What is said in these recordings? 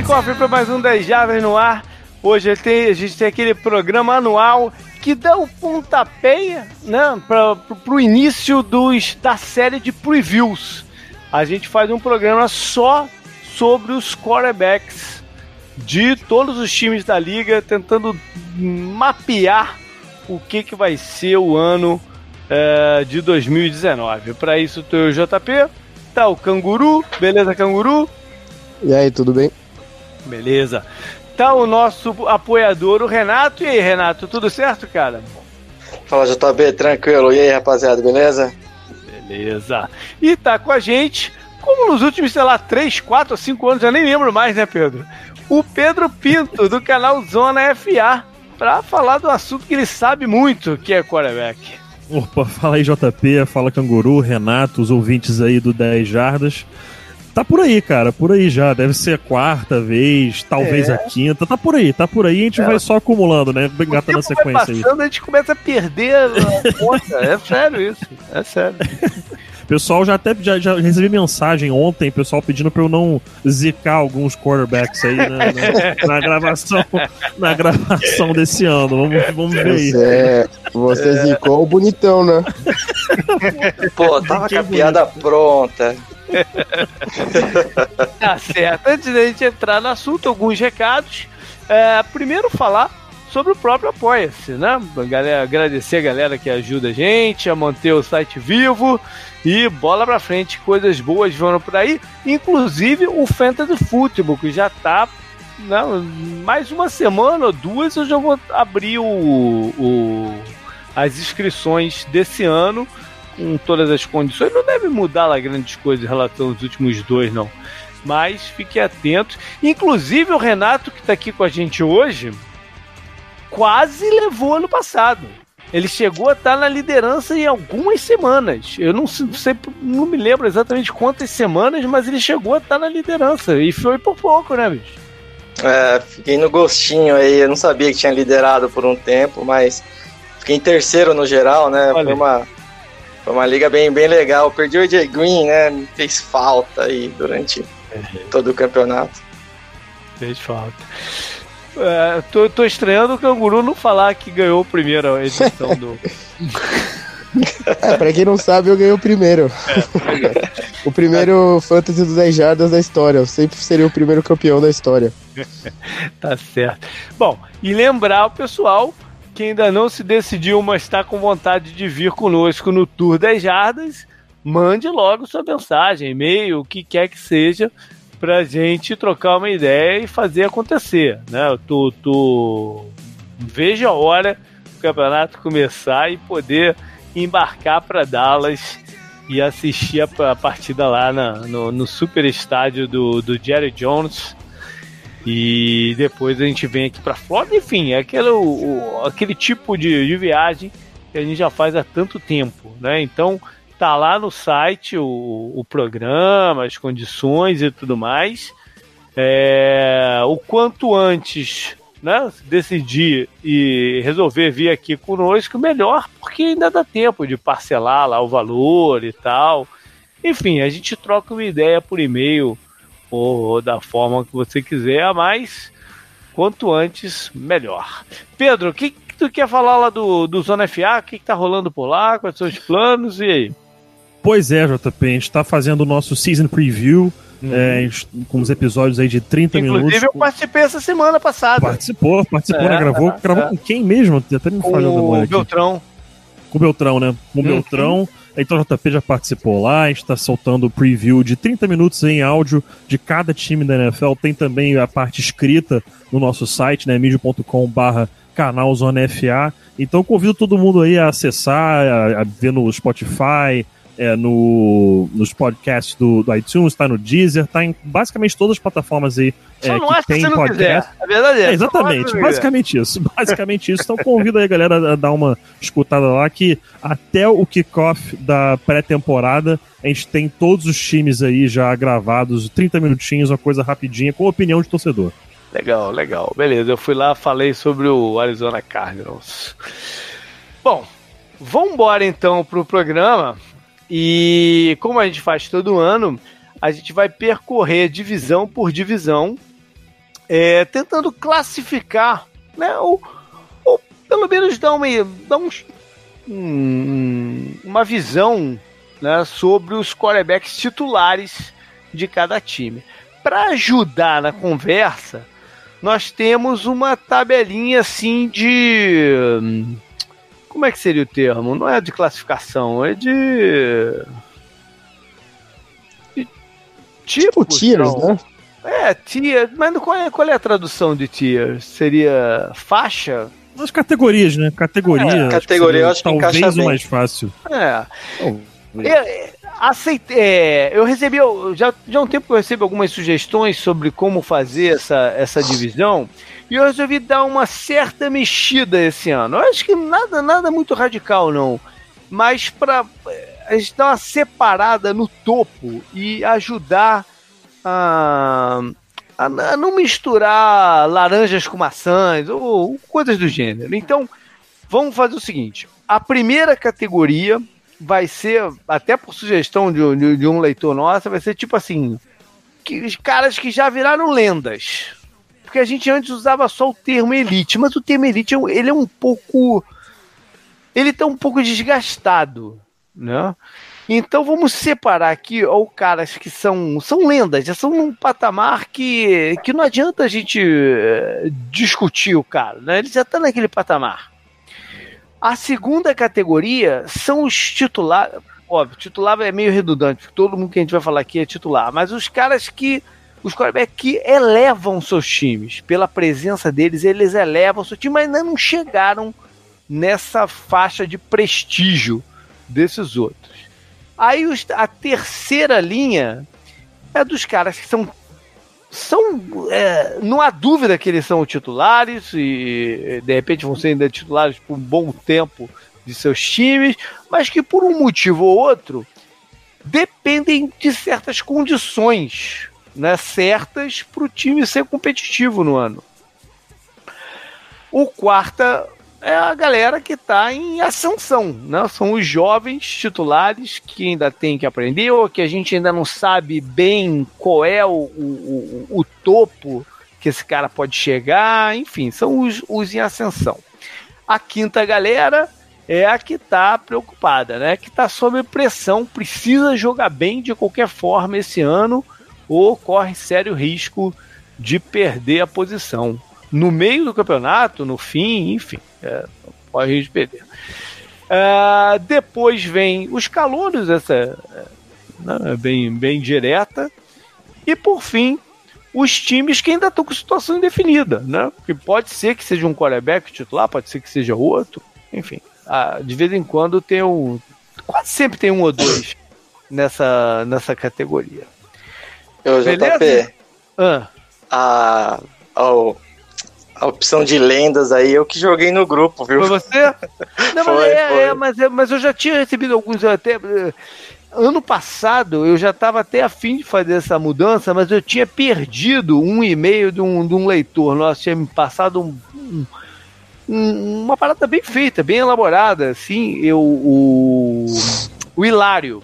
que cofre para mais um 10 Jardas no ar. Hoje a gente tem aquele programa anual que dá o pontapé né, para o início dos, da série de previews. A gente faz um programa só sobre os quarterbacks de todos os times da liga, tentando mapear o que, que vai ser o ano é, de 2019. Para isso, tem o JP, tá o Canguru, beleza, Canguru? E aí, tudo bem? Beleza. Tá o nosso apoiador, o Renato. E aí, Renato, tudo certo, cara? Fala, JB, tranquilo. E aí, rapaziada, beleza? Beleza. E tá com a gente, como nos últimos, sei lá, 3, 4 ou 5 anos, eu nem lembro mais, né, Pedro? O Pedro Pinto, do canal Zona FA, pra falar do assunto que ele sabe muito, que é quarterback. Opa, fala aí, JP, fala Canguru, Renato, os ouvintes aí do 10 Jardas. Tá por aí, cara, por aí já. Deve ser a quarta vez, talvez é. a quinta. Tá por aí, tá por aí. A gente é. vai só acumulando, né? Engatando na sequência vai passando, aí. A gente começa a perder a conta. é sério isso. É sério. Pessoal já até já, já recebi mensagem ontem, pessoal pedindo para eu não zicar alguns quarterbacks aí na, na, na, gravação na gravação desse ano. Vamos, vamos ver aí. Você, você é. zicou o bonitão, né? Pô, tava com a piada pronta. tá certo. Antes da gente entrar no assunto, alguns recados. É, primeiro falar sobre o próprio Apoia-se, né? Galera, agradecer a galera que ajuda a gente a manter o site vivo e bola pra frente, coisas boas vão por aí, inclusive o Fantasy Football, que já tá não, né, mais uma semana ou duas eu já vou abrir o, o as inscrições desse ano com todas as condições. Não deve mudar lá grandes coisas em relação aos últimos dois, não. Mas fique atento. Inclusive o Renato, que está aqui com a gente hoje, quase levou ano passado. Ele chegou a estar na liderança em algumas semanas. Eu não sei, não me lembro exatamente quantas semanas, mas ele chegou a estar na liderança. E foi por pouco, né, bicho? É, fiquei no gostinho aí. Eu não sabia que tinha liderado por um tempo, mas fiquei em terceiro no geral, né? Foi uma, foi uma liga bem, bem legal. Perdi o AJ Green, né? Fez falta aí durante é. todo o campeonato. Fez falta. É, tô, tô estranhando o Canguru não falar que ganhou a primeira edição do. É, pra quem não sabe, eu ganhei o primeiro. É. o primeiro Fantasy dos 10 Jardas da história. Eu sempre seria o primeiro campeão da história. tá certo. Bom, e lembrar o pessoal que ainda não se decidiu, mas está com vontade de vir conosco no Tour 10 Jardas, mande logo sua mensagem, e-mail, o que quer que seja, pra gente trocar uma ideia e fazer acontecer, né? Eu tô, tô... vejo a hora do campeonato começar e poder embarcar para Dallas e assistir a, partida lá na, no, no, super estádio do, do Jerry Jones. E depois a gente vem aqui para Flórida. Enfim, é aquele, o, aquele tipo de, de viagem que a gente já faz há tanto tempo, né? Então, Tá lá no site o, o programa, as condições e tudo mais. É, o quanto antes né, decidir e resolver vir aqui conosco, melhor, porque ainda dá tempo de parcelar lá o valor e tal. Enfim, a gente troca uma ideia por e-mail ou da forma que você quiser, mas quanto antes, melhor. Pedro, o que, que tu quer falar lá do, do Zona FA? O que, que tá rolando por lá? Quais são os planos? E aí? Pois é, JP, a gente está fazendo o nosso season preview. Uhum. É, com os episódios aí de 30 Inclusive, minutos. Inclusive, eu participei essa semana passada. Participou, participou, né? é, né? Gravou, é, gravou com quem mesmo? Até me falhou. Com o Beltrão. Com o Beltrão, né? Com o uhum. Beltrão. Então o JP já participou lá, a gente está soltando o preview de 30 minutos em áudio de cada time da NFL. Tem também a parte escrita no nosso site, né? mídia.com barra canal Zona FA. Então convido todo mundo aí a acessar, a, a ver no Spotify, é, no, nos podcasts do, do iTunes, tá no Deezer, tá em basicamente todas as plataformas aí é, que tem que podcast. A verdade é, é exatamente, basicamente isso. Basicamente isso. Então convido aí a galera a dar uma escutada lá que até o kickoff da pré-temporada a gente tem todos os times aí já gravados, 30 minutinhos, uma coisa rapidinha, com opinião de torcedor. Legal, legal. Beleza, eu fui lá, falei sobre o Arizona Cardinals. Bom, vamos embora então pro programa. E como a gente faz todo ano, a gente vai percorrer divisão por divisão é, tentando classificar, né, ou, ou pelo menos dar uma, dar um, um, uma visão né, sobre os quarterbacks titulares de cada time. Para ajudar na conversa, nós temos uma tabelinha assim de. Como é que seria o termo? Não é de classificação, é de. de tipo, tipo tiers, né? É, tier, mas qual é, qual é a tradução de tier? Seria faixa? As categorias, né? Categorias. É, categoria eu acho que talvez encaixa o mais fácil. É. Oh, eu, aceitei, é, eu recebi, já, já há um tempo que eu recebo algumas sugestões sobre como fazer essa, essa divisão, e eu resolvi dar uma certa mexida esse ano. Eu acho que nada, nada muito radical, não. Mas para a gente dar uma separada no topo e ajudar a, a, a não misturar laranjas com maçãs ou, ou coisas do gênero. Então, vamos fazer o seguinte: a primeira categoria vai ser, até por sugestão de, de, de um leitor nosso, vai ser tipo assim: que, caras que já viraram lendas. Porque a gente antes usava só o termo elite, mas o termo elite ele é um pouco. Ele tá um pouco desgastado, né? Então vamos separar aqui ó, caras que são, são lendas, já são num patamar que, que não adianta a gente uh, discutir o cara, né? Ele já tá naquele patamar. A segunda categoria são os titulares. Óbvio, titular é meio redundante, porque todo mundo que a gente vai falar aqui é titular, mas os caras que. Os quarterbacks que elevam seus times, pela presença deles, eles elevam seu time, mas ainda não chegaram nessa faixa de prestígio desses outros. Aí os, a terceira linha é dos caras que são são. É, não há dúvida que eles são titulares e de repente vão ser ainda titulares por um bom tempo de seus times, mas que por um motivo ou outro dependem de certas condições né, certas para o time ser competitivo no ano. O quarta é a galera que está em ascensão, né? São os jovens titulares que ainda tem que aprender ou que a gente ainda não sabe bem qual é o, o, o topo que esse cara pode chegar, enfim, são os, os em ascensão. A quinta galera é a que está preocupada, né? Que está sob pressão, precisa jogar bem de qualquer forma esse ano ou corre sério risco de perder a posição no meio do campeonato, no fim, enfim, é, pode a gente perder. Uh, depois vem os calouros, essa é, né, bem, bem direta. E por fim, os times que ainda estão com situação indefinida, né? Que pode ser que seja um quarterback titular, pode ser que seja outro, enfim. Uh, de vez em quando tem um. Quase sempre tem um ou dois nessa, nessa categoria. Eu, JP. Ah. A, ao a opção de lendas aí, eu que joguei no grupo, viu? Foi você? Não, foi, mas, é, foi. É, mas, é, mas eu já tinha recebido alguns até. Ano passado eu já estava até afim de fazer essa mudança, mas eu tinha perdido um e-mail de um, de um leitor. Nós tinha me passado um, um, uma parada bem feita, bem elaborada, assim. Eu, o, o Hilário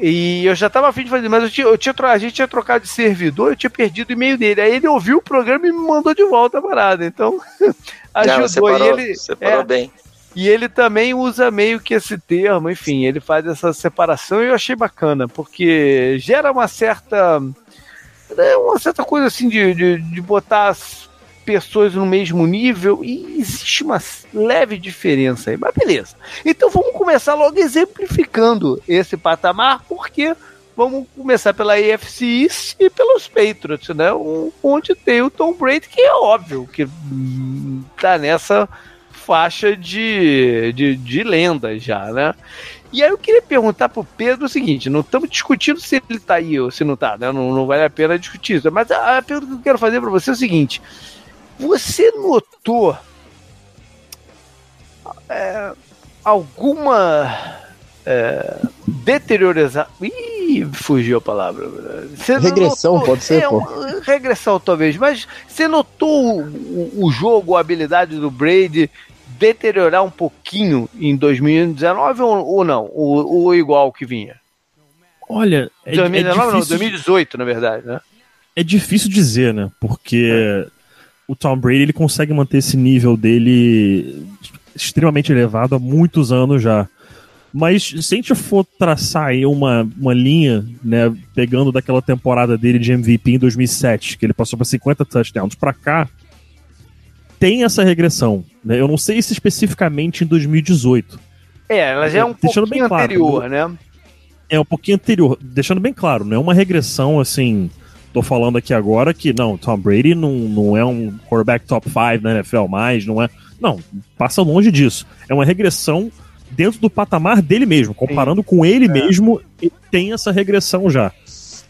e eu já tava afim de fazer, mas eu tinha, eu tinha, a gente tinha trocado de servidor, eu tinha perdido o e-mail dele. Aí ele ouviu o programa e me mandou de volta a parada. Então, ajudou. Não, separou, e ele, separou é, bem. E ele também usa meio que esse termo, enfim, ele faz essa separação e eu achei bacana, porque gera uma certa. Né, uma certa coisa assim de, de, de botar pessoas no mesmo nível e existe uma leve diferença aí, mas beleza. Então vamos começar logo exemplificando esse patamar, porque vamos começar pela AFC East e pelos Patriots, né? Onde tem o Tom Brady, que é óbvio que tá nessa faixa de, de, de lenda já, né? E aí eu queria perguntar pro Pedro o seguinte: não estamos discutindo se ele tá aí ou se não tá, né? Não, não vale a pena discutir isso. Mas a, a pergunta que eu quero fazer para você é o seguinte: você notou é, alguma é, deteriorização? Ih, fugiu a palavra. Você regressão, notou, pode ser, é, pô. Regressão, talvez, mas você notou o, o jogo, a habilidade do Brady deteriorar um pouquinho em 2019 ou, ou não? Ou, ou igual que vinha? Olha, é, 2019 é não, 2018, na verdade, né? é difícil dizer, né? Porque o Tom Brady ele consegue manter esse nível dele extremamente elevado há muitos anos já. Mas se a gente for traçar aí uma, uma linha, né, pegando daquela temporada dele de MVP em 2007, que ele passou para 50 touchdowns para cá, tem essa regressão. Né? Eu não sei se especificamente em 2018. É, ela já é um Deixando pouquinho bem anterior, claro, né? É um pouquinho anterior, deixando bem claro, não é uma regressão assim. Tô falando aqui agora que não, Tom Brady não, não é um quarterback top 5 na NFL mais, não é. Não, passa longe disso. É uma regressão dentro do patamar dele mesmo, comparando Sim. com ele é. mesmo, ele tem essa regressão já.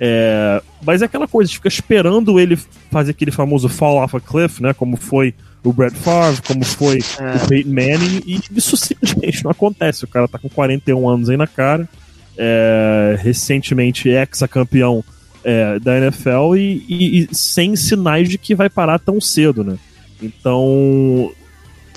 É, mas é aquela coisa, fica esperando ele fazer aquele famoso fall off a cliff, né? Como foi o Brett Favre, como foi é. o Peyton Manning, e isso simplesmente não acontece. O cara tá com 41 anos aí na cara, é, recentemente ex-campeão é, da NFL e, e, e, sem sinais de que vai parar tão cedo, né? Então,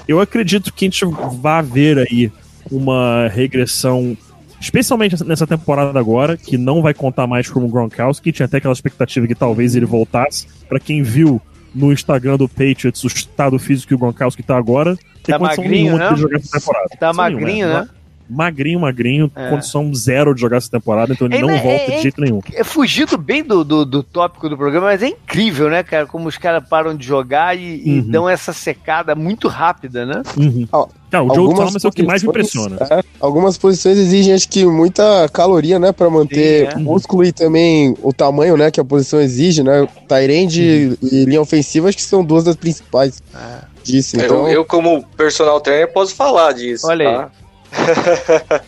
eu acredito que a gente vai ver aí uma regressão, especialmente nessa temporada agora, que não vai contar mais como o Gronkowski, tinha até aquela expectativa que talvez ele voltasse. Para quem viu no Instagram do Patriots o estado físico que o Gronkowski tá agora, tem tá condição magrinho, nenhuma né? de jogar essa temporada. Tá magrinho, né? Magrinho, magrinho, é. condição zero de jogar essa temporada, então ele é, não é, volta de jeito nenhum. É fugido bem do, do, do, tópico do programa, mas é incrível, né, cara? Como os caras param de jogar e, uhum. e, dão essa secada muito rápida, né? Uhn. Cara, o Joe Thomas é o que mais impressiona. É, algumas posições exigem, acho que, muita caloria, né, pra manter Sim, é. músculo e também o tamanho, né, que a posição exige, né? Tyrande uhum. e linha ofensiva, acho que são duas das principais. É. Disso, então... eu, eu, como personal trainer, posso falar disso. Olha tá?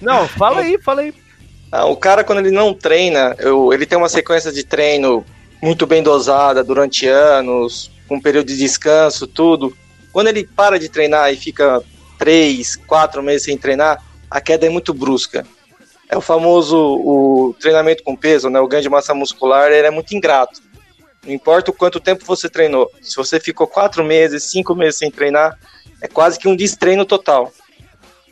Não, fala aí, fala aí. Ah, o cara, quando ele não treina, eu, ele tem uma sequência de treino muito bem dosada durante anos, com um período de descanso, tudo. Quando ele para de treinar e fica três, quatro meses sem treinar, a queda é muito brusca. É o famoso o treinamento com peso, né? O ganho de massa muscular, ele é muito ingrato. Não importa o quanto tempo você treinou. Se você ficou quatro meses, cinco meses sem treinar, é quase que um destreino total.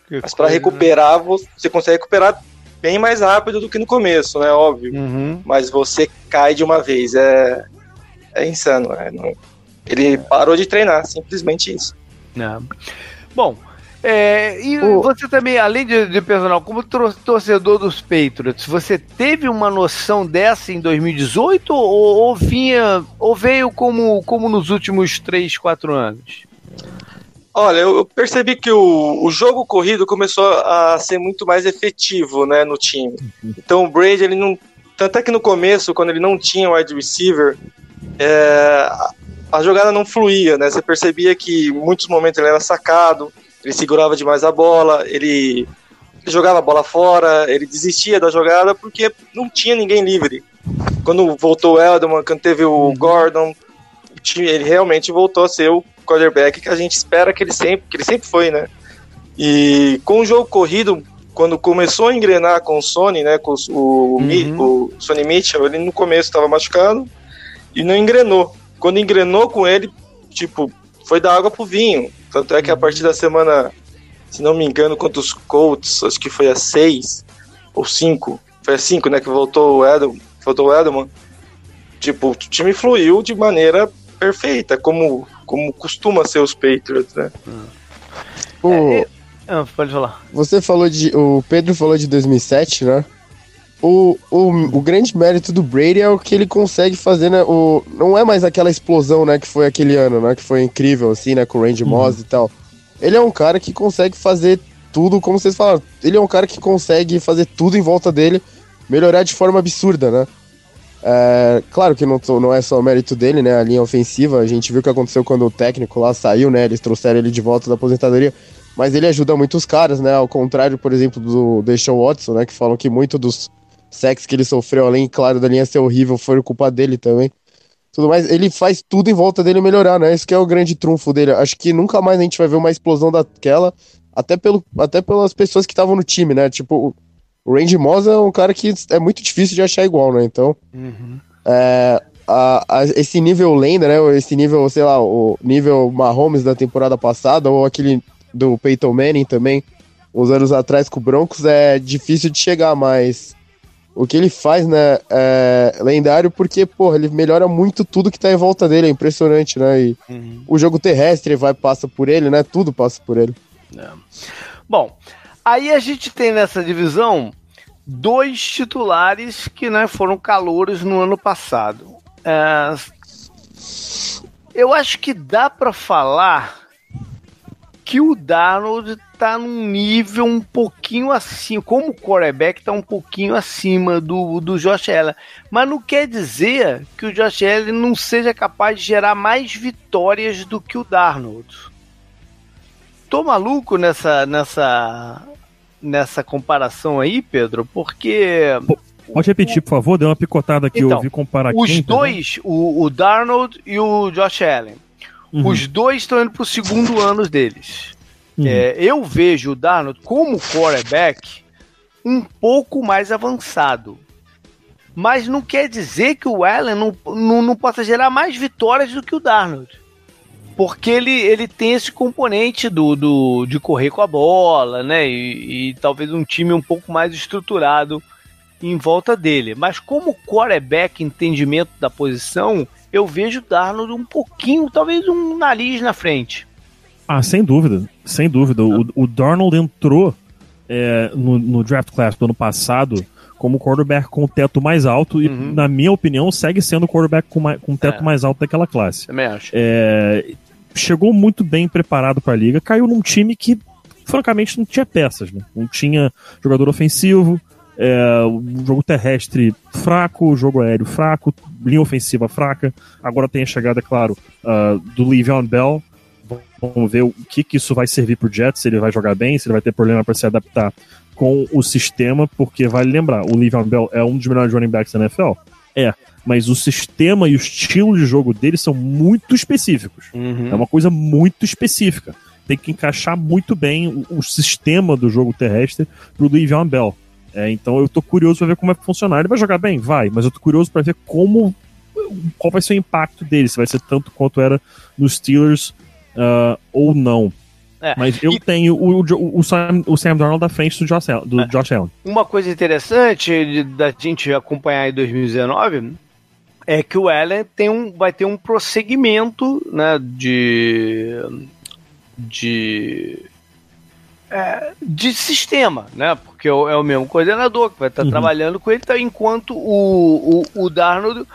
Mas para recuperar, você consegue recuperar bem mais rápido do que no começo, né? Óbvio. Uhum. Mas você cai de uma vez. É, é insano. Né? Não... Ele parou de treinar, simplesmente isso. Não. Bom, é, e o... você também, além de, de, personal, como torcedor dos Patriots, você teve uma noção dessa em 2018 ou, ou, vinha, ou veio como, como nos últimos 3, 4 anos? Olha, eu percebi que o, o jogo corrido começou a ser muito mais efetivo, né, no time. Então o Brady, ele não. Tanto é que no começo, quando ele não tinha wide receiver, é, a jogada não fluía, né? Você percebia que em muitos momentos ele era sacado, ele segurava demais a bola, ele, jogava a bola fora, ele desistia da jogada porque não tinha ninguém livre. Quando voltou o Edelman, quando teve o Gordon, o time, ele realmente voltou a ser o quarterback que a gente espera que ele sempre, que ele sempre foi, né? E com o jogo corrido, quando começou a engrenar com o Sony, né, com o, uhum. o Sony Mitchell, ele no começo estava machucado e não engrenou. Quando engrenou com ele, tipo, foi da água pro vinho. Tanto é que a partir da semana, se não me engano, contra os Colts, acho que foi a 6 ou 5, foi a 5, né, que voltou o Edelman, voltou o Edelman. Tipo, o time fluiu de maneira perfeita, como como costuma ser os Patriots, né? O... É, ah, pode falar. Você falou de. O Pedro falou de 2007, né? O, o, o grande mérito do Brady é o que ele consegue fazer, né? O, não é mais aquela explosão, né? Que foi aquele ano, né? Que foi incrível, assim, né? Com o Randy uhum. Moss e tal. Ele é um cara que consegue fazer tudo, como vocês falaram. Ele é um cara que consegue fazer tudo em volta dele melhorar de forma absurda, né? É, claro que não, não é só mérito dele, né? A linha ofensiva, a gente viu o que aconteceu quando o técnico lá saiu, né? Eles trouxeram ele de volta da aposentadoria. Mas ele ajuda muitos caras, né? Ao contrário, por exemplo, do Deshaun Watson, né? Que falam que muito dos sacks que ele sofreu, além, claro, da linha ser horrível, foi culpa dele também. Tudo mais, ele faz tudo em volta dele melhorar, né? Esse que é o grande trunfo dele. Acho que nunca mais a gente vai ver uma explosão daquela, até, pelo, até pelas pessoas que estavam no time, né? Tipo, o Randy Moss é um cara que é muito difícil de achar igual, né? Então, uhum. é, a, a, esse nível lenda, né? Esse nível, sei lá, o nível Mahomes da temporada passada, ou aquele do Peyton Manning também, uns anos atrás com o Broncos, é difícil de chegar, mas o que ele faz, né, é lendário porque, porra, ele melhora muito tudo que tá em volta dele, é impressionante, né? E uhum. o jogo terrestre vai passa por ele, né? Tudo passa por ele. É. Bom, aí a gente tem nessa divisão dois titulares que né, foram calouros no ano passado. É... Eu acho que dá para falar que o Darnold tá num nível um pouquinho acima, como o quarterback tá um pouquinho acima do, do Josh Allen. Mas não quer dizer que o Josh Allen não seja capaz de gerar mais vitórias do que o Darnold. Tô maluco nessa nessa nessa comparação aí, Pedro, porque Pode repetir, por favor? Deu uma picotada aqui, então, eu ouvi comparar aqui. Os dois, o, o Darnold e o Josh Allen, Uhum. Os dois estão indo para o segundo ano deles. Uhum. É, eu vejo o Darnold como quarterback um pouco mais avançado. Mas não quer dizer que o Allen não, não, não possa gerar mais vitórias do que o Darnold. Porque ele, ele tem esse componente do, do, de correr com a bola, né? E, e talvez um time um pouco mais estruturado em volta dele. Mas como quarterback, entendimento da posição, eu vejo Darnold um pouquinho, talvez um nariz na frente. Ah, sem dúvida, sem dúvida. O, o Darnold entrou é, no, no, draft class do ano passado como quarterback com o teto mais alto e, uhum. na minha opinião, segue sendo o quarterback com, com o teto é. mais alto daquela classe. Também acho. É, chegou muito bem preparado para a liga, caiu num time que, francamente, não tinha peças, né? Não tinha jogador ofensivo, é, o jogo terrestre fraco, o jogo aéreo fraco, linha ofensiva fraca. Agora tem a chegada, é claro, uh, do Le'Veon Bell. Vamos ver o que, que isso vai servir pro Jets, se ele vai jogar bem, se ele vai ter problema para se adaptar com o sistema, porque vale lembrar, o Le'Veon Bell é um dos melhores running backs da NFL? É, mas o sistema e o estilo de jogo dele são muito específicos. Uhum. É uma coisa muito específica. Tem que encaixar muito bem o, o sistema do jogo terrestre pro Le'Veon Bell. É, então eu tô curioso pra ver como é que funcionar. Ele vai jogar bem? Vai, mas eu tô curioso para ver como. qual vai ser o impacto dele, se vai ser tanto quanto era nos Steelers uh, ou não. É. Mas eu e... tenho o, o, o, Sam, o Sam Darnold da frente do Josh, do é. Josh Allen. Uma coisa interessante da gente acompanhar em 2019 é que o Allen tem um, vai ter um prosseguimento né, de, de é, de sistema, né? Porque é o mesmo coordenador que vai estar uhum. trabalhando com ele, tá, enquanto o, o, o Darnold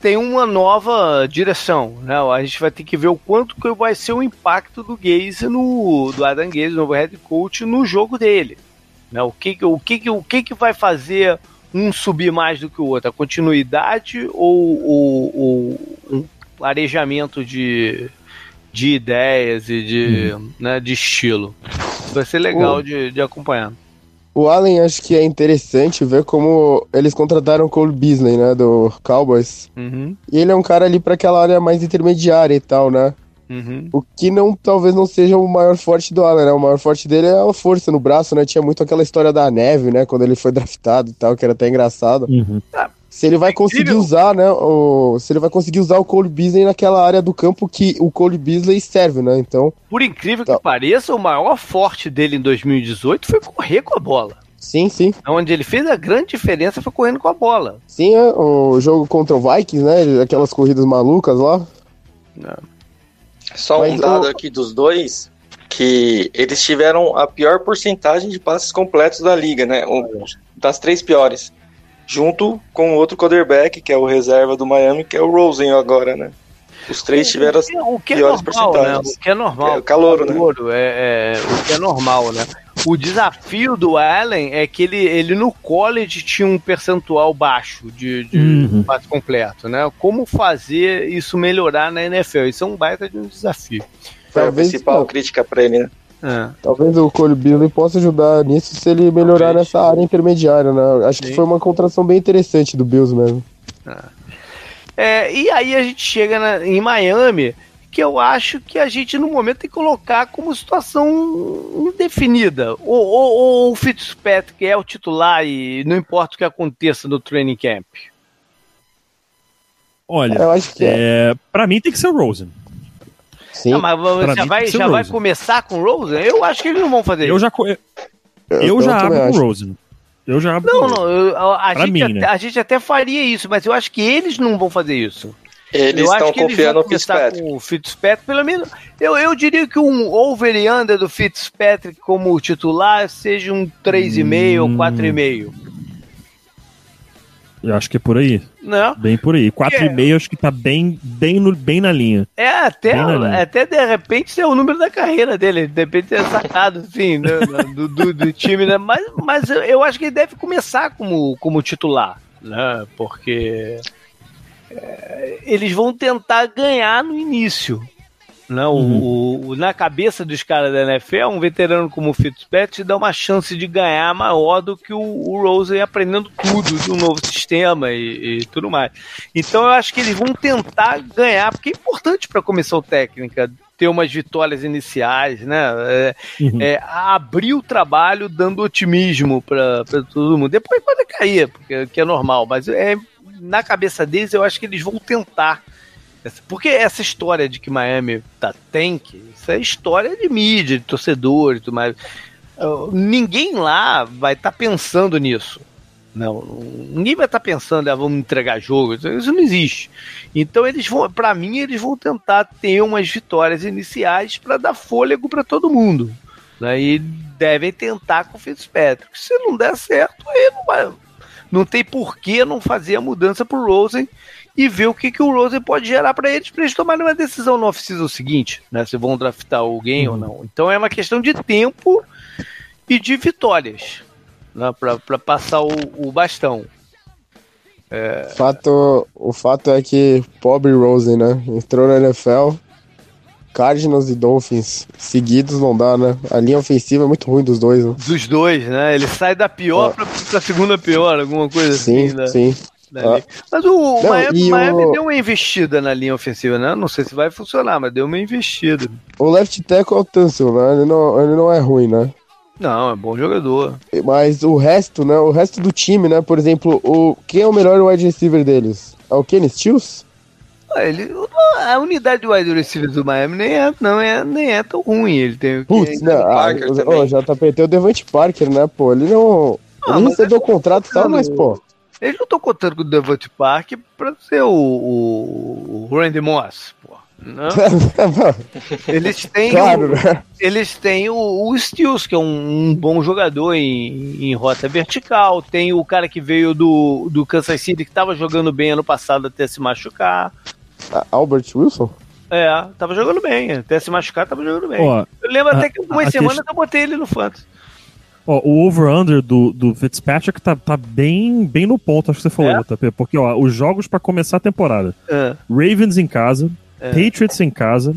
tem uma nova direção, né? A gente vai ter que ver o quanto que vai ser o impacto do Gaze no do Adam Gaze, novo head coach, no jogo dele, né? O que o que o que que vai fazer um subir mais do que o outro, a continuidade ou, ou, ou um arejamento de de ideias e de, uhum. né, de estilo. Vai ser legal o, de, de acompanhar. O Allen acho que é interessante ver como eles contrataram o Cole Beasley, né, do Cowboys. Uhum. E ele é um cara ali para aquela área mais intermediária e tal, né? Uhum. O que não talvez não seja o maior forte do Allen, né? O maior forte dele é a força no braço, né? Tinha muito aquela história da neve, né? Quando ele foi draftado e tal, que era até engraçado. Uhum. Ah, se ele vai conseguir usar, né? O, se ele vai conseguir usar o Cole Beasley naquela área do campo que o Cole Beasley serve, né? Então. Por incrível tá. que pareça, o maior forte dele em 2018 foi correr com a bola. Sim, sim. Onde ele fez a grande diferença foi correndo com a bola. Sim, é, o jogo contra o Vikings, né? Aquelas corridas malucas lá. Não. Só Mas um dado o... aqui dos dois, que eles tiveram a pior porcentagem de passes completos da liga, né? Um, das três piores junto com outro quarterback, que é o reserva do Miami, que é o Rosen agora, né? Os três tiveram as o que é piores normal, porcentagens. Né? O que é normal. É o calor, né? É, é, o que é normal, né? O desafio do Allen é que ele, ele no college tinha um percentual baixo de, de uhum. passe completo, né? Como fazer isso melhorar na NFL? Isso é um baita de um desafio. Foi a principal crítica para ele, né? É. Talvez o Cole Beasley possa ajudar nisso se ele melhorar Talvez. nessa área intermediária, né? Acho Sim. que foi uma contração bem interessante do Bills mesmo. É. É, e aí a gente chega na, em Miami, que eu acho que a gente no momento tem que colocar como situação indefinida. Ou, ou, ou o Fitzpatrick é o titular e não importa o que aconteça no training camp. Olha, eu acho que é. é para mim tem que ser o Rosen. Sim. Não, mas já, vai, já vai começar com o Rosen? Eu acho que eles não vão fazer eu isso. Já, eu, já abro com o Rosen. Eu já abro. Não, não, eu, a, gente mim, até, né? a gente até faria isso, mas eu acho que eles não vão fazer isso. Eles eu estão confiando no Fitzpatrick. Com o Fitzpatrick, pelo menos, eu, eu diria que um over e under do Fitzpatrick como titular seja um 3,5 hum. ou 4,5. Eu acho que é por aí. Não. Bem por aí. 4,5 é. acho que tá bem, bem, no, bem na linha. É, até, até de repente ser o número da carreira dele. De repente ter sacado, assim, né, do, do, do, time, né? Mas, mas eu acho que ele deve começar como, como titular, né? Porque é, eles vão tentar ganhar no início. Não, né? uhum. o, na cabeça dos caras da NFL, um veterano como o Fitzpatrick dá uma chance de ganhar maior do que o, o Rosen aprendendo tudo de um novo sistema e, e, tudo mais. Então eu acho que eles vão tentar ganhar, porque é importante para a comissão técnica ter umas vitórias iniciais, né? É, uhum. é, abrir o trabalho dando otimismo para todo mundo. Depois pode cair, porque que é normal, mas é, na cabeça deles eu acho que eles vão tentar porque essa história de que Miami tá tank, isso é história de mídia, de torcedor e tudo mais. Uh, ninguém lá vai estar tá pensando nisso. Não, ninguém vai estar tá pensando, ah, vamos entregar jogo, isso não existe. Então eles vão, para mim, eles vão tentar ter umas vitórias iniciais para dar fôlego para todo mundo. Né? E devem tentar com o Fitzpatrick. Se não der certo, aí não vai, não tem por que não fazer a mudança pro Rosen e ver o que, que o Rosen pode gerar para eles, para eles tomarem uma decisão no off-season seguinte, né? Se vão draftar alguém uhum. ou não. Então é uma questão de tempo e de vitórias né? para passar o, o bastão. É... Fato, o fato é que pobre Rosen, né? Entrou na NFL, Cardinals e Dolphins seguidos não dá, né? A linha ofensiva é muito ruim dos dois, né? Dos dois, né? Ele sai da pior é. pra, pra segunda pior, alguma coisa sim, assim, né? Sim, ah. Mas o não, Miami, Miami o... deu uma investida na linha ofensiva, né? Não sei se vai funcionar, mas deu uma investida. O left tackle é o Tunsil, né? Ele não, ele não é ruim, né? Não, é bom jogador. Mas o resto, né? O resto do time, né? Por exemplo, o quem é o melhor wide receiver deles? É o Kenny Stills? Ah, ele, a unidade do wide receiver do Miami nem é, não é, nem é tão ruim. Ele tem o Putz, não, ah, o, o JP tem o Devante Parker, né, pô? Ele não. Ah, ele recebeu o contrato e tal, mas, pô. Eles não estão contando com o Devante Park pra ser o, o, o Randy Moss, pô. Não. eles têm claro, o, né? eles têm o, o Stills, que é um, um bom jogador em, em, rota vertical. Tem o cara que veio do, do Kansas City que estava jogando bem ano passado até se machucar. Albert Wilson? É, tava jogando bem. Até se machucar, tava jogando bem. Ó, eu lembro a, até que umas semanas questão... eu botei ele no Fantasy. Ó, o over-under do, do Fitzpatrick tá, tá bem, bem no ponto, acho que você falou, é? JP. Porque, ó, os jogos para começar a temporada: é. Ravens em casa, é. Patriots em casa,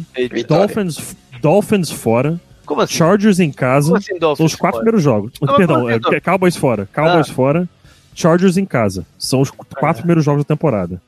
Dolphins, Dolphins fora. Assim? Chargers em casa. Assim, são os quatro fora? primeiros jogos. Não, Perdão, é, Cowboys fora. Cowboys ah. fora. Chargers em casa. São os quatro ah. primeiros jogos da temporada.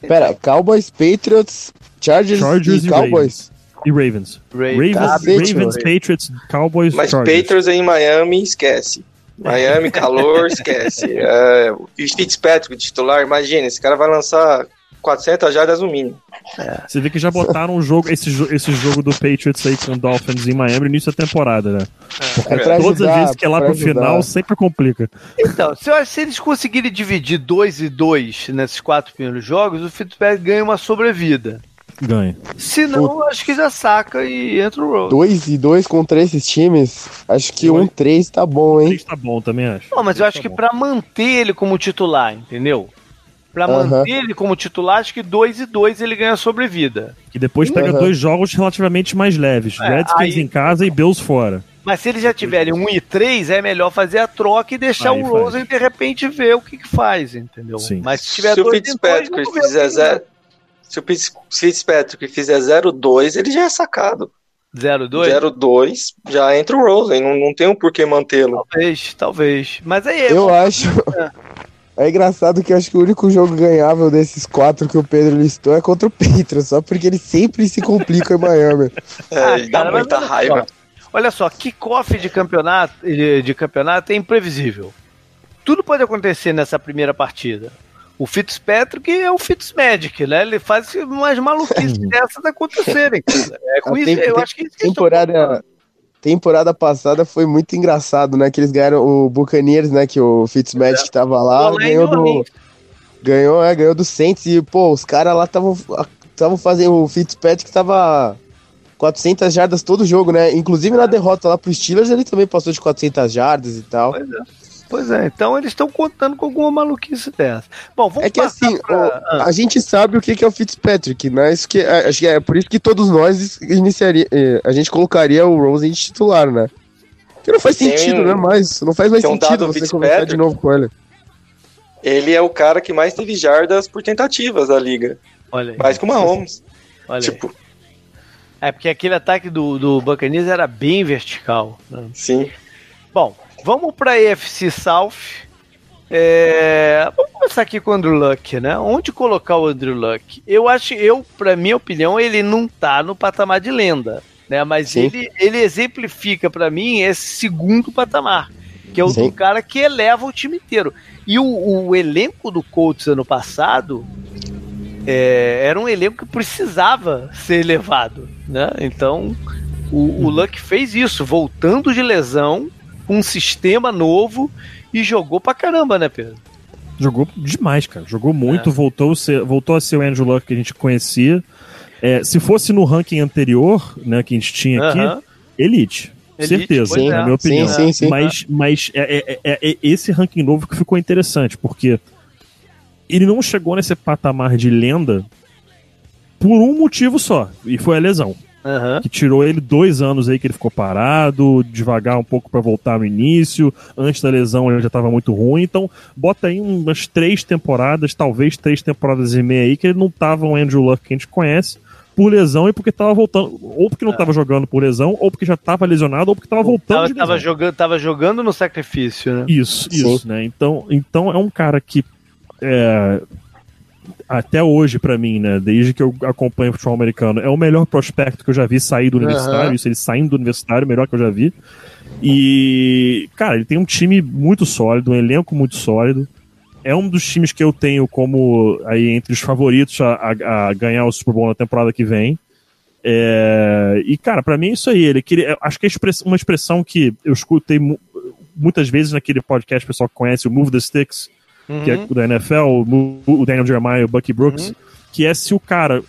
Pera, Cowboys, Patriots, Chargers, Chargers e, e Cowboys. E Ravens. Ravens, Ravens, Ravens Patriots, Cowboys, Mas Chargers. Patriots em Miami, esquece. Miami, calor, esquece. É, e Fitzpatrick, titular, imagina, esse cara vai lançar 400 jardas no mínimo. É. Você vê que já botaram um jogo, esse, esse jogo do Patriots aí com o Dolphins em Miami no início da temporada, né? Porque é. todas ajudar, as vezes que é lá pro ajudar. final sempre complica. Então, se, se eles conseguirem dividir 2 e 2 nesses quatro primeiros jogos, o Fitzpatrick ganha uma sobrevida. Ganha. Se não, acho que já saca e entra o Rose. 2 e 2 contra esses times, acho que 1 um 3 tá bom, hein? 3 tá bom também, acho. Não, mas eu acho tá que bom. pra manter ele como titular, entendeu? Pra uh -huh. manter ele como titular, acho que 2 e 2 ele ganha sobrevida. E depois pega uh -huh. dois jogos relativamente mais leves. É, Redskins aí... em casa e Bills fora. Mas se eles já tiverem 1 um e 3, é melhor fazer a troca e deixar aí o Rosen de repente ver o que, que faz, entendeu? Sim. Mas se tiver se dois o Fitzpatrick fizer zero, se o Fitzpatrick fizer 0-2, ele já é sacado. 0-2? 0-2, já entra o Rosen, não, não tem um porquê mantê-lo. Talvez, talvez. Mas aí Eu acho. É. é engraçado que eu acho que o único jogo ganhável desses quatro que o Pedro listou é contra o Patriots, só porque ele sempre se complica em Miami. É, ah, ele dá muita raiva. Olha só, kickoff de campeonato, de, de campeonato é imprevisível. Tudo pode acontecer nessa primeira partida. O Fitzpatrick é o Fitzmagic, né? Ele faz umas maluquices dessas acontecerem. É com isso, eu acho que isso temporada, temporada passada foi muito engraçado, né? Que eles ganharam o Buccaneers, né? Que o Fitzmagic é. tava lá, ganhou do. Ganhou, é, ganhou do Saints e, pô, os caras lá estavam estavam fazendo. O Fitzpatrick tava 400 jardas todo jogo, né? Inclusive na derrota lá pro Steelers, ele também passou de 400 jardas e tal. Pois é. Pois é, então eles estão contando com alguma maluquice dessa. Bom, vamos É que assim, pra... o, a gente sabe o que é o Fitzpatrick, né? Isso que, é, acho que é por isso que todos nós iniciaria, é, a gente colocaria o Rose em titular, né? Que não faz sentido, um, né? Mas não faz mais sentido você começar de novo com ele. Ele é o cara que mais teve jardas por tentativas da liga. Olha aí. Mais que o Mahomes. Olha tipo. Aí. É porque aquele ataque do, do Buccaneers era bem vertical. Né? Sim. Bom, Vamos para a EFC South. É, vamos começar aqui com o Andrew Luck, né? Onde colocar o Andrew Luck? Eu acho, eu, para minha opinião, ele não tá no patamar de lenda, né? Mas ele, ele exemplifica para mim esse segundo patamar, que é o Sim. do cara que eleva o time inteiro. E o, o elenco do Colts ano passado é, era um elenco que precisava ser elevado, né? Então o, o Luck fez isso, voltando de lesão um sistema novo e jogou pra caramba, né, Pedro? Jogou demais, cara. Jogou muito, é. voltou, a ser, voltou a ser o Andrew Luck que a gente conhecia. É, se fosse no ranking anterior, né, que a gente tinha aqui, uh -huh. Elite. Elite certeza, sim, na é. minha opinião. Sim, sim, sim. Mas, mas é, é, é, esse ranking novo que ficou interessante, porque ele não chegou nesse patamar de lenda por um motivo só, e foi a lesão. Uhum. Que tirou ele dois anos aí que ele ficou parado, devagar um pouco para voltar no início. Antes da lesão ele já estava muito ruim. Então, bota aí umas três temporadas, talvez três temporadas e meia aí, que ele não tava o Andrew Luck que a gente conhece por lesão e porque tava voltando, ou porque não estava é. jogando por lesão, ou porque já estava lesionado, ou porque estava voltando tava, de lesão. Tava jogando, tava jogando no sacrifício, né? Isso, Sim. isso, né? Então, então é um cara que é, até hoje para mim, né, desde que eu acompanho o futebol americano, é o melhor prospecto que eu já vi sair do universitário, uhum. isso ele saindo do universitário, melhor que eu já vi. E, cara, ele tem um time muito sólido, um elenco muito sólido. É um dos times que eu tenho como aí entre os favoritos a, a, a ganhar o Super Bowl na temporada que vem. É, e, cara, para mim é isso aí. Ele queria, acho que é uma expressão que eu escutei muitas vezes naquele podcast, o pessoal que conhece, o Move the Sticks, uhum. que é da NFL, o Daniel Jeremiah, o Bucky Brooks, uhum. que é se o cara.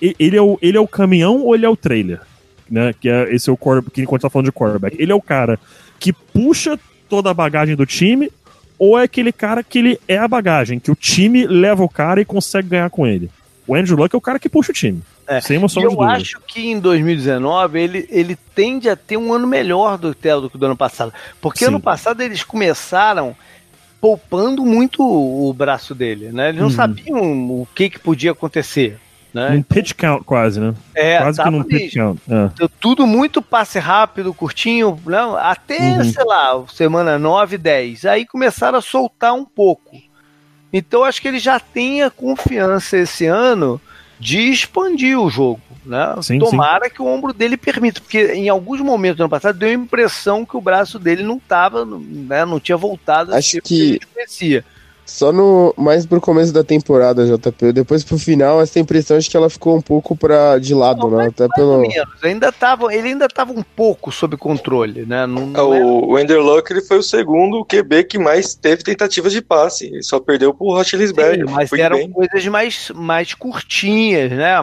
Ele é o, ele é o caminhão ou ele é o trailer? Né? Que é esse é o quarterback, que enquanto tá falando de quarterback. Ele é o cara que puxa toda a bagagem do time, ou é aquele cara que ele é a bagagem, que o time leva o cara e consegue ganhar com ele. O Andrew Luck é o cara que puxa o time. É. Sem emoção Eu acho que em 2019 ele, ele tende a ter um ano melhor do que do, do ano passado. Porque Sim. ano passado eles começaram poupando muito o braço dele, né? Eles não uhum. sabiam o que, que podia acontecer. Né? Um pitch count quase, né? É, quase que num pitch count. É. Tudo muito passe rápido, curtinho, não, até, uhum. sei lá, semana 9, 10. Aí começaram a soltar um pouco. Então acho que ele já tem a confiança esse ano de expandir o jogo. Né? Sim, Tomara sim. que o ombro dele permita, porque em alguns momentos do ano passado deu a impressão que o braço dele não estava, né, não tinha voltado Acho que, que a gente conhecia. Só no mais pro começo da temporada, JP. Depois pro final, essa impressão acho que ela ficou um pouco pra, de lado, não, né? Até pelo. Ainda tava, ele ainda tava um pouco sob controle, né? Não, não é, o, o Ender Luck ele foi o segundo QB que mais teve tentativas de passe. Ele só perdeu pro Rochlisberg. Mas eram bem. coisas mais, mais curtinhas, né?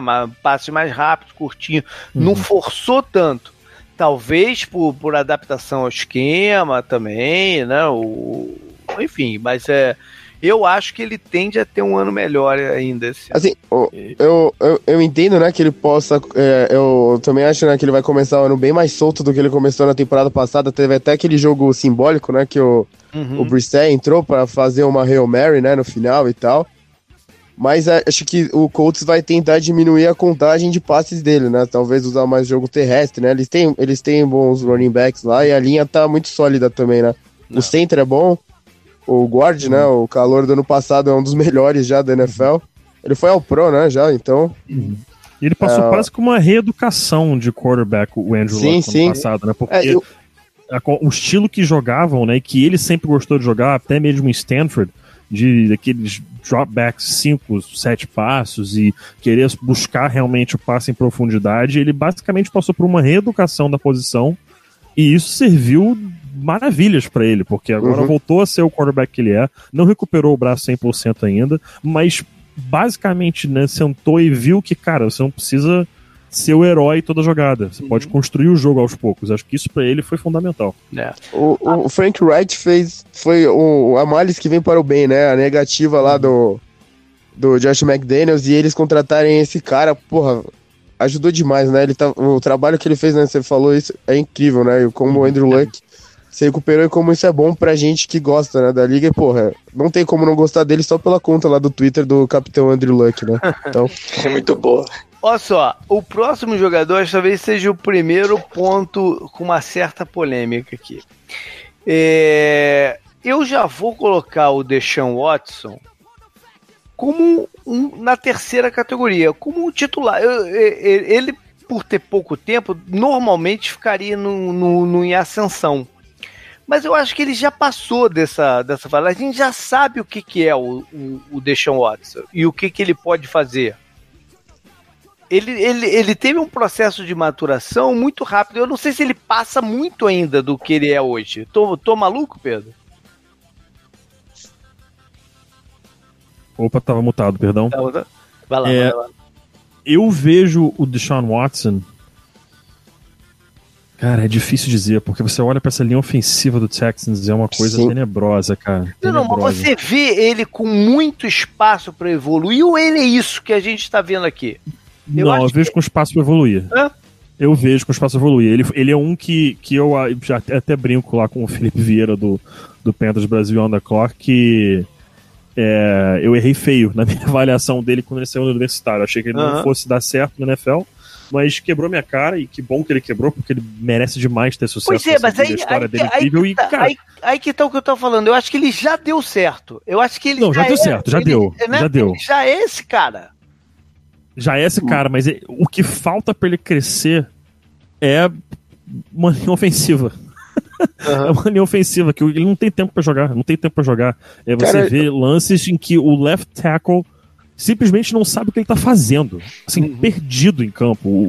Passes mais rápidos, curtinhos. Uhum. Não forçou tanto. Talvez por, por adaptação ao esquema também, né? O, enfim, mas é eu acho que ele tende a ter um ano melhor ainda. Esse assim, eu, eu, eu entendo, né, que ele possa. É, eu também acho né, que ele vai começar o ano bem mais solto do que ele começou na temporada passada. Teve até aquele jogo simbólico, né, que o, uhum. o Brissett entrou para fazer uma Hail Mary, né, no final e tal. Mas é, acho que o Colts vai tentar diminuir a contagem de passes dele, né? Talvez usar mais jogo terrestre, né? Eles têm, eles têm bons running backs lá e a linha tá muito sólida também, né? Não. O center é bom, o Guard, né? Uhum. O calor do ano passado é um dos melhores já da NFL. Ele foi ao Pro, né? Já, então. Uhum. Ele passou é... quase com uma reeducação de quarterback, o Andrew sim, Luck, ano passado, né? Porque é, eu... o estilo que jogavam, né? Que ele sempre gostou de jogar, até mesmo em Stanford, de aqueles dropbacks 5, 7 passos e querer buscar realmente o passe em profundidade, ele basicamente passou por uma reeducação da posição E isso serviu maravilhas para ele, porque agora uhum. voltou a ser o quarterback que ele é, não recuperou o braço 100% ainda, mas basicamente né, sentou e viu que, cara, você não precisa ser o herói toda jogada. Você uhum. pode construir o jogo aos poucos. Acho que isso para ele foi fundamental. É. O, o, Frank Wright fez foi o, a males que vem para o bem, né? A negativa lá do do Josh McDaniels e eles contratarem esse cara, porra, ajudou demais, né? Ele tá, o trabalho que ele fez, né? Você falou isso, é incrível, né? E como o Andrew Luck se recuperou e como isso é bom pra gente que gosta, né, da liga. E, porra, não tem como não gostar dele só pela conta lá do Twitter do capitão Andrew Luck, né? Então... é muito boa. Olha só, o próximo jogador talvez seja o primeiro ponto com uma certa polêmica aqui. É... Eu já vou colocar o Deshaun Watson como um, na terceira categoria, como um titular. Eu, eu, ele, por ter pouco tempo, normalmente ficaria no, no, no, em ascensão. Mas eu acho que ele já passou dessa, dessa fase. A gente já sabe o que, que é o, o, o Deshaun Watson e o que, que ele pode fazer. Ele, ele, ele teve um processo de maturação muito rápido. Eu não sei se ele passa muito ainda do que ele é hoje. Tô, tô maluco, Pedro? Opa, tava mutado, perdão. Tá vai lá, é, vai lá. Eu vejo o Deshaun Watson Cara, é difícil dizer, porque você olha para essa linha ofensiva do Texans e é uma coisa Sim. tenebrosa, cara. Não, não, mas você vê ele com muito espaço para evoluir ou ele é isso que a gente está vendo aqui? Eu não, eu vejo que... com espaço para evoluir. Hã? Eu vejo com espaço para evoluir. Ele, ele é um que, que eu já até brinco lá com o Felipe Vieira do, do Panthers Brasil on the Clock que é, eu errei feio na minha avaliação dele quando ele saiu do universitário. Eu achei que ele não fosse dar certo no NFL mas quebrou minha cara e que bom que ele quebrou, porque ele merece demais ter sucesso. Pois é, mas aí, a história aí, dele é incrível aí, e, tá, cara... aí, aí, que tá o que eu tô falando. Eu acho que ele já deu certo. Eu acho que ele Não, já, já deu é, certo, já ele, deu. Né? Já deu. Ele já é esse cara. Já é esse cara, mas o que falta para ele crescer é uma linha ofensiva. Uhum. é uma linha ofensiva que ele não tem tempo para jogar, não tem tempo para jogar. É, você cara, vê lances em que o left tackle simplesmente não sabe o que ele tá fazendo. Assim, uhum. perdido em campo. O,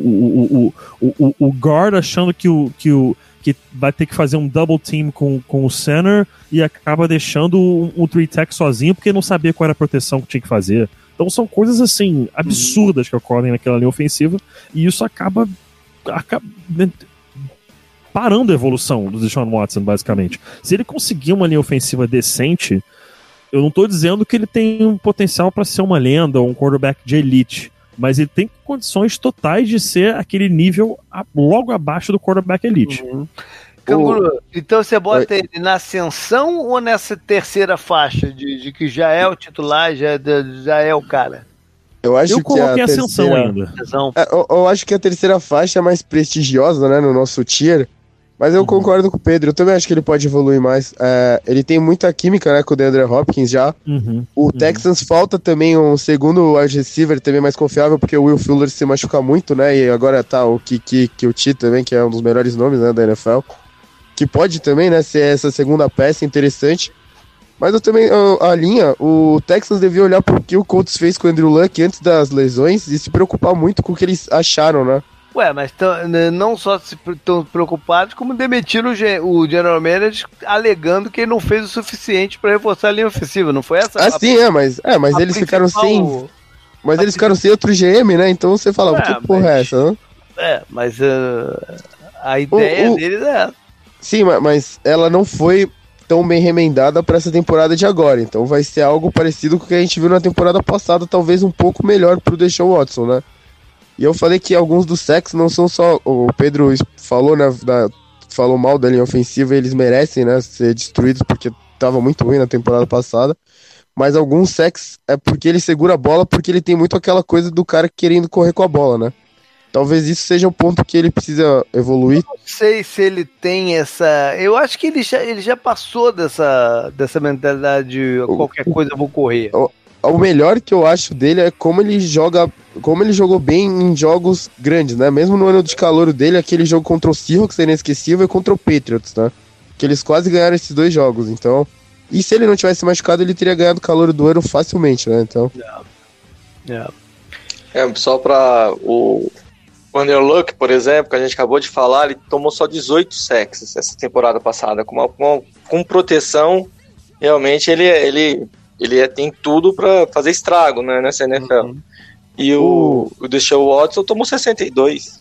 o, o, o, o guard achando que o, que o que vai ter que fazer um double team com, com o center e acaba deixando o, o three tech sozinho porque não sabia qual era a proteção que tinha que fazer. Então são coisas assim absurdas que ocorrem naquela linha ofensiva e isso acaba, acaba né, parando a evolução do Deshaun Watson, basicamente. Se ele conseguir uma linha ofensiva decente, eu não estou dizendo que ele tem um potencial para ser uma lenda ou um quarterback de elite, mas ele tem condições totais de ser aquele nível logo abaixo do quarterback elite. Uhum. Canguru, então você bota Oi. ele na ascensão ou nessa terceira faixa de, de que já é o titular, já, já é o cara? Eu acho eu que a ascensão terceira... ainda. É, eu, eu, acho que a terceira faixa é mais prestigiosa, né, no nosso tier, mas eu uhum. concordo com o Pedro, eu também acho que ele pode evoluir mais. É, ele tem muita química, né, com o DeAndre Hopkins já. Uhum. O uhum. Texans falta também um segundo wide receiver também mais confiável, porque o Will Fuller se machuca muito, né, e agora tá o Kiki T também, que é um dos melhores nomes, né, da NFL. Que pode também, né, ser essa segunda peça interessante. Mas eu também, a, a linha, o Texans devia olhar pro que o Colts fez com o Andrew Luck antes das lesões e se preocupar muito com o que eles acharam, né. Ué, mas né, não só estão preocupados, como demitiram o, o General Manager alegando que ele não fez o suficiente para reforçar a linha ofensiva, não foi essa? Ah, a, sim, é, mas, é, mas eles ficaram sem. Mas eles ficaram sem outro GM, né? Então você fala, é, que porra é mas, é essa? Né? É, mas uh, a ideia o, o, deles é. Sim, mas ela não foi tão bem remendada para essa temporada de agora. Então vai ser algo parecido com o que a gente viu na temporada passada, talvez um pouco melhor pro Deshaun Watson, né? E eu falei que alguns dos sacks não são só. O Pedro falou, né? Da, falou mal da linha ofensiva e eles merecem, né? Ser destruídos porque tava muito ruim na temporada passada. Mas alguns sacks é porque ele segura a bola, porque ele tem muito aquela coisa do cara querendo correr com a bola, né? Talvez isso seja o ponto que ele precisa evoluir. Eu não sei se ele tem essa. Eu acho que ele já, ele já passou dessa, dessa mentalidade de qualquer coisa eu vou correr. O, o melhor que eu acho dele é como ele joga, como ele jogou bem em jogos grandes, né? Mesmo no ano de calor dele, aquele jogo contra o Seahawks é inesquecível e contra o Patriots, né? Que eles quase ganharam esses dois jogos, então... E se ele não tivesse machucado, ele teria ganhado o calor do ano facilmente, né? Então... Yeah. Yeah. É, só pra... O, Andrew Luck, por exemplo, que a gente acabou de falar, ele tomou só 18 sexos essa temporada passada. Com, uma, com, com proteção, realmente ele, ele, ele é, tem tudo para fazer estrago né, nessa NFL. Uhum. E o, o Deshaun Watson tomou 62.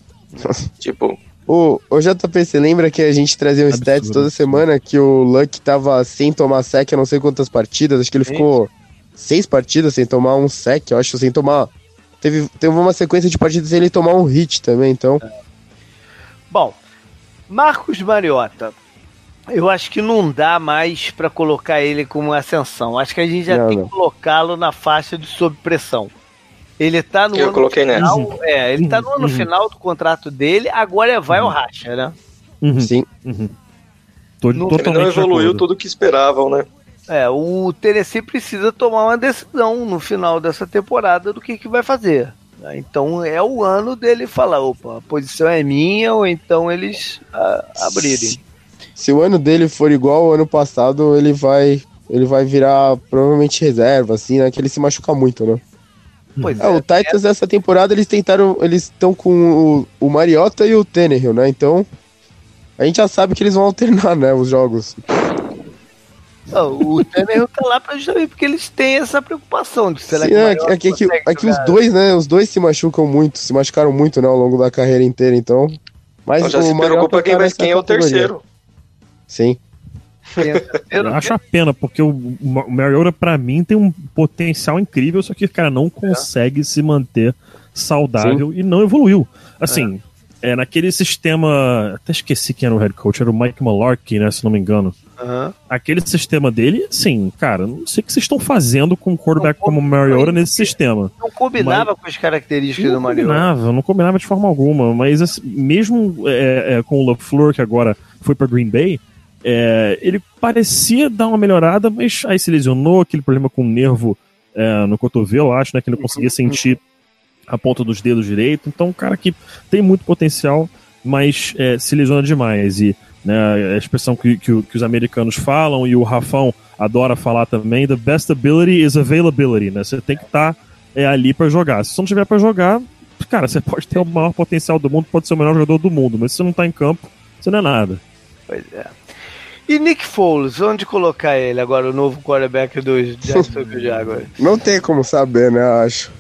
tipo. O, o JP, você lembra que a gente trazia um Absurdo. stats toda semana que o Luck tava sem tomar sec há não sei quantas partidas? Acho que ele Sim. ficou seis partidas sem tomar um sec, eu acho, sem tomar. Teve, teve uma sequência de partidas sem ele tomar um hit também, então. É. Bom, Marcos Mariota. Eu acho que não dá mais para colocar ele como ascensão. Acho que a gente já não, tem não. que colocá-lo na faixa de sob pressão. Ele tá no Eu ano coloquei final, nessa. É, ele tá no ano uhum. final do contrato dele, agora é vai uhum. ou racha, né? Uhum. Sim. Uhum. Tô, no, ele não evoluiu tudo o que esperavam, né? É, o Tennessee precisa tomar uma decisão no final dessa temporada do que, que vai fazer. Então é o ano dele falar, opa, a posição é minha, ou então eles a, abrirem. Se, se, o ano dele for igual ao ano passado, ele vai ele vai virar provavelmente reserva, assim, né? Que ele se machuca muito, né? Pois é, é, o Titans é... essa temporada eles tentaram, eles estão com o, o Mariota e o Tannehill, né? Então a gente já sabe que eles vão alternar, né, os jogos. Não, o Tannehill tá lá pra justamente porque eles têm essa preocupação de será Sim, que, é, é, que, é, é que os dois, né, os dois se machucam muito, se machucaram muito, né, ao longo da carreira inteira, então. Mas então já se preocupa quem, vai, quem é o terceiro. Sim. Eu acho a pena, porque o, o Mariota, pra mim, tem um potencial incrível, só que o cara não consegue é. se manter saudável Sim. e não evoluiu. Assim, é. é. naquele sistema. Até esqueci quem era o head coach, era o Mike Malarkey, né? Se não me engano. Uhum. Aquele sistema dele, sim, cara, não sei o que vocês estão fazendo com um quarterback como o Mariota nesse sistema. Não combinava mas... com as características do Mariota. Não combinava, não combinava de forma alguma. Mas assim, mesmo é, é, com o LaFleur, que agora foi para Green Bay, é, ele parecia dar uma melhorada, mas aí se lesionou, aquele problema com o nervo é, no cotovelo, acho, né? Que ele não conseguia sentir a ponta dos dedos direito. Então, um cara que tem muito potencial, mas é, se lesiona demais. E né, a expressão que, que, que, os americanos falam, e o Rafão adora falar também, the best ability is availability, né? Você tem que estar tá, é, ali para jogar. Se você não tiver para jogar, cara, você pode ter o maior potencial do mundo, pode ser o melhor jogador do mundo, mas se você não tá em campo, você não é nada. Pois é. E Nick Foles, onde colocar ele agora, o novo quarterback dos Jacksonville Jaguars? Não tem como saber, né, acho.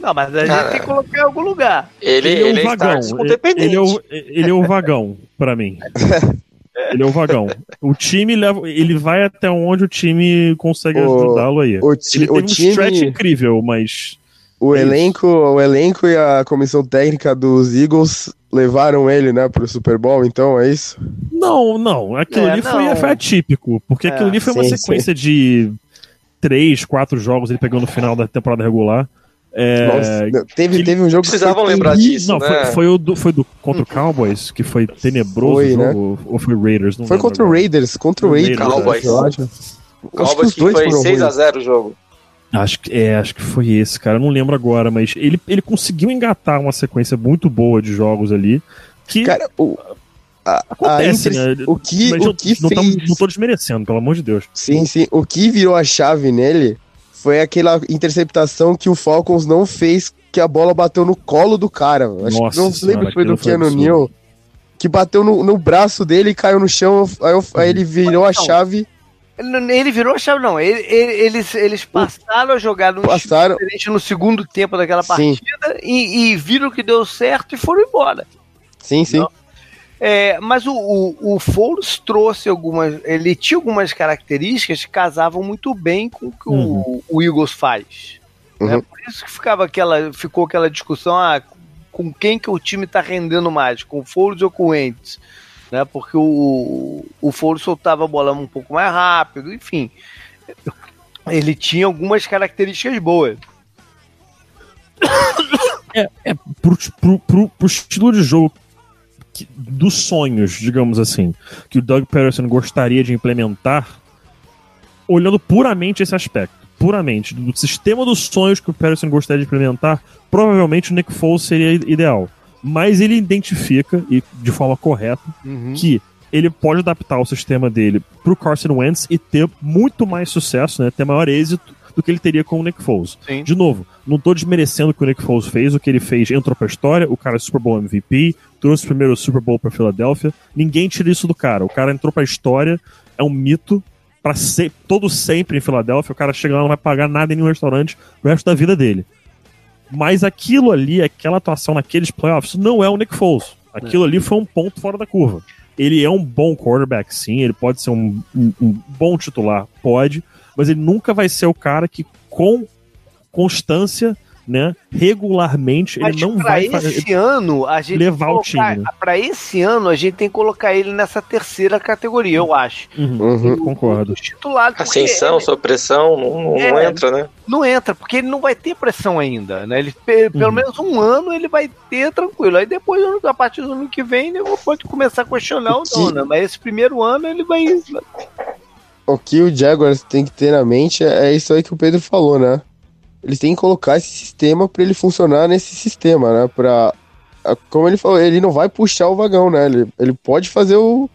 Não, mas a gente tem que colocar em algum lugar. Ele, ele é o ele vagão. Ele, ele, é o, ele é o vagão, pra mim. Ele é o vagão. O time leva, ele vai até onde o time consegue ajudá-lo aí. O, ti, ele o um time... stretch incrível, mas o é elenco, o elenco e a comissão técnica dos Eagles levaram ele, né, pro Super Bowl, então é isso? Não, não. Aquilo é, ali Foi, foi atípico. Porque é, aquilo ali foi sim, uma sequência sim. de três, quatro jogos ele pegou no final da temporada regular. É, Nossa, teve, teve um jogo precisavam lembrar disso. Não, né? foi, foi, o do, foi do contra o Cowboys, que foi tenebroso foi, né? jogo, ou foi Raiders? foi contra o Raiders, contra o Raiders. Cowboys. Cowboys que, que foi 6x0 o jogo. Acho que, é, acho que foi esse, cara. Eu não lembro agora, mas ele, ele conseguiu engatar uma sequência muito boa de jogos ali. Que. Cara, o, a, acontece, a né? O que, mas o eu, que não, fez... não tô desmerecendo, pelo amor de Deus. Sim, sim. O que virou a chave nele foi aquela interceptação que o Falcons não fez, que a bola bateu no colo do cara. Acho Nossa, não senhora, lembro se foi do Keanu Neal. Que bateu no, no braço dele e caiu no chão. Aí, eu, aí ele virou a chave ele virou a chave, não. Ele, ele, eles, eles passaram a jogar num passaram... diferente no segundo tempo daquela partida e, e, viram que deu certo e foram embora. Sim, sim. É, mas o, o, o Foles trouxe algumas. Ele tinha algumas características que casavam muito bem com o que uhum. o, o, Eagles faz. Uhum. É por isso que ficava aquela, ficou aquela discussão: ah, com quem que o time está rendendo mais, com o Foles ou com o Entes? Né? Porque o, o Foro soltava a bola um pouco mais rápido, enfim. Ele tinha algumas características boas. É, é pro, pro, pro, pro estilo de jogo que, dos sonhos, digamos assim, que o Doug Peterson gostaria de implementar, olhando puramente esse aspecto, puramente, do sistema dos sonhos que o Peterson gostaria de implementar, provavelmente o Nick Foles seria ideal mas ele identifica, e de forma correta, uhum. que ele pode adaptar o sistema dele pro Carson Wentz e ter muito mais sucesso, né? Ter maior êxito do que ele teria com o Nick Foles. Sim. De novo, não tô desmerecendo o que o Nick Foles fez, o que ele fez entrou pra história, o cara é Super Bowl MVP, trouxe o primeiro Super Bowl pra Filadélfia, ninguém tira isso do cara. O cara entrou pra história, é um mito, para ser todo sempre em Filadélfia, o cara chega lá não vai pagar nada em nenhum restaurante o resto da vida dele. Mas aquilo ali, aquela atuação naqueles playoffs, não é o Nick Foles. Aquilo é. ali foi um ponto fora da curva. Ele é um bom quarterback, sim, ele pode ser um, um, um bom titular, pode, mas ele nunca vai ser o cara que, com constância, né, regularmente Mas ele não vai esse ano a gente levar colocar, o time. Né? Para esse ano a gente tem que colocar ele nessa terceira categoria, eu acho. Uhum, uhum, concordo. Titular, Ascensão, ele, pressão não, é, não, entra, né? Não entra porque ele não vai ter pressão ainda, né? Ele pelo uhum. menos um ano ele vai ter tranquilo. Aí depois a partir do ano que vem ele pode começar a questionar o dono, né? mas esse primeiro ano ele vai o que o Jaguars tem que ter na mente é isso aí que o Pedro falou, né? Eles têm que colocar esse sistema para ele funcionar nesse sistema, né? Pra, como ele falou, ele não vai puxar o vagão, né? Ele, ele pode fazer o,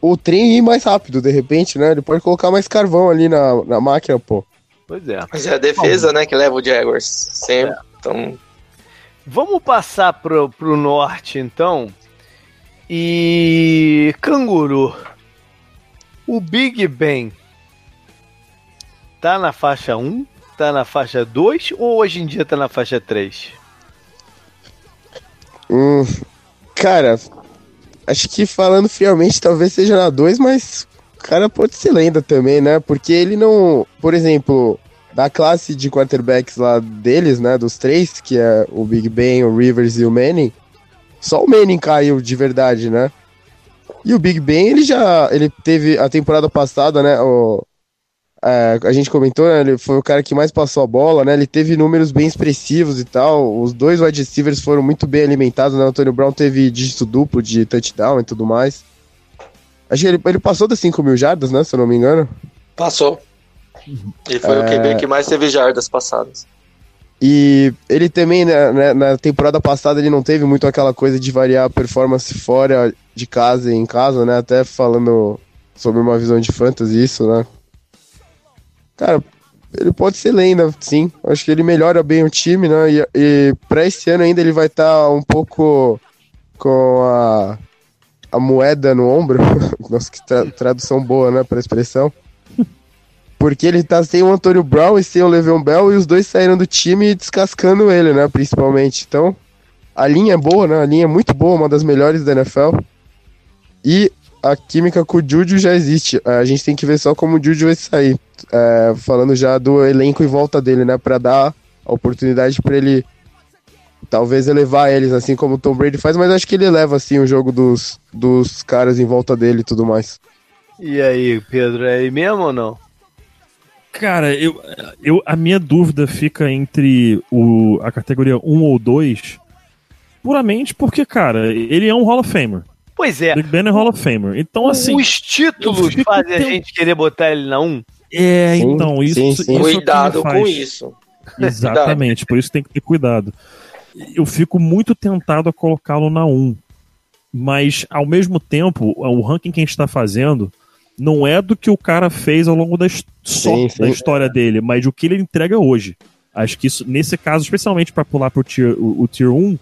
o trem ir mais rápido, de repente, né? Ele pode colocar mais carvão ali na, na máquina, pô. Pois é. Mas é a defesa, né, que leva o Jaguars. Sempre. É. Então... Vamos passar pro, pro norte, então. E. Canguru. O Big Ben tá na faixa 1, tá na faixa 2 ou hoje em dia tá na faixa 3? Hum, cara, acho que falando friamente talvez seja na 2, mas o cara pode ser lenda também, né? Porque ele não, por exemplo, da classe de quarterbacks lá deles, né, dos três, que é o Big Ben, o Rivers e o Manning, só o Manning caiu de verdade, né? E o Big Ben, ele já ele teve a temporada passada, né? O, a gente comentou, né, ele foi o cara que mais passou a bola, né? Ele teve números bem expressivos e tal. Os dois wide receivers foram muito bem alimentados, né? O Antônio Brown teve dígito duplo de touchdown e tudo mais. Acho que ele, ele passou das 5 mil jardas, né? Se eu não me engano. Passou. E foi é... o QB que mais teve jardas passadas. E ele também, né, né, na temporada passada, ele não teve muito aquela coisa de variar a performance fora de casa e em casa, né? Até falando sobre uma visão de fantasy, isso, né? Cara, ele pode ser lenda, sim. Acho que ele melhora bem o time, né? E, e pra esse ano ainda ele vai estar tá um pouco com a, a moeda no ombro. Nossa, que tra tradução boa, né? Pra expressão. Porque ele tá sem o Antônio Brown e sem o Le'Veon Bell e os dois saíram do time descascando ele, né? Principalmente. Então, a linha é boa, né? A linha é muito boa, uma das melhores da NFL. E a química com o Juju já existe. A gente tem que ver só como o Juju vai sair. É, falando já do elenco em volta dele, né? Pra dar a oportunidade para ele talvez elevar eles, assim como o Tom Brady faz, mas acho que ele eleva, assim, o jogo dos, dos caras em volta dele e tudo mais. E aí, Pedro, é aí mesmo ou não? Cara, eu, eu, a minha dúvida fica entre o, a categoria 1 ou 2, puramente porque, cara, ele é um Hall of Famer. Pois é. Big Ben é Hall of Famer. Então, assim. Os títulos fazem a gente querer botar ele na 1? É, sim, então, isso. Sim, sim. isso é cuidado com isso. Exatamente, por isso tem que ter cuidado. Eu fico muito tentado a colocá-lo na 1. Mas, ao mesmo tempo, o ranking que a gente está fazendo não é do que o cara fez ao longo da, só sim, sim. da história dele, mas o que ele entrega hoje. Acho que isso, nesse caso, especialmente para pular pro tier, o, o Tier 1,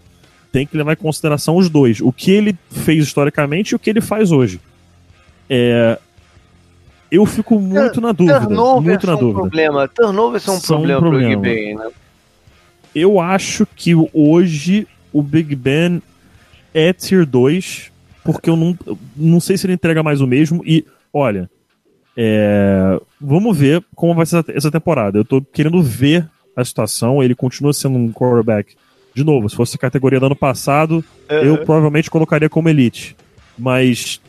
tem que levar em consideração os dois. O que ele fez historicamente e o que ele faz hoje. É, eu fico muito na dúvida. Muito na um dúvida. Problema. Turnovers são um são problema, um problema. pro Big Ben, né? Eu acho que hoje o Big Ben é Tier 2, porque eu não, não sei se ele entrega mais o mesmo. E olha, é, vamos ver como vai ser essa temporada. Eu tô querendo ver a situação. Ele continua sendo um quarterback. De novo, se fosse a categoria do ano passado, uhum. eu provavelmente colocaria como elite. Mas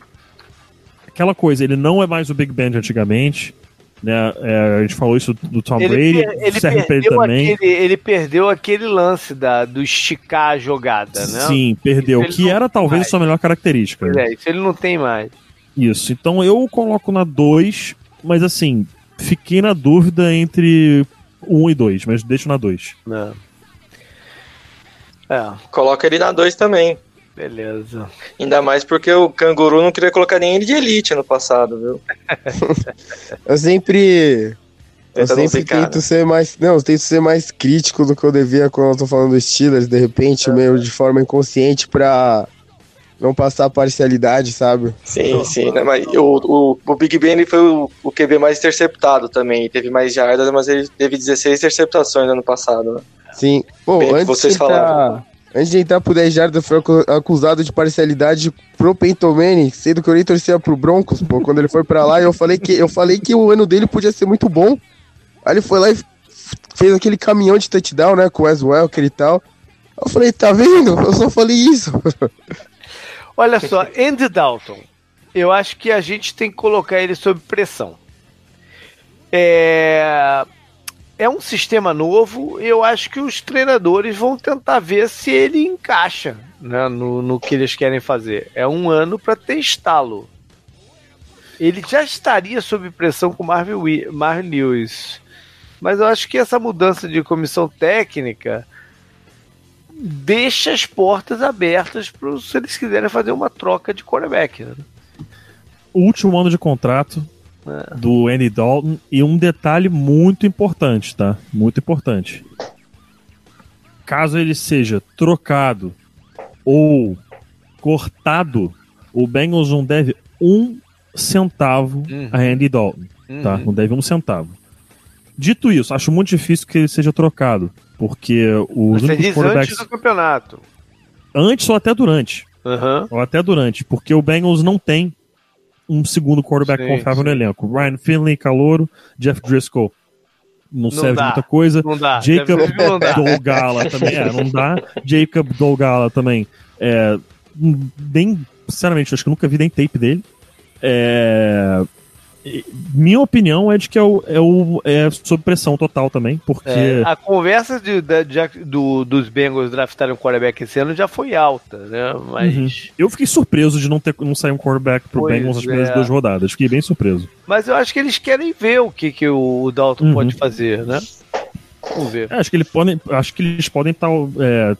aquela coisa, ele não é mais o Big Ben de antigamente. Né? É, a gente falou isso do Tom ele Brady, ele serve pra ele também. Aquele, ele perdeu aquele lance da, do esticar a jogada, né? Sim, perdeu. Que era talvez mais. sua melhor característica. É, isso ele não tem mais. Isso, então eu coloco na 2, mas assim, fiquei na dúvida entre 1 um e 2, mas deixo na 2. É. é. Coloca ele na 2 também. Beleza. Ainda mais porque o canguru não queria colocar nem ele de elite no passado, viu? eu sempre. Eu sempre tento ser mais. Não, eu tento ser mais crítico do que eu devia quando eu tô falando dos Steelers, de repente, é. meio de forma inconsciente pra não passar parcialidade, sabe? Sim, sim. Né? Mas o, o, o Big Ben ele foi o, o QB mais interceptado também. Teve mais jardas, mas ele teve 16 interceptações no ano passado. Né? Sim. Pô, Bem, antes vocês de entrar, Antes de entrar pro 10 jardas, foi acusado de parcialidade pro Manning, sendo que eu nem torcia pro Broncos, pô, quando ele foi pra lá. Eu falei que, eu falei que o ano dele podia ser muito bom. Aí ele foi lá e fez aquele caminhão de touchdown, né, com o Wes Welker e tal. Eu falei, tá vendo? Eu só falei isso. Olha só, Andy Dalton. Eu acho que a gente tem que colocar ele sob pressão. É, é um sistema novo. Eu acho que os treinadores vão tentar ver se ele encaixa né, no, no que eles querem fazer. É um ano para testá-lo. Ele já estaria sob pressão com Marvin, Marvin Lewis. Mas eu acho que essa mudança de comissão técnica deixa as portas abertas para se eles quiserem fazer uma troca de quarterback. Né? O último ano de contrato é. do Andy Dalton e um detalhe muito importante, tá? Muito importante. Caso ele seja trocado ou cortado, o Bengals não deve um centavo uhum. a Andy Dalton, tá? Uhum. Não deve um centavo. Dito isso, acho muito difícil que ele seja trocado, porque os Você únicos quarterbacks... antes do campeonato. Antes ou até durante. Uhum. Ou até durante, porque o Bengals não tem um segundo quarterback sim, confiável sim. no elenco. Ryan Finley, Calouro, Jeff Driscoll. Não, não serve dá. muita coisa. Não dá. Jacob Dolgala também. É, não dá. Jacob Dolgala também. É, nem, sinceramente, acho que nunca vi nem tape dele. É, minha opinião é de que é, o, é, o, é sob pressão total também, porque. É, a conversa de, de, de, do, dos Bengals draftarem um quarterback esse ano já foi alta, né? Mas. Uhum. Eu fiquei surpreso de não, ter, não sair um quarterback pro pois Bengals nas primeiras é. duas rodadas. Fiquei bem surpreso. Mas eu acho que eles querem ver o que, que o Dalton uhum. pode fazer, né? Vamos ver. É, acho que, ele pode, acho que eles podem estar. É,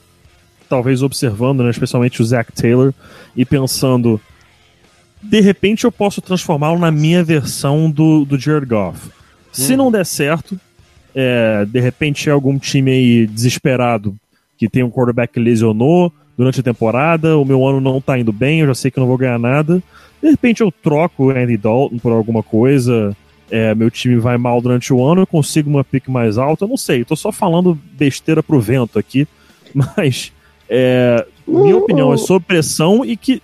talvez observando, né, especialmente o Zach Taylor, e pensando de repente eu posso transformá-lo na minha versão do, do Jared Goff. Se hum. não der certo, é, de repente é algum time aí desesperado que tem um quarterback que lesionou durante a temporada, o meu ano não tá indo bem, eu já sei que eu não vou ganhar nada. De repente eu troco o Andy Dalton por alguma coisa, é, meu time vai mal durante o ano, eu consigo uma pick mais alta, eu não sei, tô só falando besteira pro vento aqui, mas é, minha opinião é sob pressão e que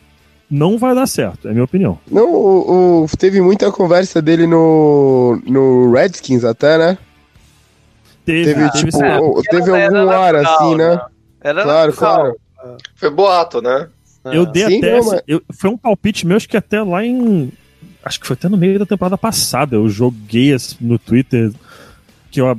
não vai dar certo, é a minha opinião. Não, o, o, teve muita conversa dele no, no Redskins até, né? Teve, teve tipo, teve algum ar assim, né? né? Era claro, claro. Foi boato, né? Eu dei Sim, até. Não, mas... eu, foi um palpite meu, acho que até lá em. Acho que foi até no meio da temporada passada. Eu joguei no Twitter que eu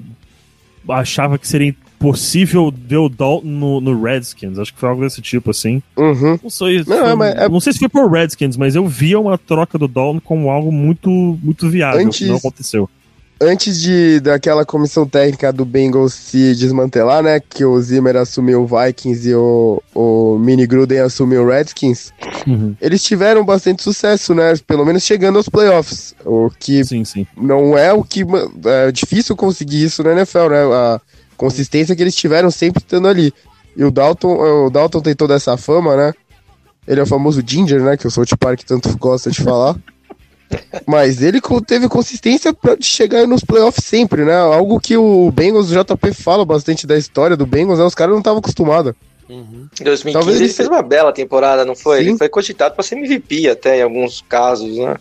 achava que seria possível o Dalton no, no, Redskins. Acho que foi algo desse tipo, assim. Uhum. Não sei. Não, foi, é... não sei se foi por Redskins, mas eu via uma troca do Dalton como algo muito, muito viável. Antes... Não aconteceu antes de daquela comissão técnica do Bengals se desmantelar, né? Que o Zimmer assumiu o Vikings e o, o Mini Gruden assumiu o Redskins. Uhum. Eles tiveram bastante sucesso, né? Pelo menos chegando aos playoffs. O que sim, sim. não é o que. É difícil conseguir isso na NFL, né? A, consistência que eles tiveram sempre estando ali. E o Dalton, o Dalton tem toda essa fama, né? Ele é o famoso Ginger, né? Que o South Park tanto gosta de falar. Mas ele teve consistência para chegar nos playoffs sempre, né? Algo que o Bengals, o JP fala bastante da história do Bengals, né? Os caras não estavam acostumados. Uhum. Em 2015 Talvez ele fez uma bela temporada, não foi? Sim. Ele foi cogitado para ser MVP até em alguns casos, né?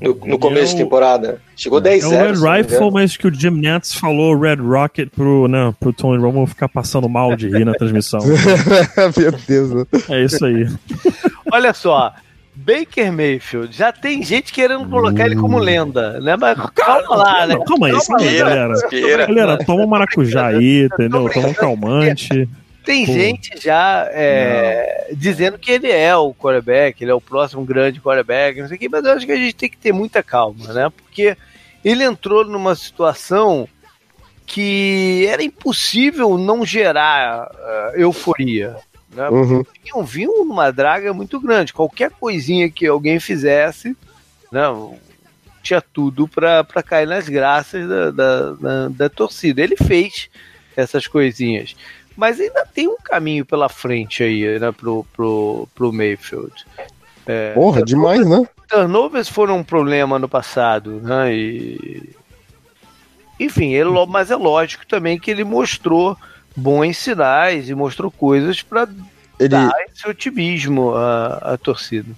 No, no começo é de temporada. Chegou 10 0 É o Red Rifle, mas que o Jim Nantz falou Red Rocket pro, não, pro Tony Romo ficar passando mal de rir na transmissão. Meu Deus. Né? É isso aí. Olha só. Baker Mayfield, já tem gente querendo colocar uh. ele como uh. lenda, né? Mas calma lá, né? Calma aí, calma aí, galera. Galera, toma um maracujá aí, entendeu? Toma um calmante. Tem Pô. gente já é, dizendo que ele é o quarterback, ele é o próximo grande quarterback, não sei o que, mas eu acho que a gente tem que ter muita calma, né? Porque ele entrou numa situação que era impossível não gerar uh, euforia. Né? Uhum. Vinham, vinham numa draga muito grande. Qualquer coisinha que alguém fizesse, né? tinha tudo para cair nas graças da, da, da, da, torcida. Ele fez essas coisinhas. Mas ainda tem um caminho pela frente aí, né, pro, pro, pro Mayfield. É, Porra, demais, né? Turnovers foram um problema no passado, né? E... Enfim, ele, mas é lógico também que ele mostrou bons sinais e mostrou coisas para ele... dar esse otimismo à, à torcida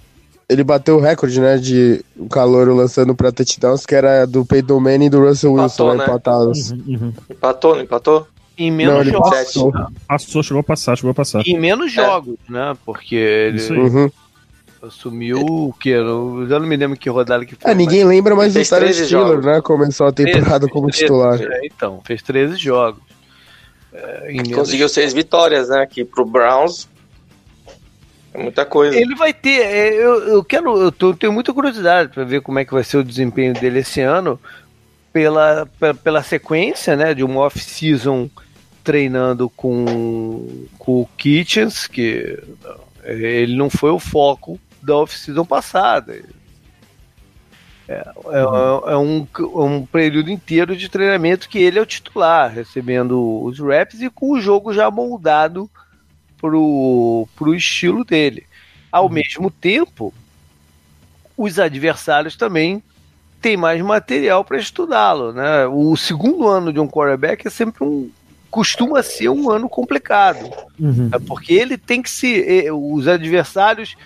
ele bateu o recorde, né, de o calor lançando pra touchdowns, que era do Peyton Manning e do Russell Wilson, empatou, né? empatados. Uhum, uhum. Empatou, não empatou? Em menos não, jogos. Passou. passou. chegou a passar, chegou a passar. Em menos é. jogos, né, porque ele uhum. assumiu o quê? Eu já não me lembro que rodada que foi. É, ninguém mas... lembra mais do Sarah Stiller, né, começou a temporada 13, como 13, titular. É, então, fez 13 jogos. É, Conseguiu seis vitórias, né, aqui pro Browns é muita coisa. Ele vai ter. É, eu, eu quero. Eu tô, tenho muita curiosidade para ver como é que vai ser o desempenho dele esse ano. Pela, pela sequência, né? De uma off-season treinando com, com o Kitchens, que ele não foi o foco da off-season passada. É, é, é, um, é um período inteiro de treinamento que ele é o titular, recebendo os reps e com o jogo já moldado pro, pro estilo dele. Ao uhum. mesmo tempo, os adversários também têm mais material para estudá-lo, né? O segundo ano de um quarterback é sempre um costuma ser um ano complicado, uhum. né? porque ele tem que se os adversários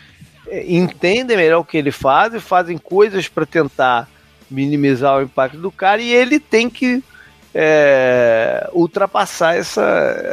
é, entendem melhor o que ele faz e fazem coisas para tentar minimizar o impacto do cara e ele tem que é, ultrapassar essa,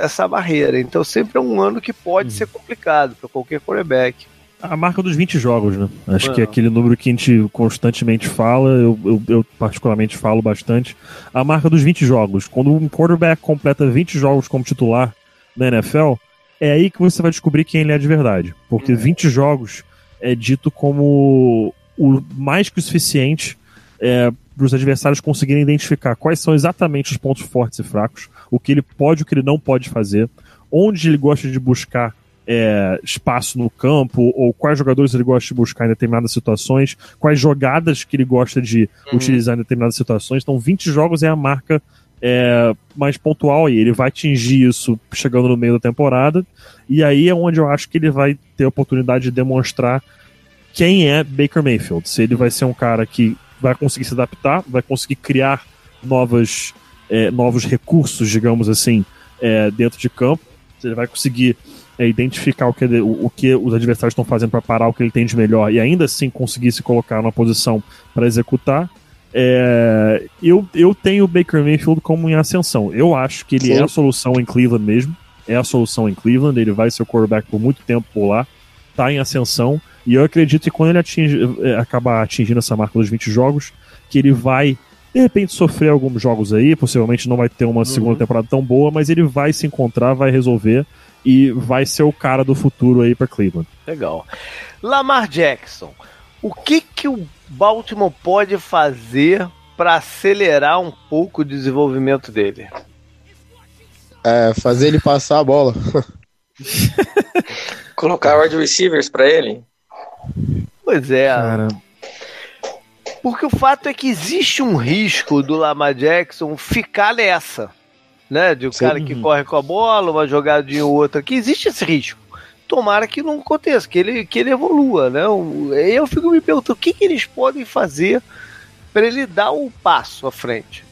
essa barreira. Então sempre é um ano que pode uhum. ser complicado para qualquer quarterback. A marca dos 20 jogos, né? Acho que é aquele número que a gente constantemente fala, eu, eu, eu, particularmente falo bastante. A marca dos 20 jogos. Quando um quarterback completa 20 jogos como titular na NFL, é aí que você vai descobrir quem ele é de verdade. Porque uhum. 20 jogos é dito como o mais que o suficiente é, para os adversários conseguirem identificar quais são exatamente os pontos fortes e fracos, o que ele pode e o que ele não pode fazer, onde ele gosta de buscar é, espaço no campo, ou quais jogadores ele gosta de buscar em determinadas situações, quais jogadas que ele gosta de uhum. utilizar em determinadas situações. Então, 20 jogos é a marca é, mais pontual e ele vai atingir isso chegando no meio da temporada. E aí é onde eu acho que ele vai ter a oportunidade de demonstrar quem é Baker Mayfield. Se ele vai ser um cara que vai conseguir se adaptar, vai conseguir criar novas, é, novos recursos, digamos assim, é, dentro de campo. Ele vai conseguir é, identificar o que, ele, o, o, que os adversários estão fazendo para parar o que ele tem de melhor e ainda assim conseguir se colocar numa posição para executar. É, eu, eu tenho o Baker Mayfield como em ascensão. Eu acho que ele Sim. é a solução em Cleveland mesmo. É a solução em Cleveland. Ele vai ser o quarterback por muito tempo por lá. Tá em ascensão. E eu acredito que quando ele atinge, eh, acabar atingindo essa marca dos 20 jogos, que ele vai de repente sofrer alguns jogos aí, possivelmente não vai ter uma segunda uhum. temporada tão boa, mas ele vai se encontrar, vai resolver e vai ser o cara do futuro aí para Cleveland. Legal. Lamar Jackson, o que que o Baltimore pode fazer para acelerar um pouco o desenvolvimento dele? É, fazer ele passar a bola. Colocar wide receivers para ele? Pois é. Cara. Porque o fato é que existe um risco do Lamar Jackson ficar nessa. Né? De um Sim. cara que corre com a bola, uma jogadinha ou outra, que existe esse risco. Tomara que não aconteça, que ele, que ele evolua, né? Eu fico me perguntando o que, que eles podem fazer para ele dar o um passo à frente.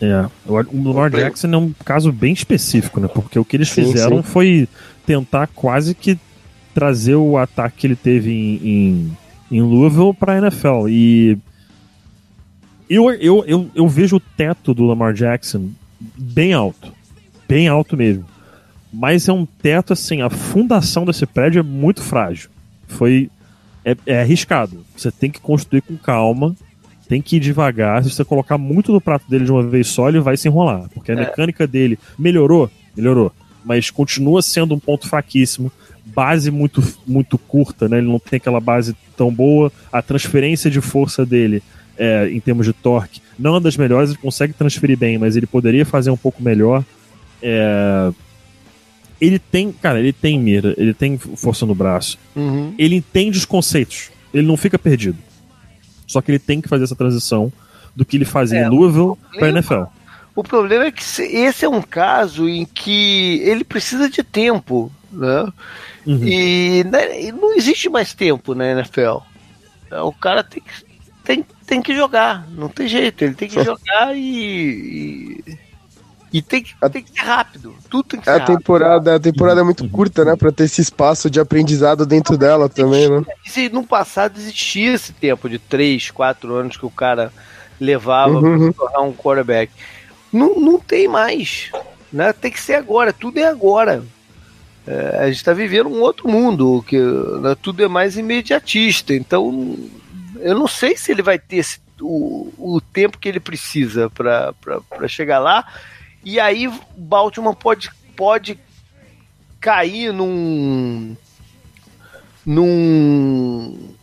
É, o Lamar Jackson é um caso bem específico, né? Porque o que eles fizeram sim. foi tentar quase que trazer o ataque que ele teve em, em, em Louisville para a NFL. E eu, eu, eu, eu vejo o teto do Lamar Jackson bem alto. Bem alto mesmo. Mas é um teto assim, a fundação desse prédio é muito frágil. Foi. É, é arriscado. Você tem que construir com calma, tem que ir devagar. Se você colocar muito no prato dele de uma vez só, ele vai se enrolar. Porque a é. mecânica dele melhorou, melhorou. Mas continua sendo um ponto fraquíssimo base muito, muito curta, né? Ele não tem aquela base tão boa. A transferência de força dele, é, em termos de torque, não é das melhores. Ele consegue transferir bem, mas ele poderia fazer um pouco melhor. É... Ele tem, cara, ele tem mira, ele tem força no braço. Uhum. Ele entende os conceitos. Ele não fica perdido. Só que ele tem que fazer essa transição do que ele fazia é, em Louisville para NFL. O problema é que esse é um caso em que ele precisa de tempo, né? Uhum. E, né, não existe mais tempo na NFL. O cara tem que, tem, tem que jogar, não tem jeito, ele tem que jogar e, e e tem que, tem que ser rápido. Tudo tem que ser a rápido. Temporada, a temporada é muito curta, né? Pra ter esse espaço de aprendizado dentro dela também, né? Se no passado existia esse tempo de 3, 4 anos que o cara levava uhum. pra se tornar um quarterback. Não, não tem mais. Né? Tem que ser agora, tudo é agora. É, a gente está vivendo um outro mundo, que né, tudo é mais imediatista. Então, eu não sei se ele vai ter esse, o, o tempo que ele precisa para chegar lá. E aí Baltimore pode, pode cair num. num.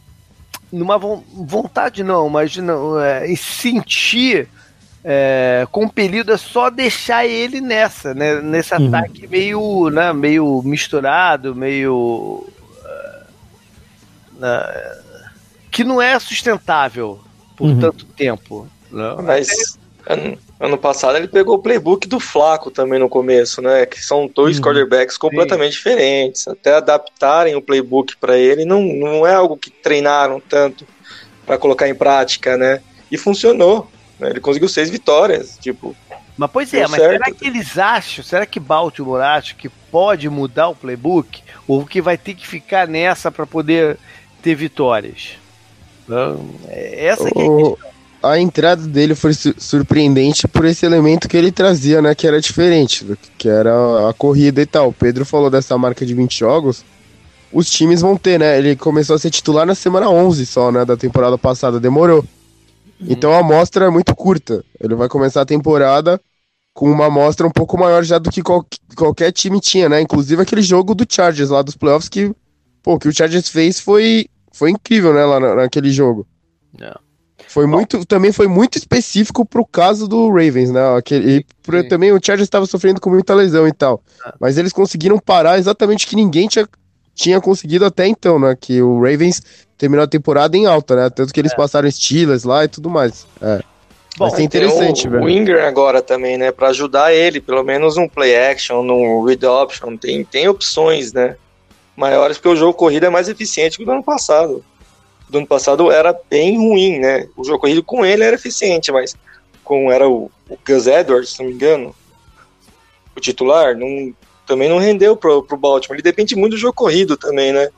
numa vontade não, mas não, é, sentir é, compelido a só deixar ele nessa, né, nesse uhum. ataque meio, né, meio misturado, meio. Uh, que não é sustentável por uhum. tanto tempo. Né? Mas Ano passado ele pegou o playbook do Flaco também no começo, né? Que são dois uhum. quarterbacks completamente Sim. diferentes. Até adaptarem o playbook para ele não, não é algo que treinaram tanto para colocar em prática, né? E funcionou. Né? Ele conseguiu seis vitórias, tipo. Mas pois é, mas certo. será que eles acham, será que Baltimore acha que pode mudar o playbook? Ou que vai ter que ficar nessa para poder ter vitórias? Não, é essa que é a questão a entrada dele foi surpreendente por esse elemento que ele trazia, né? Que era diferente, que era a corrida e tal. O Pedro falou dessa marca de 20 jogos. Os times vão ter, né? Ele começou a ser titular na semana 11 só, né? Da temporada passada, demorou. Uhum. Então a amostra é muito curta. Ele vai começar a temporada com uma amostra um pouco maior já do que qual, qualquer time tinha, né? Inclusive aquele jogo do Chargers lá dos playoffs que, pô, que o Chargers fez foi, foi incrível, né? Lá na, naquele jogo. Yeah. É. Foi muito, também foi muito específico pro caso do Ravens, né? Aquele, e também o Chargers estava sofrendo com muita lesão e tal. Ah. Mas eles conseguiram parar exatamente o que ninguém tinha, tinha conseguido até então, né? Que o Ravens terminou a temporada em alta, né? Tanto que eles é. passaram Steelers lá e tudo mais. É. Bom, Vai interessante, o, velho. O Ingram agora também, né? Para ajudar ele, pelo menos um play action, no read option, tem, tem opções, né? Maiores, porque o jogo corrida é mais eficiente que o do ano passado do ano passado era bem ruim, né? O jogo corrido com ele era eficiente, mas com era o, o Gus Edwards, se não me engano, o titular, não, também não rendeu pro, pro Baltimore. Ele depende muito do jogo corrido também, né?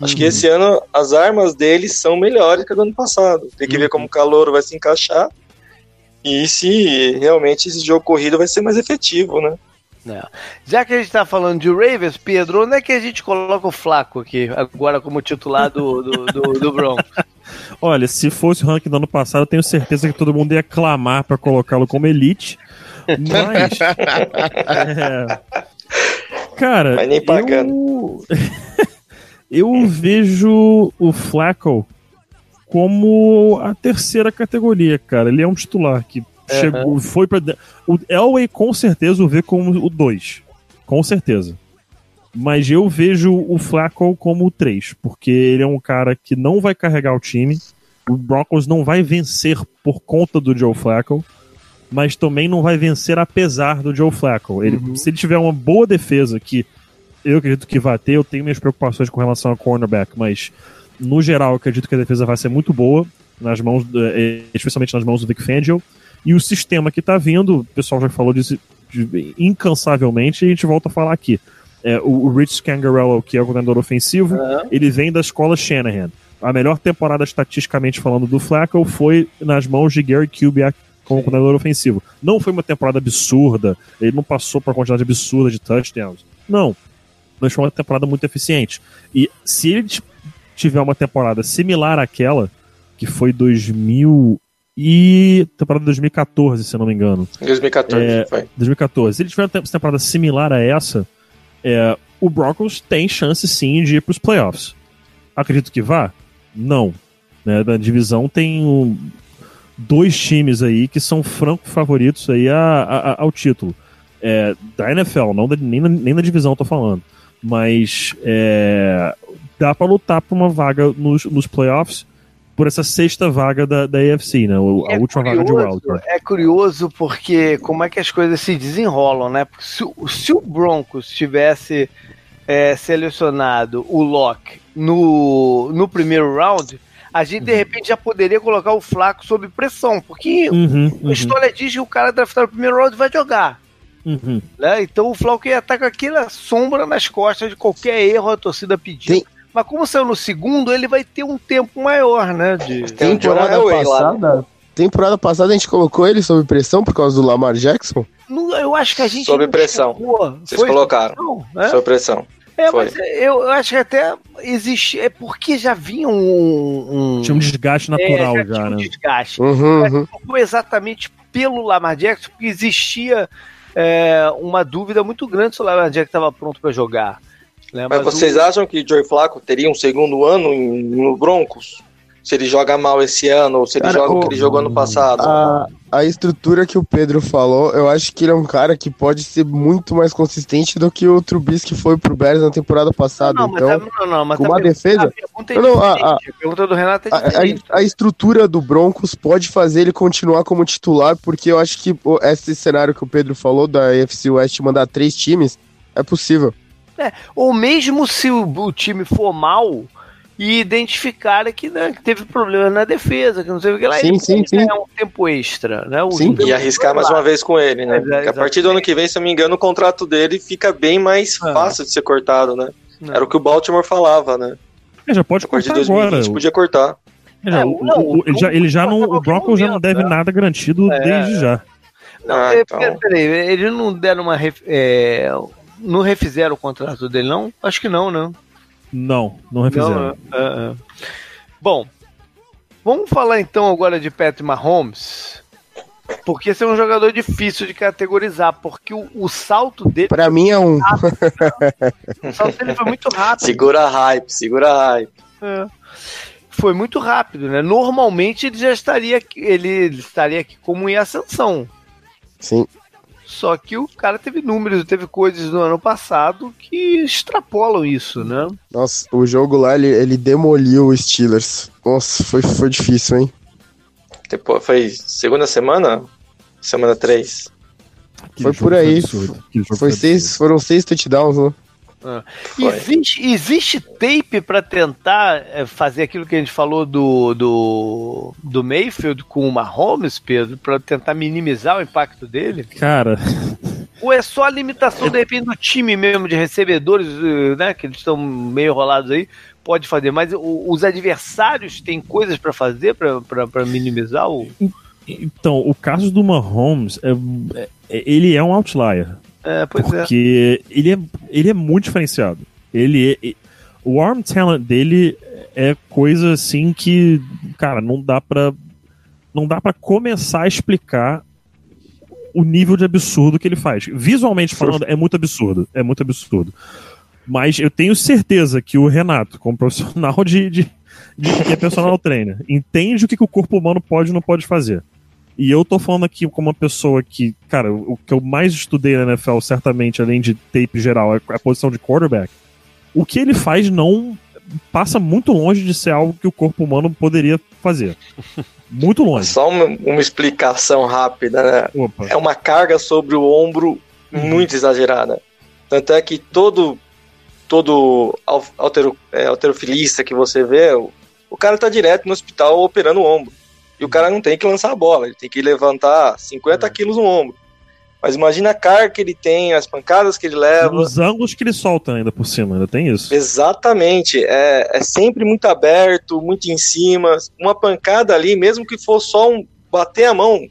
Acho uhum. que esse ano as armas dele são melhores que a do ano passado. Tem que uhum. ver como o calor vai se encaixar e se realmente esse jogo corrido vai ser mais efetivo, né? É. Já que a gente tá falando de Ravens, Pedro, onde é que a gente coloca o Flaco aqui, agora como titular do, do, do, do Broncos? Olha, se fosse o ranking do ano passado, eu tenho certeza que todo mundo ia clamar para colocá-lo como elite. Mas. é, cara. Mas nem pagando. Eu, eu vejo o Flacco como a terceira categoria, cara. Ele é um titular que Uhum. Chegou, foi pra. O Elway com certeza o vê como o 2. Com certeza. Mas eu vejo o Flacco como o 3, porque ele é um cara que não vai carregar o time. O Broncos não vai vencer por conta do Joe Flacco, mas também não vai vencer apesar do Joe Flacco. Ele, uhum. Se ele tiver uma boa defesa, que eu acredito que vai ter, eu tenho minhas preocupações com relação ao cornerback, mas no geral eu acredito que a defesa vai ser muito boa, nas mãos, eh, especialmente nas mãos do Vic Fangio. E o sistema que está vindo, o pessoal já falou disso incansavelmente, e a gente volta a falar aqui. É, o, o Rich Scangarello, que é o coordenador ofensivo, uhum. ele vem da escola Shanahan. A melhor temporada estatisticamente falando do Flacco foi nas mãos de Gary Kubiak como Sim. coordenador ofensivo. Não foi uma temporada absurda, ele não passou por uma quantidade absurda de touchdowns. Não. Mas foi uma temporada muito eficiente. E se ele tiver uma temporada similar àquela, que foi 2000 e temporada de 2014, se eu não me engano. 2014, é, foi. 2014. Se ele tiver uma temporada similar a essa, é, o Broncos tem chance sim de ir para os playoffs. Acredito que vá? Não. Né, na divisão tem um, dois times aí que são franco favoritos aí a, a, ao título. É, da NFL, não da, nem, na, nem na divisão eu tô falando. Mas é, dá para lutar por uma vaga nos, nos playoffs por essa sexta vaga da, da AFC, né? O, a é última curioso, vaga de wildcard. É curioso porque como é que as coisas se desenrolam, né? Porque se, se o Broncos tivesse é, selecionado o Locke no, no primeiro round, a gente de uhum. repente já poderia colocar o Flaco sob pressão, porque uhum, uhum. a história diz que o cara draftado no primeiro round vai jogar. Uhum. Né? Então o Flaco ia estar com aquela sombra nas costas de qualquer erro a torcida pedir. Mas como saiu no segundo, ele vai ter um tempo maior, né? De... Temporada passada, temporada passada a gente colocou ele sob pressão por causa do Lamar Jackson? eu acho que a gente. Sob pressão. Vocês Foi colocaram. Pressão, né? Sob pressão. É, Foi. mas eu, eu, acho que até existe. É porque já vinha um. um tinha um desgaste natural, é, já, já tinha um né? desgaste. Uhum, uhum. exatamente pelo Lamar Jackson, porque existia é, uma dúvida muito grande se o Lamar Jackson estava pronto para jogar. Né? Mas, vocês o... acham que Joey Flacco teria um segundo ano em, no Broncos? Se ele joga mal esse ano, ou se ele cara, joga o que ele jogou ano passado? A, a estrutura que o Pedro falou, eu acho que ele é um cara que pode ser muito mais consistente do que o Trubisky foi pro Bears na temporada passada. Não, então, mas, não, não, mas com uma defesa. A é não, a, a, pergunta do Renato é a, a, estrutura do Broncos pode fazer ele continuar como titular, porque eu acho que esse cenário que o Pedro falou da AFC West mandar três times é possível. É, ou mesmo se o, o, time for mal e identificar que, né, que teve problema na defesa, que não sei o que lá, sim, ele sim, sim. um tempo extra, né? O sim. E arriscar mais uma vez com ele, né? É, a partir do ano que vem, se eu não me engano, o contrato dele fica bem mais ah. fácil de ser cortado, né? Não. Era o que o Baltimore falava, né? É, já pode cortar a partir de 2020 agora. podia cortar. É, já, o, o, ele já, ele já não, o Broncos já não deve né? nada garantido é. desde já. Não, ah, é, então... peraí, eles não deram uma. Não refizeram o contrato dele, não? Acho que não, né? Não, não refizeram. Não, uh, uh. Bom, vamos falar então agora de Patrick Mahomes. Porque esse é um jogador difícil de categorizar, porque o, o salto dele. Pra mim é um. o salto dele foi muito rápido. Segura a hype, segura a hype. É. Foi muito rápido, né? Normalmente ele já estaria. Ele estaria aqui como em ascensão. Sim. Só que o cara teve números, teve coisas no ano passado que extrapolam isso, né? Nossa, o jogo lá, ele, ele demoliu o Steelers. Nossa, foi, foi difícil, hein? Depois, foi segunda semana? Semana 3. Foi por aí. Foi seis, foram seis touchdowns, né? Ah. Existe, existe tape para tentar eh, fazer aquilo que a gente falou do, do, do Mayfield com o Mahomes, Pedro, para tentar minimizar o impacto dele? Cara. Ou é só a limitação, de repente, do time mesmo de recebedores, eh, né? Que eles estão meio rolados aí, pode fazer, mas os adversários têm coisas para fazer para minimizar o. Então, o caso do Mahomes, é, é, ele é um outlier. É, pois é. porque é. ele é, ele é muito diferenciado. Ele é, o arm talent dele é coisa assim que, cara, não dá pra não dá para começar a explicar o nível de absurdo que ele faz. Visualmente falando, é muito absurdo. É muito absurdo. Mas eu tenho certeza que o Renato, como profissional de, de, de que é personal trainer, entende o que, que o corpo humano pode e não pode fazer. E eu tô falando aqui como uma pessoa que, cara, o que eu mais estudei na NFL, certamente, além de tape geral, é a posição de quarterback. O que ele faz não passa muito longe de ser algo que o corpo humano poderia fazer. Muito longe. Só uma, uma explicação rápida, né? Opa. É uma carga sobre o ombro uhum. muito exagerada. Tanto é que todo todo altero, é, alterofilista que você vê, o, o cara tá direto no hospital operando o ombro. E o cara não tem que lançar a bola, ele tem que levantar 50 é. quilos no ombro. Mas imagina a carga que ele tem, as pancadas que ele leva. E os ângulos que ele solta ainda por cima, ainda tem isso. Exatamente. É, é sempre muito aberto, muito em cima. Uma pancada ali, mesmo que for só um bater a mão,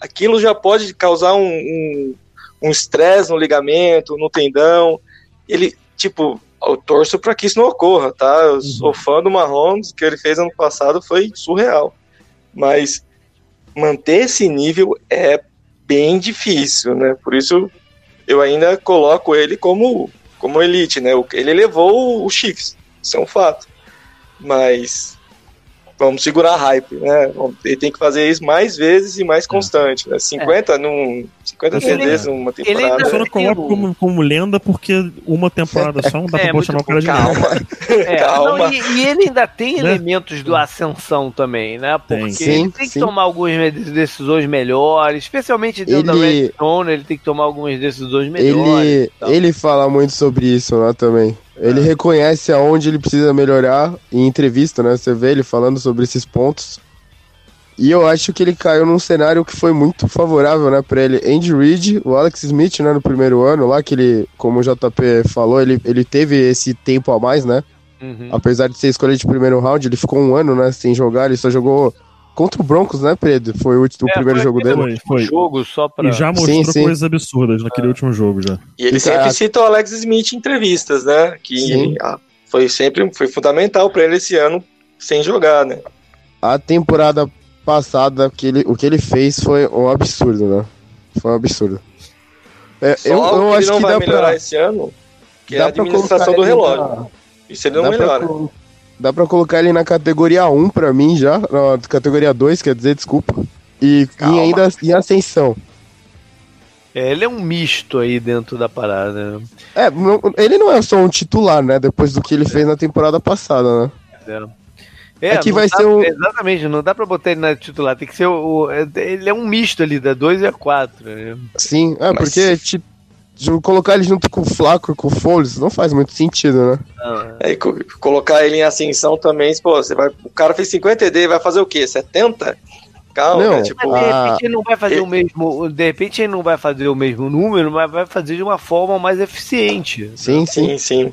aquilo já pode causar um estresse um, um no ligamento, no tendão. Ele, tipo, eu torço para que isso não ocorra, tá? Eu uhum. sou fã do Mahomes, que ele fez ano passado foi surreal mas manter esse nível é bem difícil, né? Por isso eu ainda coloco ele como, como elite, né? Ele levou o Chiefs, isso é um fato. Mas vamos segurar a hype, né? Ele tem que fazer isso mais vezes e mais é. constante. Né? 50 é. num 50 TDs numa temporada. Ele eu só não coloco como, como lenda porque uma temporada só não dá é, pra chamar o cara de calma. É, calma. Não, e, e, ele ainda tem né? elementos do ascensão também, né? Porque sim, ele tem que sim. tomar algumas decisões melhores, especialmente dentro ele... da Red Zone, ele tem que tomar algumas decisões melhores. Ele, ele fala muito sobre isso lá também. Ele reconhece aonde ele precisa melhorar em entrevista, né? Você vê ele falando sobre esses pontos. E eu acho que ele caiu num cenário que foi muito favorável, né, para ele. Andy Reid, o Alex Smith, né, no primeiro ano lá, que ele, como o JP falou, ele, ele teve esse tempo a mais, né? Uhum. Apesar de ser escolhido de primeiro round, ele ficou um ano, né, sem jogar, ele só jogou contra o Broncos, né, Pedro? Foi o, último, é, primeiro jogo dele. Foi, foi. jogo só pra... E já mostrou sim, sim. coisas absurdas naquele último jogo já. E ele sempre cita o Alex Smith em entrevistas, né? Que foi sempre foi fundamental para ele esse ano sem jogar, né? A temporada passada, que ele, o que ele fez foi um absurdo, né? Foi um absurdo. É, eu, eu acho que não vai melhorar pra... esse ano, que é a administração do relógio. Isso ele não melhora. Pra Dá pra colocar ele na categoria 1 pra mim já. Na categoria 2, quer dizer, desculpa. E, e ainda em ascensão. É, ele é um misto aí dentro da parada. Né? É, não, ele não é só um titular, né? Depois do que ele fez na temporada passada, né? É. É, que vai ser um... Exatamente, não dá pra botar ele na titular, tem que ser o. o ele é um misto ali, da 2 e a 4. Né? Sim, é, Mas... porque colocar ele junto com o Flaco e com o Foles não faz muito sentido, né? É, e colocar ele em ascensão também, pô, você vai, o cara fez 50 ED, vai fazer o quê? 70? Calma, não, tipo, de repente ele não vai fazer o mesmo, de repente ele não vai fazer o mesmo número, mas vai fazer de uma forma mais eficiente. Sim, sim, sim.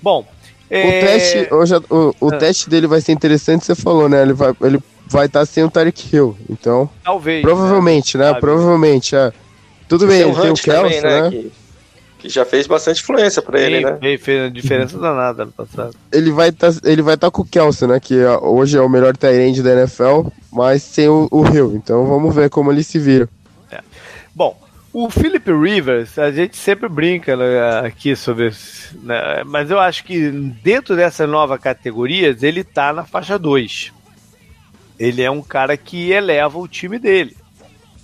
Bom, é... o teste, hoje, o, o ah. teste dele vai ser interessante, você falou, né? Ele vai, ele vai estar sem o Tarek Hill, então. Talvez. Provavelmente, né? né? Provavelmente, é. Tudo bem, ele tem o Kelsey, né? né? Que, que, já fez bastante influência pra ele, né? Fez, fez diferença danada no passado. Ele vai tá, ele vai estar tá com o Kelsey, né? Que hoje é o melhor Tyrande da NFL, mas sem o, o Hill. Então vamos ver como ele se vira. É. Bom, o Philip Rivers, a gente sempre brinca né, aqui sobre. Né, mas eu acho que dentro dessa nova categoria, ele tá na faixa 2. Ele é um cara que eleva o time dele.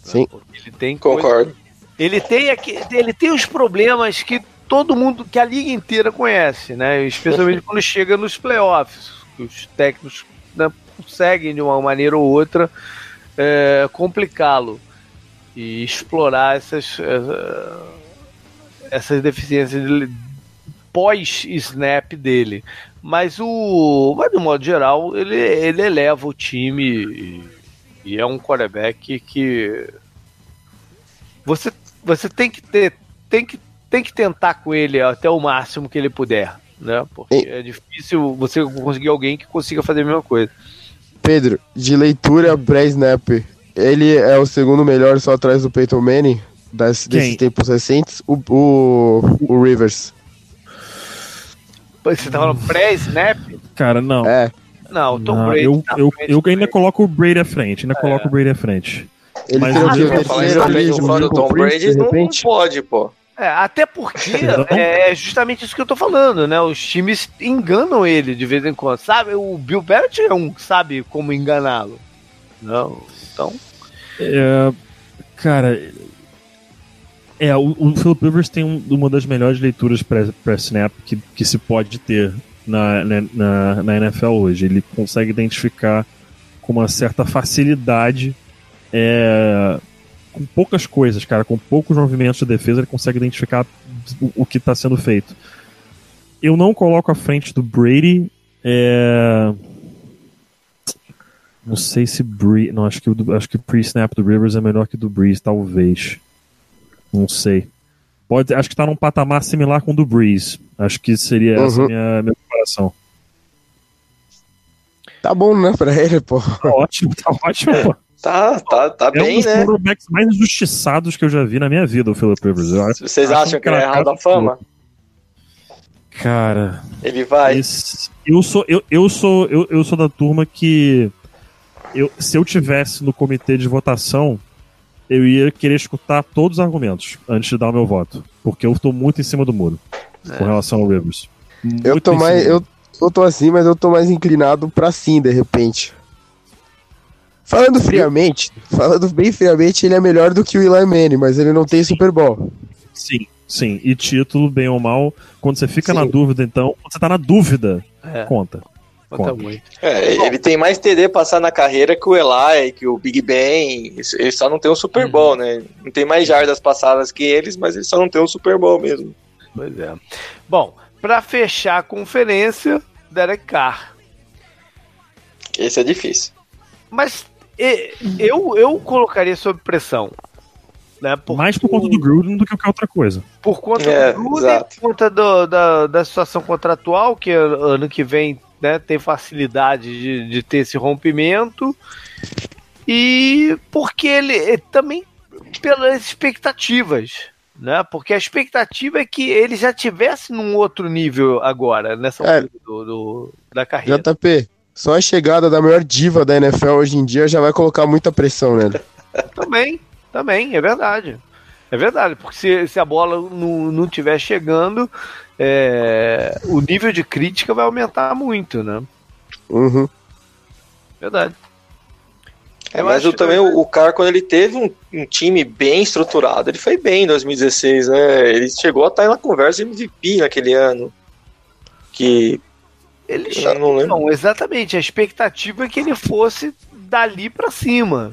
Sim. Né, ele tem Concordo. Ele tem aqui, ele tem os problemas que todo mundo, que a liga inteira conhece, né? Especialmente quando chega nos playoffs, os técnicos né, conseguem de uma maneira ou outra é, complicá-lo e explorar essas uh, essas deficiências pós-snap dele. Mas o, mas de modo geral, ele, ele eleva o time e, e é um quarterback que você você tem que ter, tem que, tem que tentar com ele até o máximo que ele puder, né? Porque e... é difícil você conseguir alguém que consiga fazer a mesma coisa. Pedro, de leitura pré-snap, ele é o segundo melhor só atrás do Peyton Manning das, desses tempos recentes, o, o, o Rivers. Você tá falando pré-snap? Cara, não. É. Não, o Tom não, Brady. Eu, tá eu, eu ainda coloco o Brady à frente, ainda é. coloco o Brady à frente. Ele mas tem o terceiro ali, o Tom Brady não, não pode, pô. É, até porque é justamente isso que eu tô falando, né? Os times enganam ele de vez em quando, sabe? O Bill Belichick é um sabe como enganá-lo. Não, então... É, cara, é, o, o Philip Rivers tem um, uma das melhores leituras para snap que, que se pode ter na, na, na NFL hoje. Ele consegue identificar com uma certa facilidade é, com poucas coisas, cara, com poucos movimentos de defesa, ele consegue identificar o, o que está sendo feito. Eu não coloco à frente do Brady. É... Não sei se Bree... Não, acho que o, acho que o pre-snap do Rivers é melhor que o do Breeze, talvez. Não sei. Pode, acho que está num patamar similar com o do Breeze. Acho que seria uhum. essa a minha, minha comparação. Tá bom, né, pra ele, pô. Tá ótimo, tá ótimo, pô. Tá, tá, tá é bem, um dos né? quarterbacks mais injustiçados que eu já vi na minha vida, o Philip Rivers. Eu Vocês acham que ele é Hall da Fama? Cara. Ele vai. Esse, eu sou, eu, eu sou, eu, eu sou da turma que. Eu, se eu tivesse no comitê de votação, eu ia querer escutar todos os argumentos antes de dar o meu voto. Porque eu tô muito em cima do muro é. com relação ao Rivers. eu tô mais. Eu, eu tô assim, mas eu tô mais inclinado pra sim, de repente. Falando friamente, falando bem friamente, ele é melhor do que o Eli Manning, mas ele não tem Super Bowl. Sim, sim. E título, bem ou mal, quando você fica sim. na dúvida, então, quando você tá na dúvida, é. conta. Conta muito. É, ele tem mais TD passar na carreira que o Eli, que o Big Ben. Ele só não tem um Super uhum. Bowl, né? Não tem mais jardas passadas que eles, mas ele só não tem um Super Bowl mesmo. Pois é. Bom, para fechar a conferência, Derek Carr. Esse é difícil. Mas eu, eu colocaria sob pressão. Né, por, Mais por conta do Gruden do que qualquer outra coisa. Por conta é, do Gruden, por conta do, da, da situação contratual, que ano que vem né, tem facilidade de, de ter esse rompimento. E porque ele, ele também pelas expectativas né? Porque a expectativa é que ele já tivesse num outro nível agora, nessa é, do, do, da carreira. JP, só a chegada da maior diva da NFL hoje em dia já vai colocar muita pressão nele. também, também, é verdade. É verdade, porque se, se a bola não, não tiver chegando, é, o nível de crítica vai aumentar muito, né? Uhum. Verdade. É, mas eu também o, o Carr, quando ele teve um, um, time bem estruturado, ele foi bem em 2016, né? Ele chegou a estar na conversa MVP naquele ano. Que. Ele chegou, não, lembro. exatamente. A expectativa é que ele fosse dali para cima.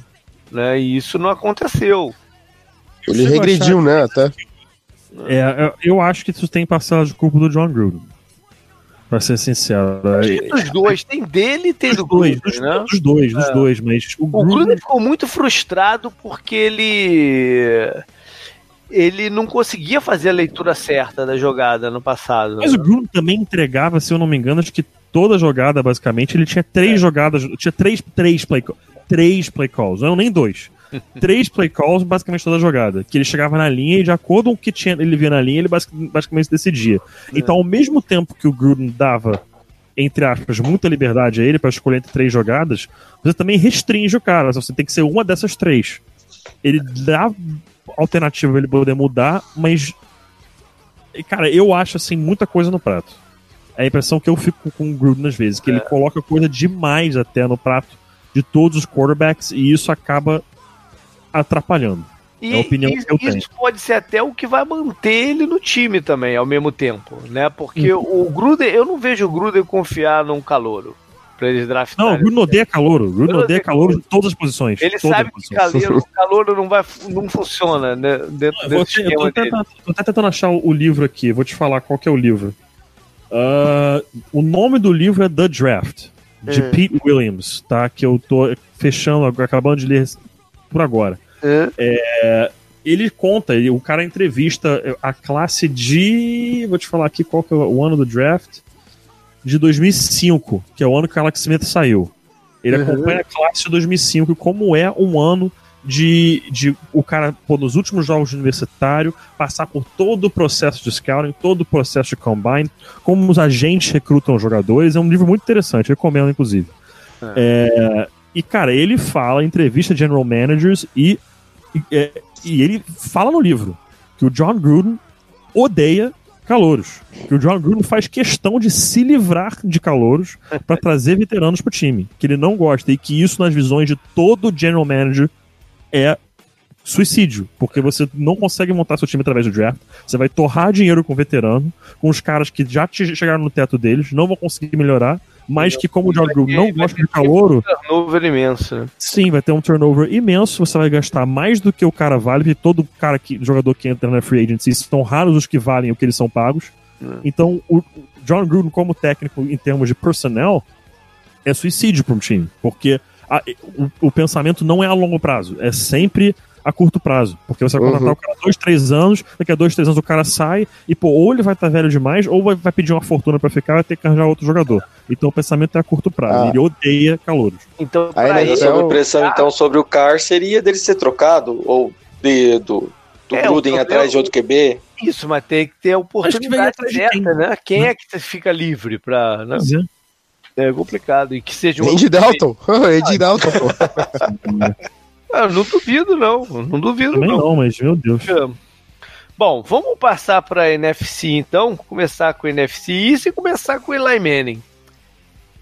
Né? E isso não aconteceu. Ele regrediu, né? Até. É, eu acho que isso tem parcela de culpa do John Gruden. Pra ser sincero. Dos dois, tem dele e tem do Gruden, dos, né? Dos dois, dos é. dois, mas o, o Gruden... Gruden ficou muito frustrado porque ele ele não conseguia fazer a leitura certa da jogada no passado. Mas né? o Gruden também entregava, se eu não me engano, acho que toda jogada, basicamente, ele tinha três é. jogadas, tinha três, três play três play calls, não nem dois. três play calls basicamente toda a jogada. Que ele chegava na linha e de acordo com o que tinha, ele via na linha, ele basicamente decidia. É. Então, ao mesmo tempo que o Gruden dava, entre aspas, muita liberdade a ele para escolher entre três jogadas, você também restringe o cara. Você tem que ser uma dessas três. Ele dá alternativa ele poder mudar, mas. Cara, eu acho assim muita coisa no prato. É a impressão que eu fico com o Gruden às vezes, que é. ele coloca coisa demais até no prato de todos os quarterbacks e isso acaba atrapalhando. E, é a opinião que eu tenho. Isso pode ser até o que vai manter ele no time também, ao mesmo tempo, né? Porque uhum. o Gruden, eu não vejo o Gruden confiar num calouro pra eles draftarem. Não, o Gruden odeia calouro. O Gruden odeia calouro em todas as posições. Ele sabe que calouro, calouro não, vai, não funciona né, dentro não, desse eu tô, tentando, tô até tentando achar o livro aqui, vou te falar qual que é o livro. Uh, o nome do livro é The Draft, de. Pete Williams, tá? Que eu tô fechando, acabando de ler por agora. É. É, ele conta, ele, o cara entrevista a classe de. Vou te falar aqui qual que é o ano do draft. De 2005, que é o ano que o Alex Smith saiu. Ele uhum. acompanha a classe de 2005 como é um ano de, de o cara, pô, nos últimos jogos de universitário, passar por todo o processo de scouting, todo o processo de combine, como os agentes recrutam os jogadores. É um livro muito interessante, recomendo, inclusive. É. É, e, cara, ele fala entrevista general managers e, e, é, e ele fala no livro que o John Gruden odeia calouros. Que o John Gruden faz questão de se livrar de calouros para trazer veteranos pro time. Que ele não gosta. E que isso, nas visões de todo general manager, é suicídio. Porque você não consegue montar seu time através do draft. Você vai torrar dinheiro com veterano, com os caras que já chegaram no teto deles, não vão conseguir melhorar mas que como o John Gruden não gosta de calouro... Um turnover imenso. Né? Sim, vai ter um turnover imenso, você vai gastar mais do que o cara vale, porque todo cara que, jogador que entra na free agency, são raros os que valem o que eles são pagos. É. Então, o John Gruden como técnico em termos de personnel é suicídio para um time, porque a, o, o pensamento não é a longo prazo, é sempre a curto prazo. Porque você vai contratar uhum. o cara dois, três anos, daqui a dois, três anos o cara sai e, pô, ou ele vai estar tá velho demais, ou vai, vai pedir uma fortuna para ficar e vai ter que arranjar outro jogador. Então o pensamento é a curto prazo. Ah. Ele odeia calouros. Então, a ele, sobre pressão, então, sobre o Car seria dele ser trocado? Ou de, do, do é, Gruden atrás de outro QB? Isso, mas tem que ter a oportunidade certa, né? Quem é que fica livre pra. Né? É. é complicado. E que seja um. Andy Dalton. Andy Dalton, pô. Ah, não duvido, não. Não duvido, Também não. não, mas meu Deus. Bom, vamos passar para NFC então. Começar com o NFC East e começar com o Eli Manning.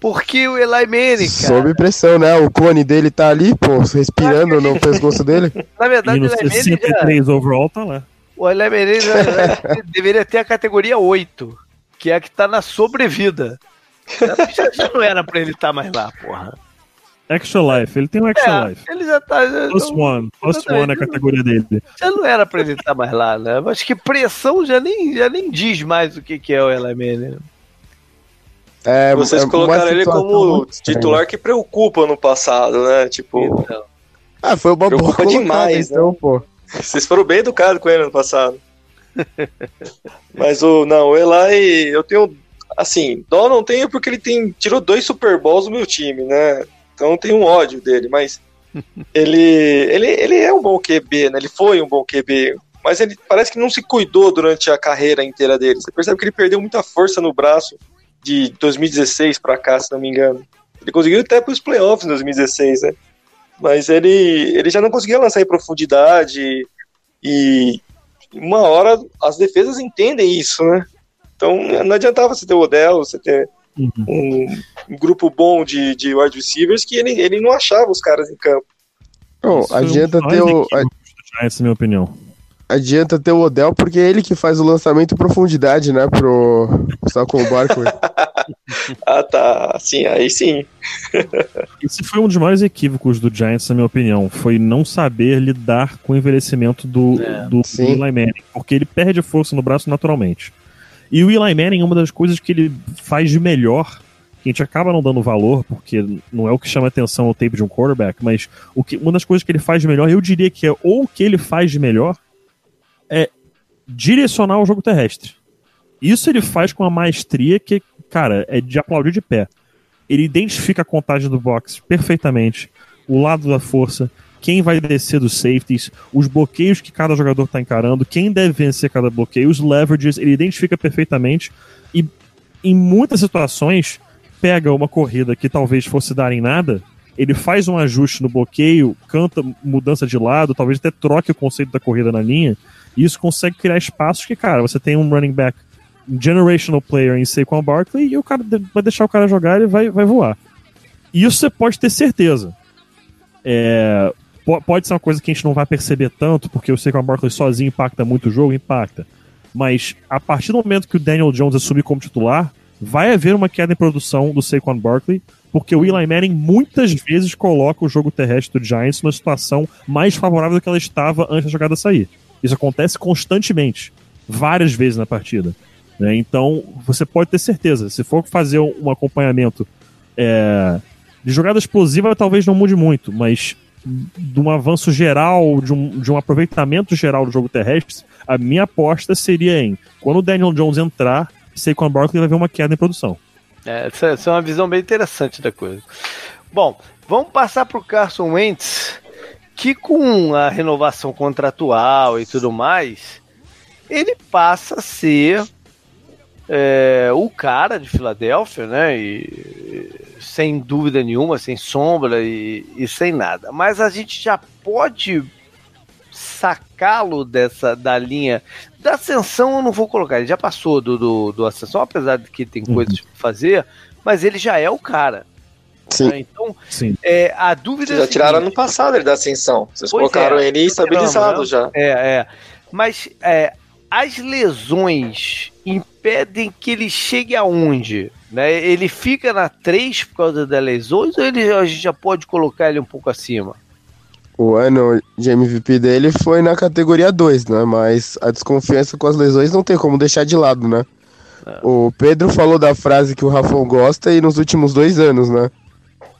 Porque o Eli Manning, cara. Sob pressão, né? O clone dele tá ali, pô, respirando no pescoço dele. Na verdade, o Eli Manning. 63 já... overall tá lá. O Eli Manning já, deveria ter a categoria 8, que é a que tá na sobrevida. Já, já não era pra ele estar tá mais lá, porra. Extra Life, ele tem um Extra é, Life. Ele já tá. Já, plus One, Plus One é a categoria dele. Já não era pra ele estar mais lá, né? Acho que pressão já nem, já nem diz mais o que, que é o Eli Manning. É, Vocês é colocaram ele como titular que preocupa no passado, né? Tipo. Então. Ah, foi uma preocupa boa demais, então, né? pô. Vocês foram bem educados com ele no passado. Mas o. Não, o Eli, eu tenho. Assim, dó não tenho porque ele tem, tirou dois Super Bowls do meu time, né? Então tenho um ódio dele, mas ele, ele, ele é um bom QB, né? Ele foi um bom QB, mas ele parece que não se cuidou durante a carreira inteira dele. Você percebe que ele perdeu muita força no braço de 2016 para cá, se não me engano. Ele conseguiu até para os playoffs em 2016, né? Mas ele, ele já não conseguia lançar em profundidade e uma hora as defesas entendem isso, né? Então não adiantava você ter o Odell, você ter uhum. um, um, grupo bom de, de wide receivers que ele, ele não achava os caras em campo. Não, adianta ter o. Essa é a minha opinião adianta ter o Odell, porque é ele que faz o lançamento em profundidade, né, pro Saquon Barkley. ah, tá. Sim, aí sim. Esse foi um dos maiores equívocos do Giants, na minha opinião. Foi não saber lidar com o envelhecimento do, é, do, do Eli Manning, porque ele perde força no braço naturalmente. E o Eli Manning, uma das coisas que ele faz de melhor que a gente acaba não dando valor, porque não é o que chama atenção o tape de um quarterback, mas o que, uma das coisas que ele faz de melhor, eu diria que é ou o que ele faz de melhor, é direcionar o jogo terrestre. Isso ele faz com uma maestria que, cara, é de aplaudir de pé. Ele identifica a contagem do box perfeitamente, o lado da força, quem vai descer dos safeties, os bloqueios que cada jogador está encarando, quem deve vencer cada bloqueio, os leverages, ele identifica perfeitamente e em muitas situações pega uma corrida que talvez fosse dar em nada, ele faz um ajuste no bloqueio, canta mudança de lado, talvez até troque o conceito da corrida na linha e isso consegue criar espaços que, cara, você tem um running back, um generational player em Saquon Barkley e o cara vai deixar o cara jogar e vai, vai voar. Isso você pode ter certeza. É, pode ser uma coisa que a gente não vai perceber tanto, porque o Saquon Barkley sozinho impacta muito o jogo, impacta. Mas a partir do momento que o Daniel Jones assumir como titular, vai haver uma queda em produção do Saquon Barkley, porque o Eli Manning muitas vezes coloca o jogo terrestre do Giants numa situação mais favorável do que ela estava antes da jogada sair. Isso acontece constantemente, várias vezes na partida. Né? Então, você pode ter certeza, se for fazer um acompanhamento é, de jogada explosiva, talvez não mude muito, mas de um avanço geral, de um, de um aproveitamento geral do jogo terrestre, a minha aposta seria em quando o Daniel Jones entrar, Saquon Barkley vai ver uma queda em produção. É, essa, essa é uma visão bem interessante da coisa. Bom, vamos passar para o Carson Wentz que com a renovação contratual e tudo mais, ele passa a ser é, o cara de Filadélfia, né? E, sem dúvida nenhuma, sem sombra e, e sem nada. Mas a gente já pode sacá-lo dessa da linha da ascensão eu não vou colocar, ele já passou do, do, do ascensão, apesar de que tem uhum. coisas para fazer, mas ele já é o cara. Sim. Né? Então, Sim. É, a dúvida Vocês é já tiraram no passado ele da ascensão. Vocês colocaram é, ele estabilizado né? já. É, é. Mas é, as lesões impedem que ele chegue aonde? Né? Ele fica na 3 por causa das lesões ou ele, a gente já pode colocar ele um pouco acima? O ano de MVP dele foi na categoria 2, né? Mas a desconfiança com as lesões não tem como deixar de lado, né? É. O Pedro falou da frase que o Rafão gosta e nos últimos dois anos, né?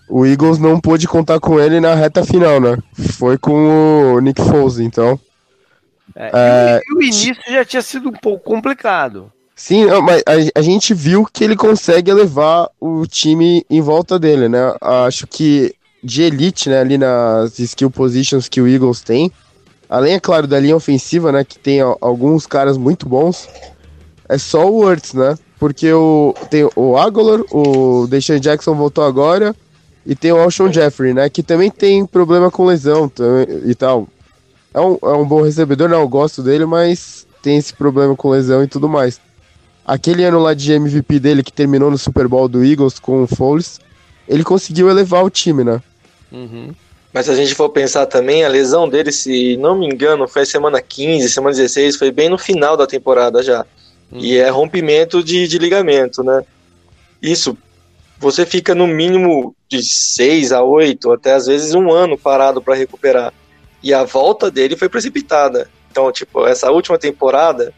o Eagles não pôde contar com ele na reta final, né? Foi com o Nick Foles, então. É, é, e o início já tinha sido um pouco complicado. Sim, mas a, a, gente viu que ele consegue levar o time em volta dele, né? Acho que de elite, né, ali nas skill positions que o Eagles tem, além, é claro, da linha ofensiva, né, que tem alguns caras muito bons, é só o Wurtz, né? Porque o, tem o Aguilar, o Deshaun Jackson voltou agora, e tem o Alshon Jeffrey, né? Que também tem problema com lesão e tal. É um, é um bom recebedor, não, eu gosto dele, mas tem esse problema com lesão e tudo mais. aquele ano lá de MVP dele, que terminou no Super Bowl do Eagles com o Foles, ele conseguiu elevar o time, né? Uhum. Mas se a gente for pensar também, a lesão dele, se não me engano, foi semana 15, semana 16, foi bem no final da temporada já. Uhum. E é rompimento de, de ligamento, né? Isso, você fica no mínimo de 6 a 8, até às vezes um ano parado para recuperar. E a volta dele foi precipitada. Então, tipo, essa última temporada,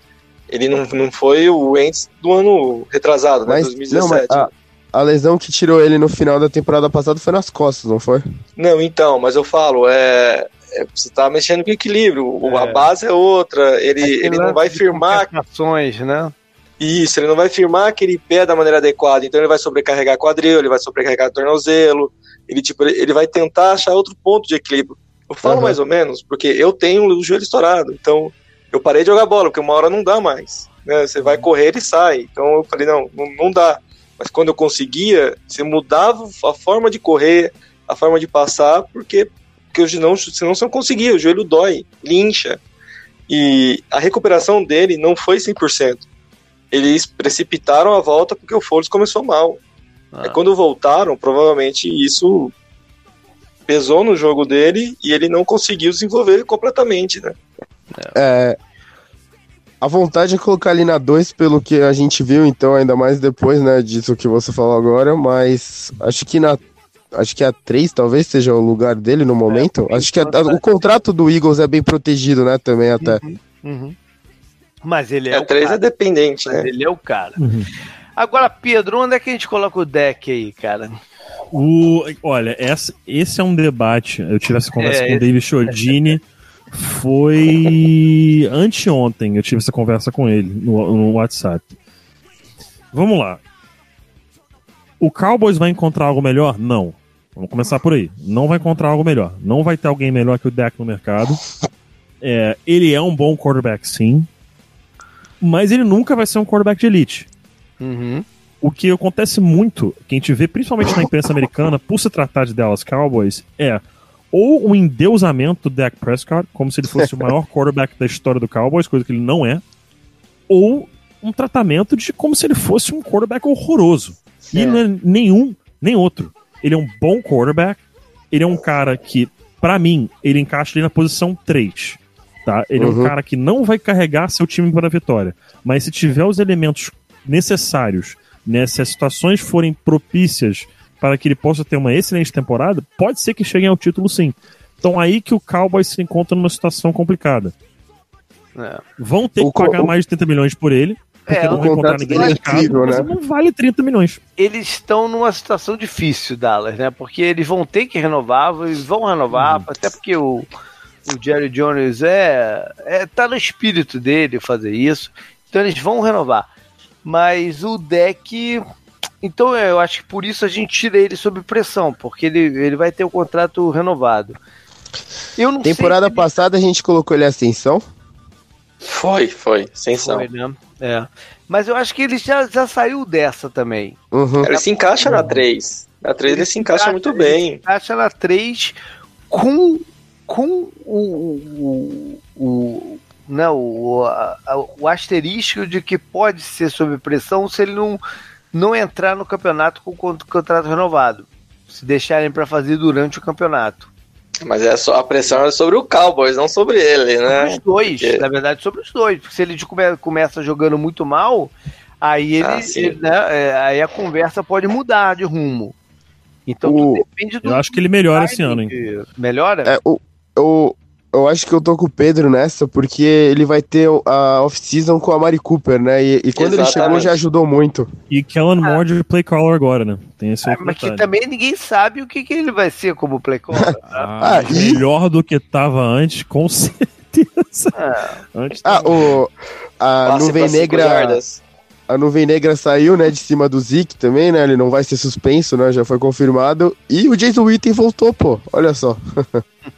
ele não, não foi o Ents do ano retrasado, né? Mas, 2017. Não, mas a, a, lesão que tirou ele no final da temporada passada foi nas costas, não foi? Não, então, mas eu falo, é. é você tá mexendo com equilíbrio. É. A base é outra. Ele, ele não vai firmar. né? Isso, ele não vai firmar aquele pé da maneira adequada. Então ele vai sobrecarregar quadril, ele vai sobrecarregar tornozelo. Ele, tipo, ele vai tentar achar outro ponto de equilíbrio. Eu falo uhum. mais ou menos, porque eu tenho o joelho estourado, então eu parei de jogar bola, porque uma hora não dá mais. Né? Você vai correr e sai. Então eu falei, não, não, não dá. Mas quando eu conseguia, você mudava a forma de correr, a forma de passar, porque, porque não, senão você não conseguia, o joelho dói, lincha. E a recuperação dele não foi 100%. Eles precipitaram a volta porque o Foles começou mal. Ah. E quando voltaram, provavelmente isso pesou no jogo dele e ele não conseguiu desenvolver completamente, né? É, a vontade é colocar ali na 2 pelo que a gente viu, então, ainda mais depois, né, disso que você falou agora, mas acho que na acho que a 3 talvez seja o lugar dele no momento. É, acho que a, a, o contrato do Eagles é bem protegido, né, também até. Uhum, uhum. Mas ele é, é o 3 é dependente, né? Ele é o cara. Uhum. Agora, Pedro, onde é que a gente coloca o deck aí, cara? O, olha, essa, esse é um debate. Eu tive essa conversa é, com o David Chodini. Foi anteontem eu tive essa conversa com ele no, no WhatsApp. Vamos lá. O Cowboys vai encontrar algo melhor? Não. Vamos começar por aí. Não vai encontrar algo melhor. Não vai ter alguém melhor que o Deck no mercado. É, ele é um bom quarterback, sim. Mas ele nunca vai ser um quarterback de elite. Uhum o que acontece muito, que a gente vê principalmente na imprensa americana, por se tratar de Dallas Cowboys, é ou o endeusamento do Dak Prescott, como se ele fosse o maior quarterback da história do Cowboys, coisa que ele não é, ou um tratamento de como se ele fosse um quarterback horroroso. E não é nenhum, nem outro. Ele é um bom quarterback, ele é um cara que, para mim, ele encaixa ali na posição 3. Tá? Ele uhum. é um uhum. cara que não vai carregar seu time para a vitória. Mas se tiver os elementos necessários né, se as situações forem propícias para que ele possa ter uma excelente temporada, pode ser que cheguem ao título sim. Então aí que o Cowboys se encontra numa situação complicada. É. Vão ter o que pagar o... mais de 30 milhões por ele. Porque é, não vai encontrar ninguém é mercado, né? não vale 30 milhões. Eles estão numa situação difícil, Dallas, né? Porque eles vão ter que renovar, eles vão renovar, uhum. até porque o, o Jerry Jones é, é tá no espírito dele fazer isso. Então eles vão renovar. Mas o deck. Então eu acho que por isso a gente tira ele sob pressão, porque ele, ele vai ter o contrato renovado. Eu não Temporada passada a gente colocou ele ascensão? Foi, foi, ascensão. Foi, né? É. Mas eu acho que ele já, já saiu dessa também. Uhum. Ele se encaixa na 3. Na 3 ele, ele se encaixa, encaixa muito bem. Ele se encaixa na 3 com, com o, o, o, né, o, a, o asterisco de que pode ser sob pressão se ele não, não entrar no campeonato com o contrato renovado. Se deixarem para fazer durante o campeonato. Mas é só a pressão é sobre o Cowboys, não sobre ele, né? Sobre os dois, Porque... na verdade, sobre os dois. Porque se ele come, começa jogando muito mal, aí ele, ah, ele né, é, aí a conversa pode mudar de rumo. Então o... depende do. Eu acho que ele melhora esse ano, hein? Melhora? É, o, o, eu acho que eu tô com o Pedro nessa, porque ele vai ter a off-season com a Mari Cooper, né? E, e quando Exatamente. ele chegou já ajudou muito. E Kellen ah. Moore de play caller agora, né? Tem esse ah, Mas que também ninguém sabe o que, que ele vai ser como play caller. ah, ah, melhor do que tava antes, com certeza. Ah, antes ah o, a nuvem negra... A nuvem negra saiu, né, de cima do Zeke também, né? Ele não vai ser suspenso, né? Já foi confirmado. E o Jason Witten voltou, pô. Olha só.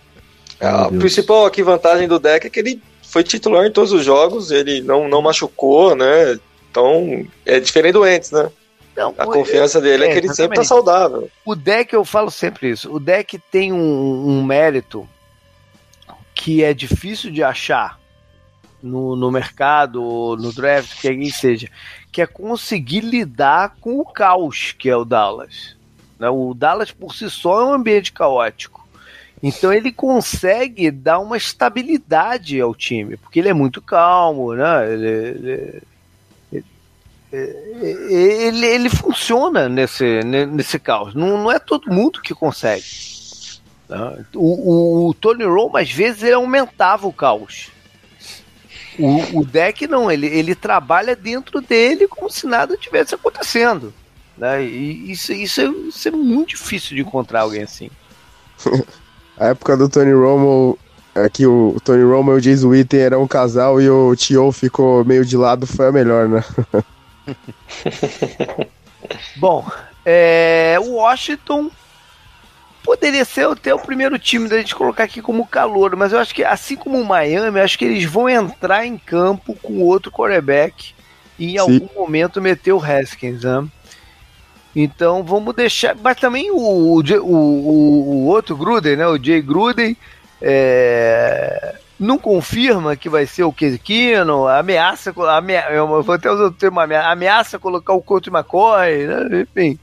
a principal aqui vantagem do deck é que ele foi titular em todos os jogos, ele não, não machucou, né? Então, é diferente do antes, né? Não, a confiança dele é, é que ele sempre tá saudável. O deck, eu falo sempre isso, o deck tem um, um mérito que é difícil de achar no, no mercado, no draft, que alguém seja, que é conseguir lidar com o caos que é o Dallas. Né? O Dallas por si só é um ambiente caótico. Então ele consegue dar uma estabilidade ao time, porque ele é muito calmo, né? Ele, ele, ele, ele, ele funciona nesse, nesse caos. Não, não é todo mundo que consegue. Né? O, o, o Tony Romo, às vezes, ele aumentava o caos. O, o deck não, ele, ele trabalha dentro dele como se nada tivesse acontecendo. Né? E isso, isso, é, isso é muito difícil de encontrar alguém assim. A época do Tony Romo, é que o Tony Romo e o Jason Witten eram um casal e o Tio ficou meio de lado, foi a melhor, né? Bom, é, o Washington poderia ser até o primeiro time da gente colocar aqui como calor, mas eu acho que assim como o Miami, acho que eles vão entrar em campo com outro quarterback e em Sim. algum momento meter o Haskins, né? Então vamos deixar. Mas também o, o, o, o outro Gruden, né? O Jay Gruden. É, não confirma que vai ser o Kino, ameaça, ameaça, eu vou até usar o termo ameaça colocar o Coach McCoy, né? enfim.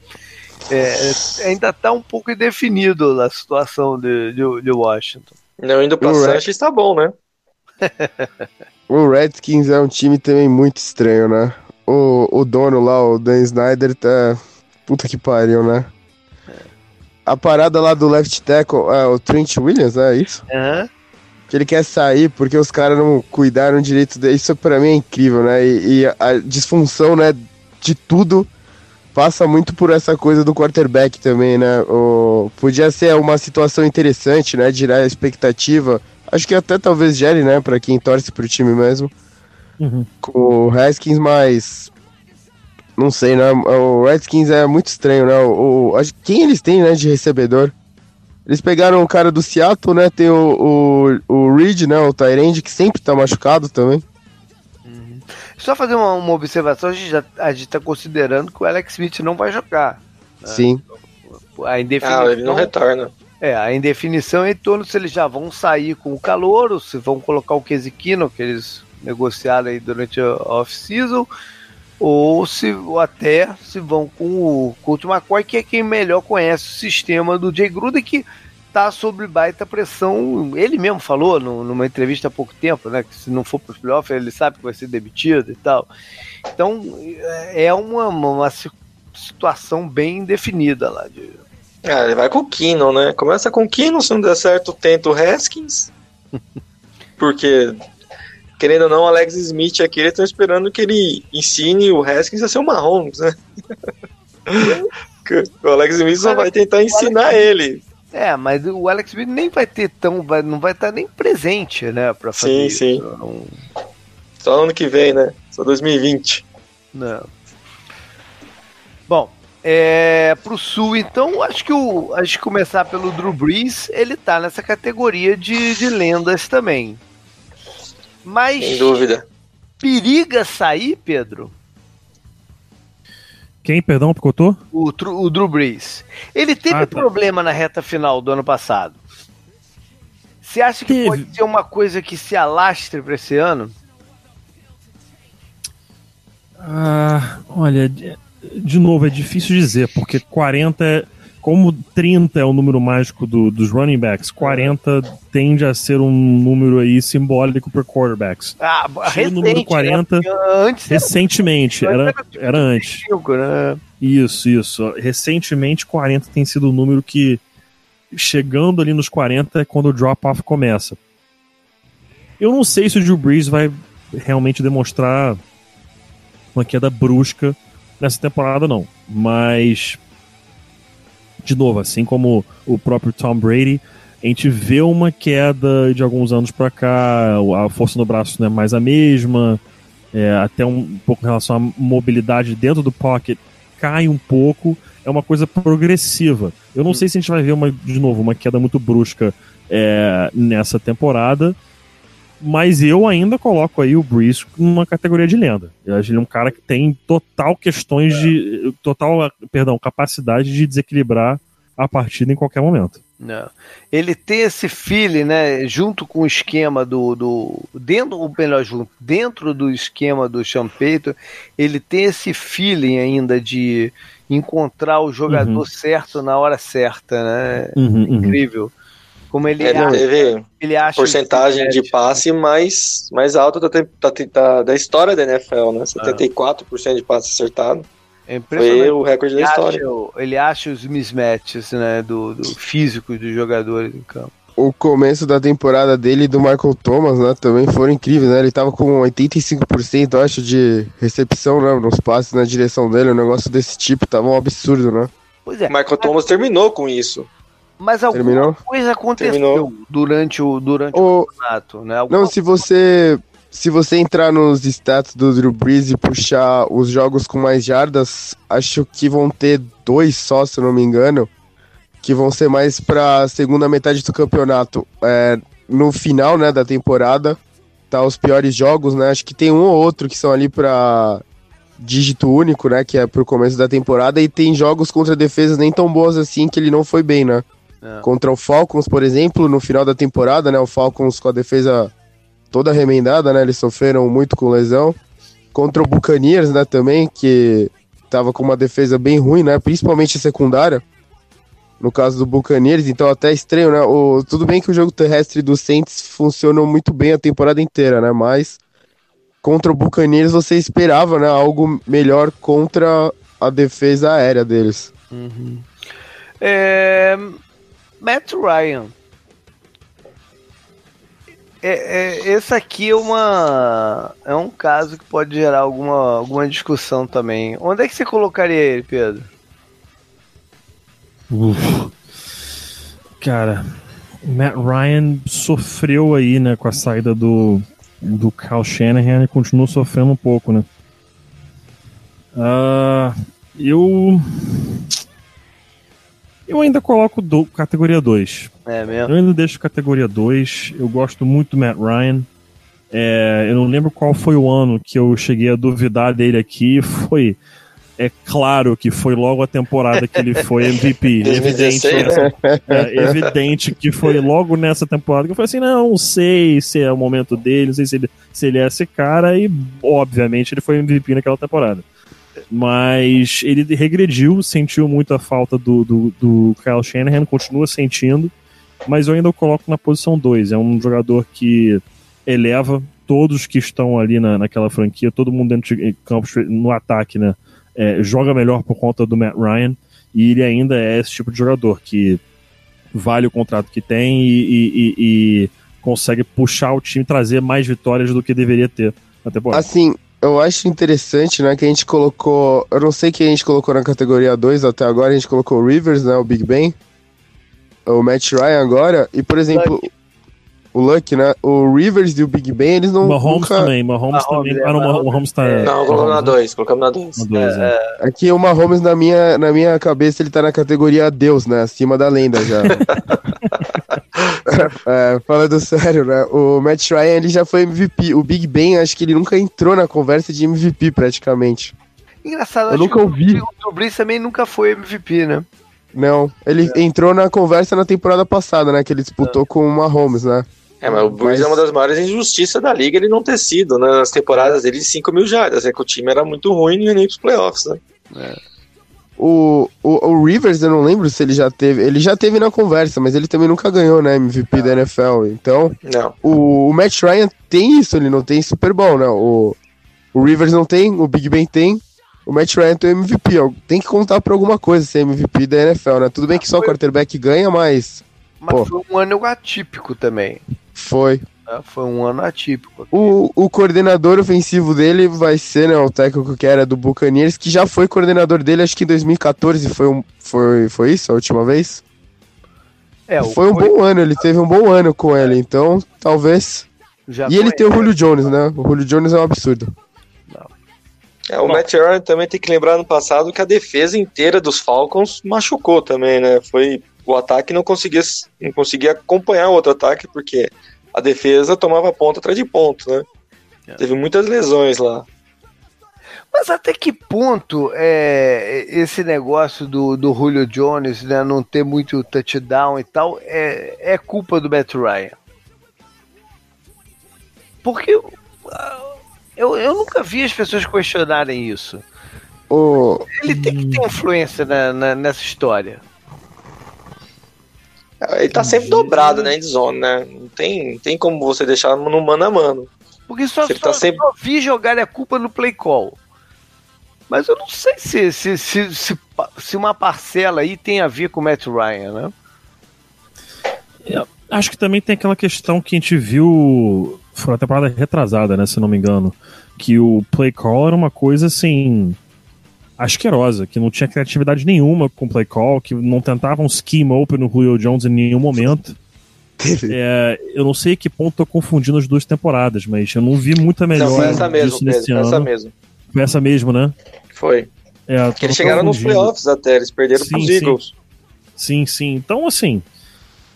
É, ainda está um pouco indefinido a situação de, de, de Washington. Não indo pra Sanches está bom, né? o Redskins é um time também muito estranho, né? O, o dono lá, o Dan Snyder, tá Puta que pariu, né? A parada lá do left tackle, é, o Trent Williams, é isso? Uhum. Que ele quer sair porque os caras não cuidaram direito dele. Isso pra mim é incrível, né? E, e, a disfunção, né, de tudo passa muito por essa coisa do quarterback também, né? O, podia ser uma situação interessante, né? De gerar expectativa. Acho que até talvez gere, né? Pra quem torce pro time mesmo. Uhum. Com o Haskins, mas não sei, né? O Redskins é muito estranho, né? O, o, quem eles têm, né, de recebedor? Eles pegaram o cara do Seattle, né? Tem o, o, o Reed, né? O Tyrande, que sempre tá machucado também. Uhum. Só fazer uma, uma, observação, a gente, já, a gente tá considerando que o Alex Smith não vai jogar. Né? Sim. A indefinição, ah, ele não retorna. É, a indefinição é em torno se eles já vão sair com o calor, ou se vão colocar o Kesikino, que eles negociaram aí durante a off-season, ou se ou até se vão com o Colt McCoy, que é quem melhor conhece o sistema do Jay Gruden, que está sob baita pressão. Ele mesmo falou no, numa entrevista há pouco tempo, né, que se não for para os playoffs, ele sabe que vai ser demitido e tal. Então é uma, uma situação bem definida lá. De... É, ele vai com o Kino, né? Começa com o Kino, se não der certo, tenta o Haskins. porque querendo ou não, o Alex Smith aqui, eles estão esperando que ele ensine o Haskins a ser o Mahomes, né? o Alex Smith só vai tentar ensinar ele. É, mas o Alex Smith nem vai ter tão. Vai, não vai estar nem presente, né? Pra fazer sim, isso. sim. Não... Só ano que vem, né? Só 2020. Não. Bom, é, pro Sul, então, acho que o, a gente começar pelo Drew Brees, ele tá nessa categoria de, de lendas também. Mas. Sem dúvida. Periga sair, Pedro? Quem, perdão, picotou? O, o Drew Brees. Ele teve ah, tá. problema na reta final do ano passado. Você acha que teve. pode ser uma coisa que se alastre para esse ano? Ah, olha, de novo, é difícil dizer, porque 40 é como 30 é o número mágico do, dos running backs, 40 tende a ser um número aí simbólico para quarterbacks. Ah, recente, o número 40 né? antes recentemente, era, era antes. Né? Isso, isso. Recentemente 40 tem sido o número que chegando ali nos 40 é quando o drop-off começa. Eu não sei se o Drew Brees vai realmente demonstrar uma queda brusca nessa temporada, não. Mas de novo, assim como o próprio Tom Brady, a gente vê uma queda de alguns anos para cá, a força no braço não é mais a mesma, é, até um pouco em relação à mobilidade dentro do pocket cai um pouco, é uma coisa progressiva. Eu não sei se a gente vai ver uma, de novo uma queda muito brusca é, nessa temporada, mas eu ainda coloco aí o Breeze numa categoria de lenda. Eu acho ele é um cara que tem total questões de. total, perdão, capacidade de desequilibrar a partida em qualquer momento. Não. Ele tem esse feeling, né? Junto com o esquema do. do dentro, ou melhor, junto, dentro do esquema do Champeito, ele tem esse feeling ainda de encontrar o jogador uhum. certo na hora certa, né? Uhum, uhum. Como ele, é, acha, teve ele acha porcentagem de passe mais, mais alta da, da, da, da história da NFL, né? 74% de passe acertado. É Foi o recorde da história. Acha, ele acha os mismatches né, do, do físico dos jogadores em campo. O começo da temporada dele e do Michael Thomas, né, também foram incríveis, né? Ele tava com 85%, acho, de recepção, né, nos passes na direção dele, um negócio desse tipo, tava um absurdo, né? Pois é. Michael Thomas terminou com isso. Mas alguma Terminou? coisa aconteceu Terminou. durante o durante o, o campeonato, né? Alguma não, se você se você entrar nos status do Drew Brees e puxar os jogos com mais jardas, acho que vão ter dois só, se eu não me engano, que vão ser mais para segunda metade do campeonato. É, no final, né, da temporada, tá os piores jogos, né? Acho que tem um ou outro que são ali para dígito único, né, que é pro começo da temporada e tem jogos contra defesas nem tão boas assim que ele não foi bem, né? É. Contra o Falcons, por exemplo, no final da temporada, né, o Falcons com a defesa toda remendada, né? Eles sofreram muito com lesão. Contra o Buccaneers, né, também, que tava com uma defesa bem ruim, né? Principalmente secundária. No caso do Buccaneers, então até estranho, né? O, tudo bem que o jogo terrestre do Saints funcionou muito bem a temporada inteira, né? Mas contra o Buccaneers você esperava, né? Algo melhor contra a defesa aérea deles. Uhum. É... Matt Ryan é, é, esse aqui é uma é um caso que pode gerar alguma, alguma discussão também. Onde é que você colocaria ele, Pedro? Uf. Cara, Matt Ryan sofreu aí, né, com a saída do do Kyle Shanahan e continua sofrendo um pouco, né? Uh, eu eu ainda coloco do, categoria 2. É mesmo? Eu ainda deixo categoria 2. Eu gosto muito do Matt Ryan. É, eu não lembro qual foi o ano que eu cheguei a duvidar dele aqui. Foi. É claro que foi logo a temporada que ele foi MVP. evidente, é, evidente que foi logo nessa temporada que eu falei assim: não, não sei se é o momento dele, não sei se ele, se ele é esse cara, e obviamente ele foi MVP naquela temporada. Mas ele regrediu, sentiu muito a falta do, do, do Kyle Shanahan, continua sentindo, mas eu ainda o coloco na posição 2. É um jogador que eleva todos que estão ali na, naquela franquia, todo mundo dentro de campo no ataque, né? É, joga melhor por conta do Matt Ryan, e ele ainda é esse tipo de jogador que vale o contrato que tem e, e, e, e consegue puxar o time, trazer mais vitórias do que deveria ter na temporada. Assim, eu acho interessante, né, que a gente colocou. Eu não sei quem a gente colocou na categoria 2 até agora, a gente colocou o Rivers, né? O Big Ben. O Matt Ryan agora. E, por exemplo, Luck. o Luck, né? O Rivers e o Big Ben, eles não. Mahomes nunca... também, Mahomes, Mahomes também. É, ah, não, Mahomes, Mahomes tá. É, não, colocamos na 2, colocamos na 2. É, é. Aqui o Mahomes, na minha, na minha cabeça, ele tá na categoria Deus, né? Acima da lenda já. é, falando sério, né? O Matt Ryan ele já foi MVP. O Big Ben, acho que ele nunca entrou na conversa de MVP praticamente. Engraçado, eu nunca ouvi. O Brees também nunca foi MVP, né? Não, ele é. entrou na conversa na temporada passada, né? Que ele disputou é. com o Mahomes, né? É, mas o Brees mas... é uma das maiores injustiças da liga ele não ter sido, né? Nas temporadas dele de 5 mil jardas. É que o time era muito ruim e nem pros playoffs, né? É. O, o, o, Rivers, eu não lembro se ele já teve. Ele já teve na conversa, mas ele também nunca ganhou, né? MVP da NFL. Então, não. O, o Matt Ryan tem isso, ele não tem Super Bowl, né? O, o Rivers não tem, o Big Ben tem. O Matt Ryan tem MVP. Tem que contar pra alguma coisa ser MVP da NFL, né? Tudo bem que só o quarterback ganha, mas. Mas pô, foi um ano atípico também. Foi. É, foi um ano atípico. O, o coordenador ofensivo dele vai ser né, o técnico que era do Buccaneers, que já foi coordenador dele, acho que em 2014 foi, um, foi, foi isso a última vez? É, foi um foi... bom ano, ele teve um bom ano com ele, então talvez. Já e ele tem o Julio Jones, né? O Julio Jones é um absurdo. É, o Bom. Matt Ryan também tem que lembrar no passado que a defesa inteira dos Falcons machucou também, né? Foi o ataque não conseguia não conseguia acompanhar o outro ataque porque a defesa tomava ponto atrás de ponto, né? É. Teve muitas lesões lá. Mas até que ponto é, esse negócio do, do Julio Jones né, não ter muito touchdown e tal é, é culpa do Matt Ryan? Porque eu, eu nunca vi as pessoas questionarem isso. O... Ele tem que ter influência na, na, nessa história. Ele tá sempre dobrado, né, em zone, né? Não tem, tem como você deixar no mano a mano. Porque só, só, tá sempre... só vi jogar a culpa no play call. Mas eu não sei se, se, se, se, se uma parcela aí tem a ver com o Matt Ryan, né? Eu acho que também tem aquela questão que a gente viu. Foi a temporada retrasada, né? Se não me engano. Que o play call era uma coisa assim. Asquerosa, que não tinha criatividade nenhuma com o play call, que não tentavam um scheme open no Julio Jones em nenhum momento. É, eu não sei que ponto tô confundindo as duas temporadas, mas eu não vi muita melhor. Não, foi essa mesmo, Pedro, foi essa mesmo. Foi essa mesmo, né? Foi. É, eles chegaram nos playoffs até, eles perderam sim, pros Eagles. Sim, sim. Então, assim,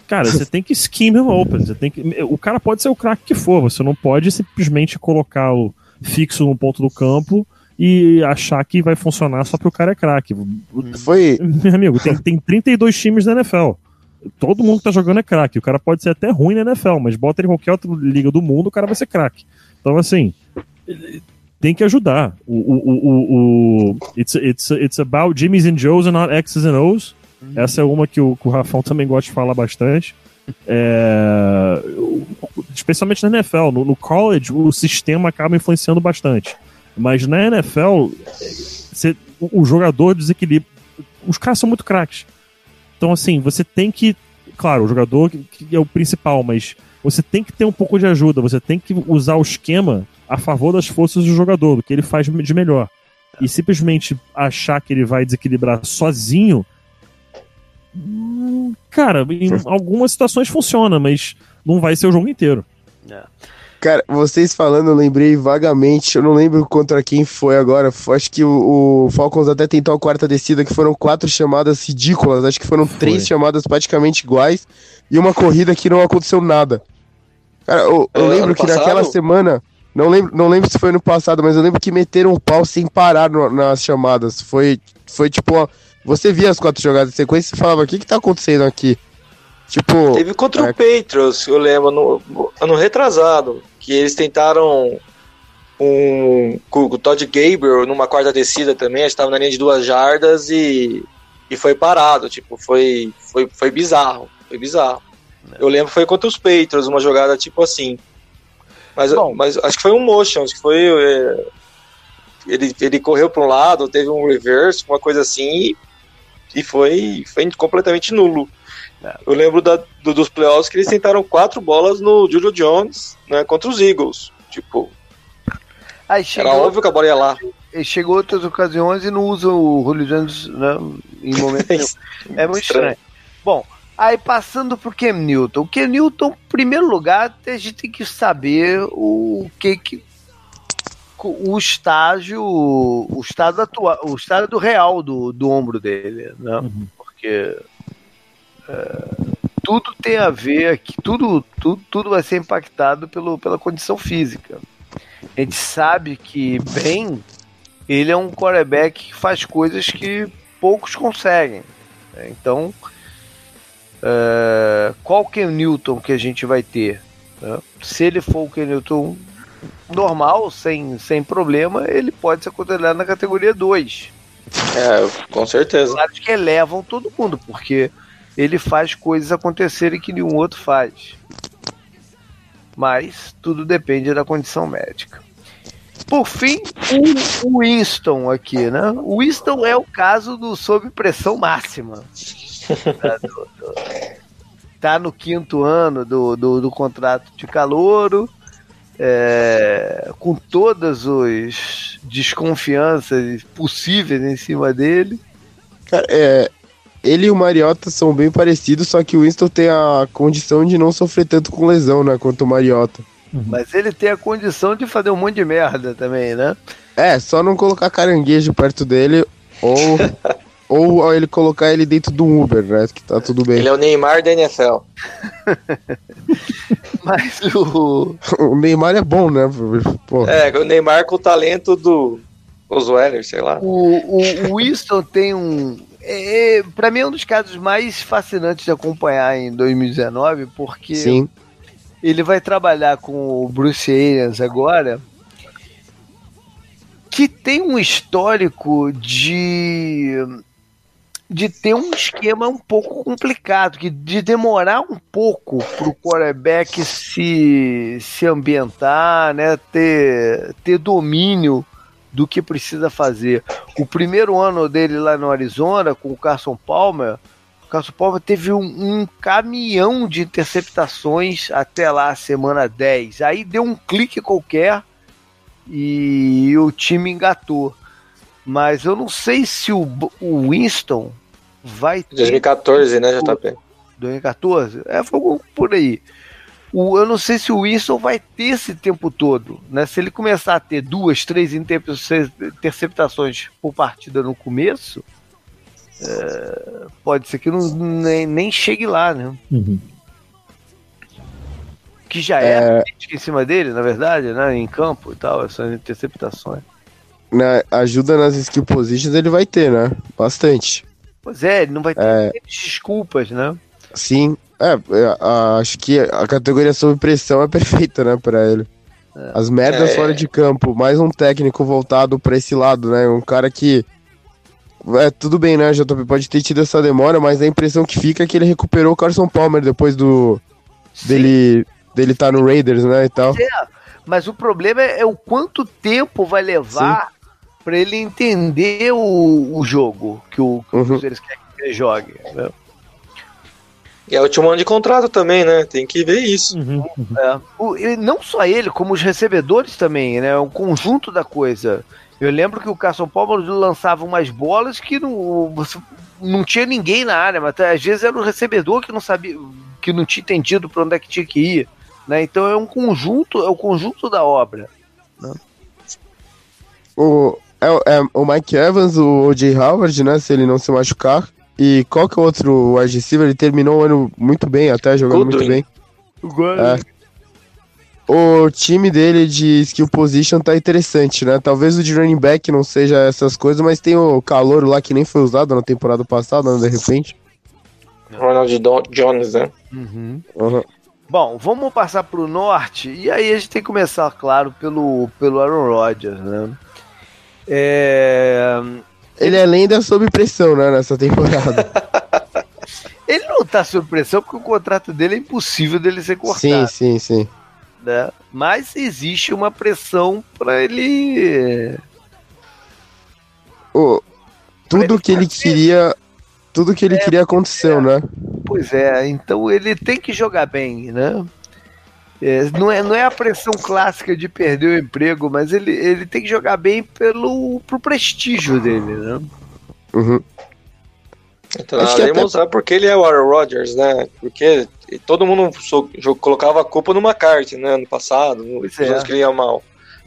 cara, você tem que scheme him open. Você tem que, o cara pode ser o craque que for, você não pode simplesmente colocá-lo fixo no ponto do campo e achar que vai funcionar só porque o cara é craque. Foi. Meu amigo, tem, tem 32 times na NFL. Todo mundo que tá jogando é craque. O cara pode ser até ruim na NFL, mas bota ele em qualquer outra liga do mundo, o cara vai ser craque. Então, assim, tem que ajudar. O, o, o, o, it's, it's, it's about Jimmy's and Joe's and not X's and O's. Essa é uma que o, que o Rafão também gosta de falar bastante. É, especialmente na NFL. No, no, college, o sistema acaba influenciando bastante. Mas na NFL, você, o, jogador desequilibra. Os caras são muito craques. Então, assim, você tem que. Claro, o jogador que é o principal, mas você tem que ter um pouco de ajuda. Você tem que usar o esquema a favor das forças do jogador, do que ele faz de melhor. E simplesmente achar que ele vai desequilibrar sozinho. Hum, cara, em algumas situações funciona, mas não vai ser o jogo inteiro. É. Cara, vocês falando, eu lembrei vagamente, eu não lembro contra quem foi agora. Acho que o, o Falcons até tentou a quarta descida, que foram quatro chamadas ridículas. Acho que foram foi. três chamadas praticamente iguais e uma corrida que não aconteceu nada. Cara, eu, eu é, lembro que passado? naquela semana não lembro, não lembro se foi no passado, mas eu lembro que meteram o pau sem parar no, nas chamadas. Foi, foi tipo, ó, você via as quatro jogadas de sequência e falava: o que, que tá acontecendo aqui? Tipo. Teve contra é... o Patriots, eu lembro, no, ano retrasado, que eles tentaram um, com o Todd Gabriel numa quarta descida também, a gente tava na linha de duas jardas e, e foi parado. Tipo, foi, foi, foi bizarro. Foi bizarro. Eu lembro que foi contra os Patriots, uma jogada tipo assim. Mas, mas acho que foi um motion, acho que foi. É, ele, ele correu para um lado, teve um reverse, uma coisa assim, e foi, foi completamente nulo. É. Eu lembro da, do, dos playoffs que eles tentaram quatro bolas no Julio Jones né, contra os Eagles. Tipo. Aí chegou, era óbvio que a bola ia lá. Chegou outras ocasiões e não usa o Julio Jones né, em momento nenhum. É muito estranho. estranho. Bom, Aí passando pro Ken Newton. O Ken Newton, em primeiro lugar, a gente tem que saber o que que o estágio, o estado atual, o estado real do, do ombro dele, né? Uhum. Porque tudo tem a ver aqui, tudo, tudo, tudo vai ser impactado pelo, pela condição física. A gente sabe que bem ele é um quarterback que faz coisas que poucos conseguem. Né? Então, Uh, qual que é o Newton que a gente vai ter? Né? Se ele for o Ken Newton normal, sem, sem problema, ele pode ser considerado na categoria 2. É, com certeza. Claro que elevam todo mundo, porque ele faz coisas acontecerem que nenhum outro faz. Mas tudo depende da condição médica. Por fim, o Winston aqui, né? O Winston é o caso do sob pressão máxima. Tá, do, tá no quinto ano do, do, do contrato de calouro, é, com todas as desconfianças possíveis em cima dele. Cara, é, ele e o Mariota são bem parecidos, só que o Winston tem a condição de não sofrer tanto com lesão, né, quanto o Mariota. Uhum. Mas ele tem a condição de fazer um monte de merda também, né? É, só não colocar caranguejo perto dele ou ou ele colocar ele dentro do Uber, né? Que tá tudo bem. Ele é o Neymar da NFL. Mas o. O Neymar é bom, né? Pô. É, o Neymar com o talento do. Osweiler, sei lá. O, o, o Winston tem um. É, é para mim é um dos casos mais fascinantes de acompanhar em 2019, porque Sim. ele vai trabalhar com o Bruce Arians agora, que tem um histórico de de ter um esquema um pouco complicado, que de demorar um pouco para o quarterback se, se ambientar, né, ter, ter domínio do que precisa fazer. O primeiro ano dele lá no Arizona, com o Carson Palmer, o Carson Palmer teve um, um caminhão de interceptações até lá, semana 10. Aí deu um clique qualquer e o time engatou. Mas eu não sei se o, o Winston vai ter. 2014, né, JP? 2014? É, foi por aí. O, eu não sei se o Winston vai ter esse tempo todo. Né? Se ele começar a ter duas, três interceptações por partida no começo, é, pode ser que não, nem, nem chegue lá, né? Uhum. Que já é, é... em cima dele, na verdade, né? Em campo e tal, essas interceptações. Na, ajuda nas skill positions ele vai ter, né? Bastante. Pois é, ele não vai ter é... desculpas, né? Sim, é, é acho que a categoria sob pressão é perfeita, né, pra ele. É. As merdas é... fora de campo, mais um técnico voltado para esse lado, né? Um cara que. É, tudo bem, né, JP? Pode ter tido essa demora, mas a impressão que fica é que ele recuperou o Carson Palmer depois do. Sim. dele dele tá no Raiders, né? E tal. É, mas o problema é, é o quanto tempo vai levar para ele entender o, o jogo que, o, que uhum. eles querem que ele jogue. Né? E é o último ano de contrato também, né? Tem que ver isso. Uhum, uhum. É. O, não só ele, como os recebedores também, né? O conjunto da coisa. Eu lembro que o Carson Palmer lançava umas bolas que não, não tinha ninguém na área, mas às vezes era o recebedor que não sabia, que não tinha entendido para onde é que tinha que ir. Né? Então é um conjunto, é o conjunto da obra. Né? O, é, é, o Mike Evans, o O.J. Howard, né? Se ele não se machucar. E qual que é o outro wide receiver? Ele terminou o ano muito bem, até jogando muito bem. É. O time dele de skill position tá interessante, né? Talvez o de running back não seja essas coisas, mas tem o calor lá que nem foi usado na temporada passada, né, de repente. Ronald Jones, né? Uhum. Uhum. Bom, vamos passar pro norte, e aí a gente tem que começar, claro, pelo, pelo Aaron Rodgers, né? É, ele é lenda sob pressão, né, nessa temporada. ele não tá sob pressão porque o contrato dele é impossível dele ser cortado. Sim, sim, sim. Né? Mas existe uma pressão para ele. Oh, tudo ele que ele queria. Tudo que ele é, queria aconteceu, é. né? Pois é, então ele tem que jogar bem, né? É, não, é, não é a pressão clássica de perder o emprego, mas ele, ele tem que jogar bem pelo pro prestígio dele, né? Uhum. Então, Acho que até... mostrar porque ele é o Aaron Rodgers, né? Porque todo mundo colocava a culpa numa carta, né? No passado, no é. que ele ia mal.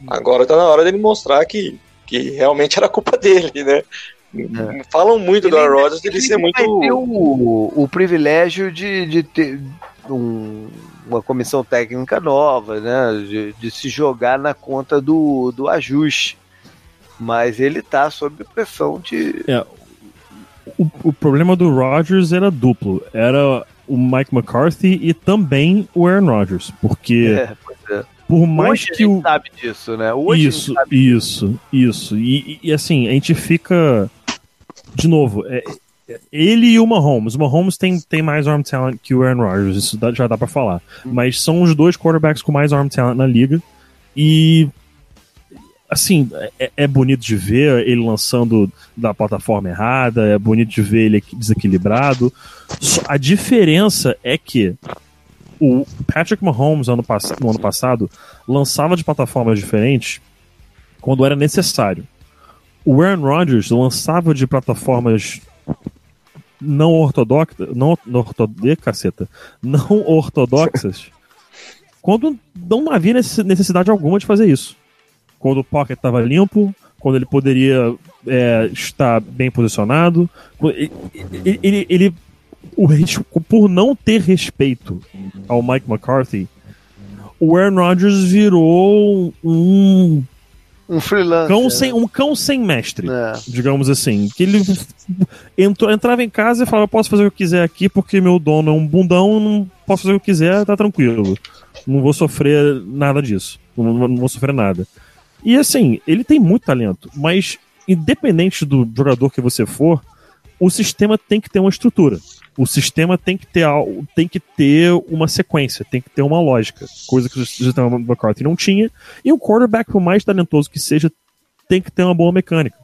Agora tá na hora dele mostrar que, que realmente era culpa dele, né? É. Falam muito ele do Aaron Rodgers ele ser muito. Vai ter o, o privilégio de, de ter um, uma comissão técnica nova, né? De, de, se jogar na conta do, do ajuste. Mas ele tá sob pressão de. É, o, o problema do Rodgers era duplo. Era o Mike McCarthy e também o Aaron Rodgers. Porque. É. Por mais Hoje que a gente o. sabe disso, né? Hoje isso, isso, isso. E, e, assim, a gente fica. De novo, é, ele e o Mahomes. O Mahomes tem, tem mais arm talent que o Aaron Rodgers, isso dá, já dá para falar. Hum. Mas são os dois quarterbacks com mais arm talent na liga. E. Assim, é, é, bonito de ver ele lançando da plataforma errada, é bonito de ver ele desequilibrado. A diferença é que o Patrick Mahomes ano no ano passado lançava de plataformas diferentes quando era necessário. O Aaron Rodgers lançava de plataformas não ortodoxas, não, ortodoxas, caceta, não ortodoxas, quando não havia necessidade alguma de fazer isso. Quando o pocket estava limpo, quando ele poderia é, estar bem posicionado, ele, ele, ele o, por não ter respeito ao Mike McCarthy, o Aaron Rodgers virou um Um freelancer. Cão sem, né? um cão sem mestre, é. digamos assim. Que ele entrou, entrava em casa e falava: Eu posso fazer o que eu quiser aqui porque meu dono é um bundão, não posso fazer o que eu quiser, tá tranquilo. Não vou sofrer nada disso. Não, não vou sofrer nada. E assim, ele tem muito talento, mas independente do jogador que você for, o sistema tem que ter uma estrutura. O sistema tem que ter tem que ter uma sequência, tem que ter uma lógica, coisa que o sistema McCarthy não tinha. E o quarterback, por mais talentoso que seja, tem que ter uma boa mecânica.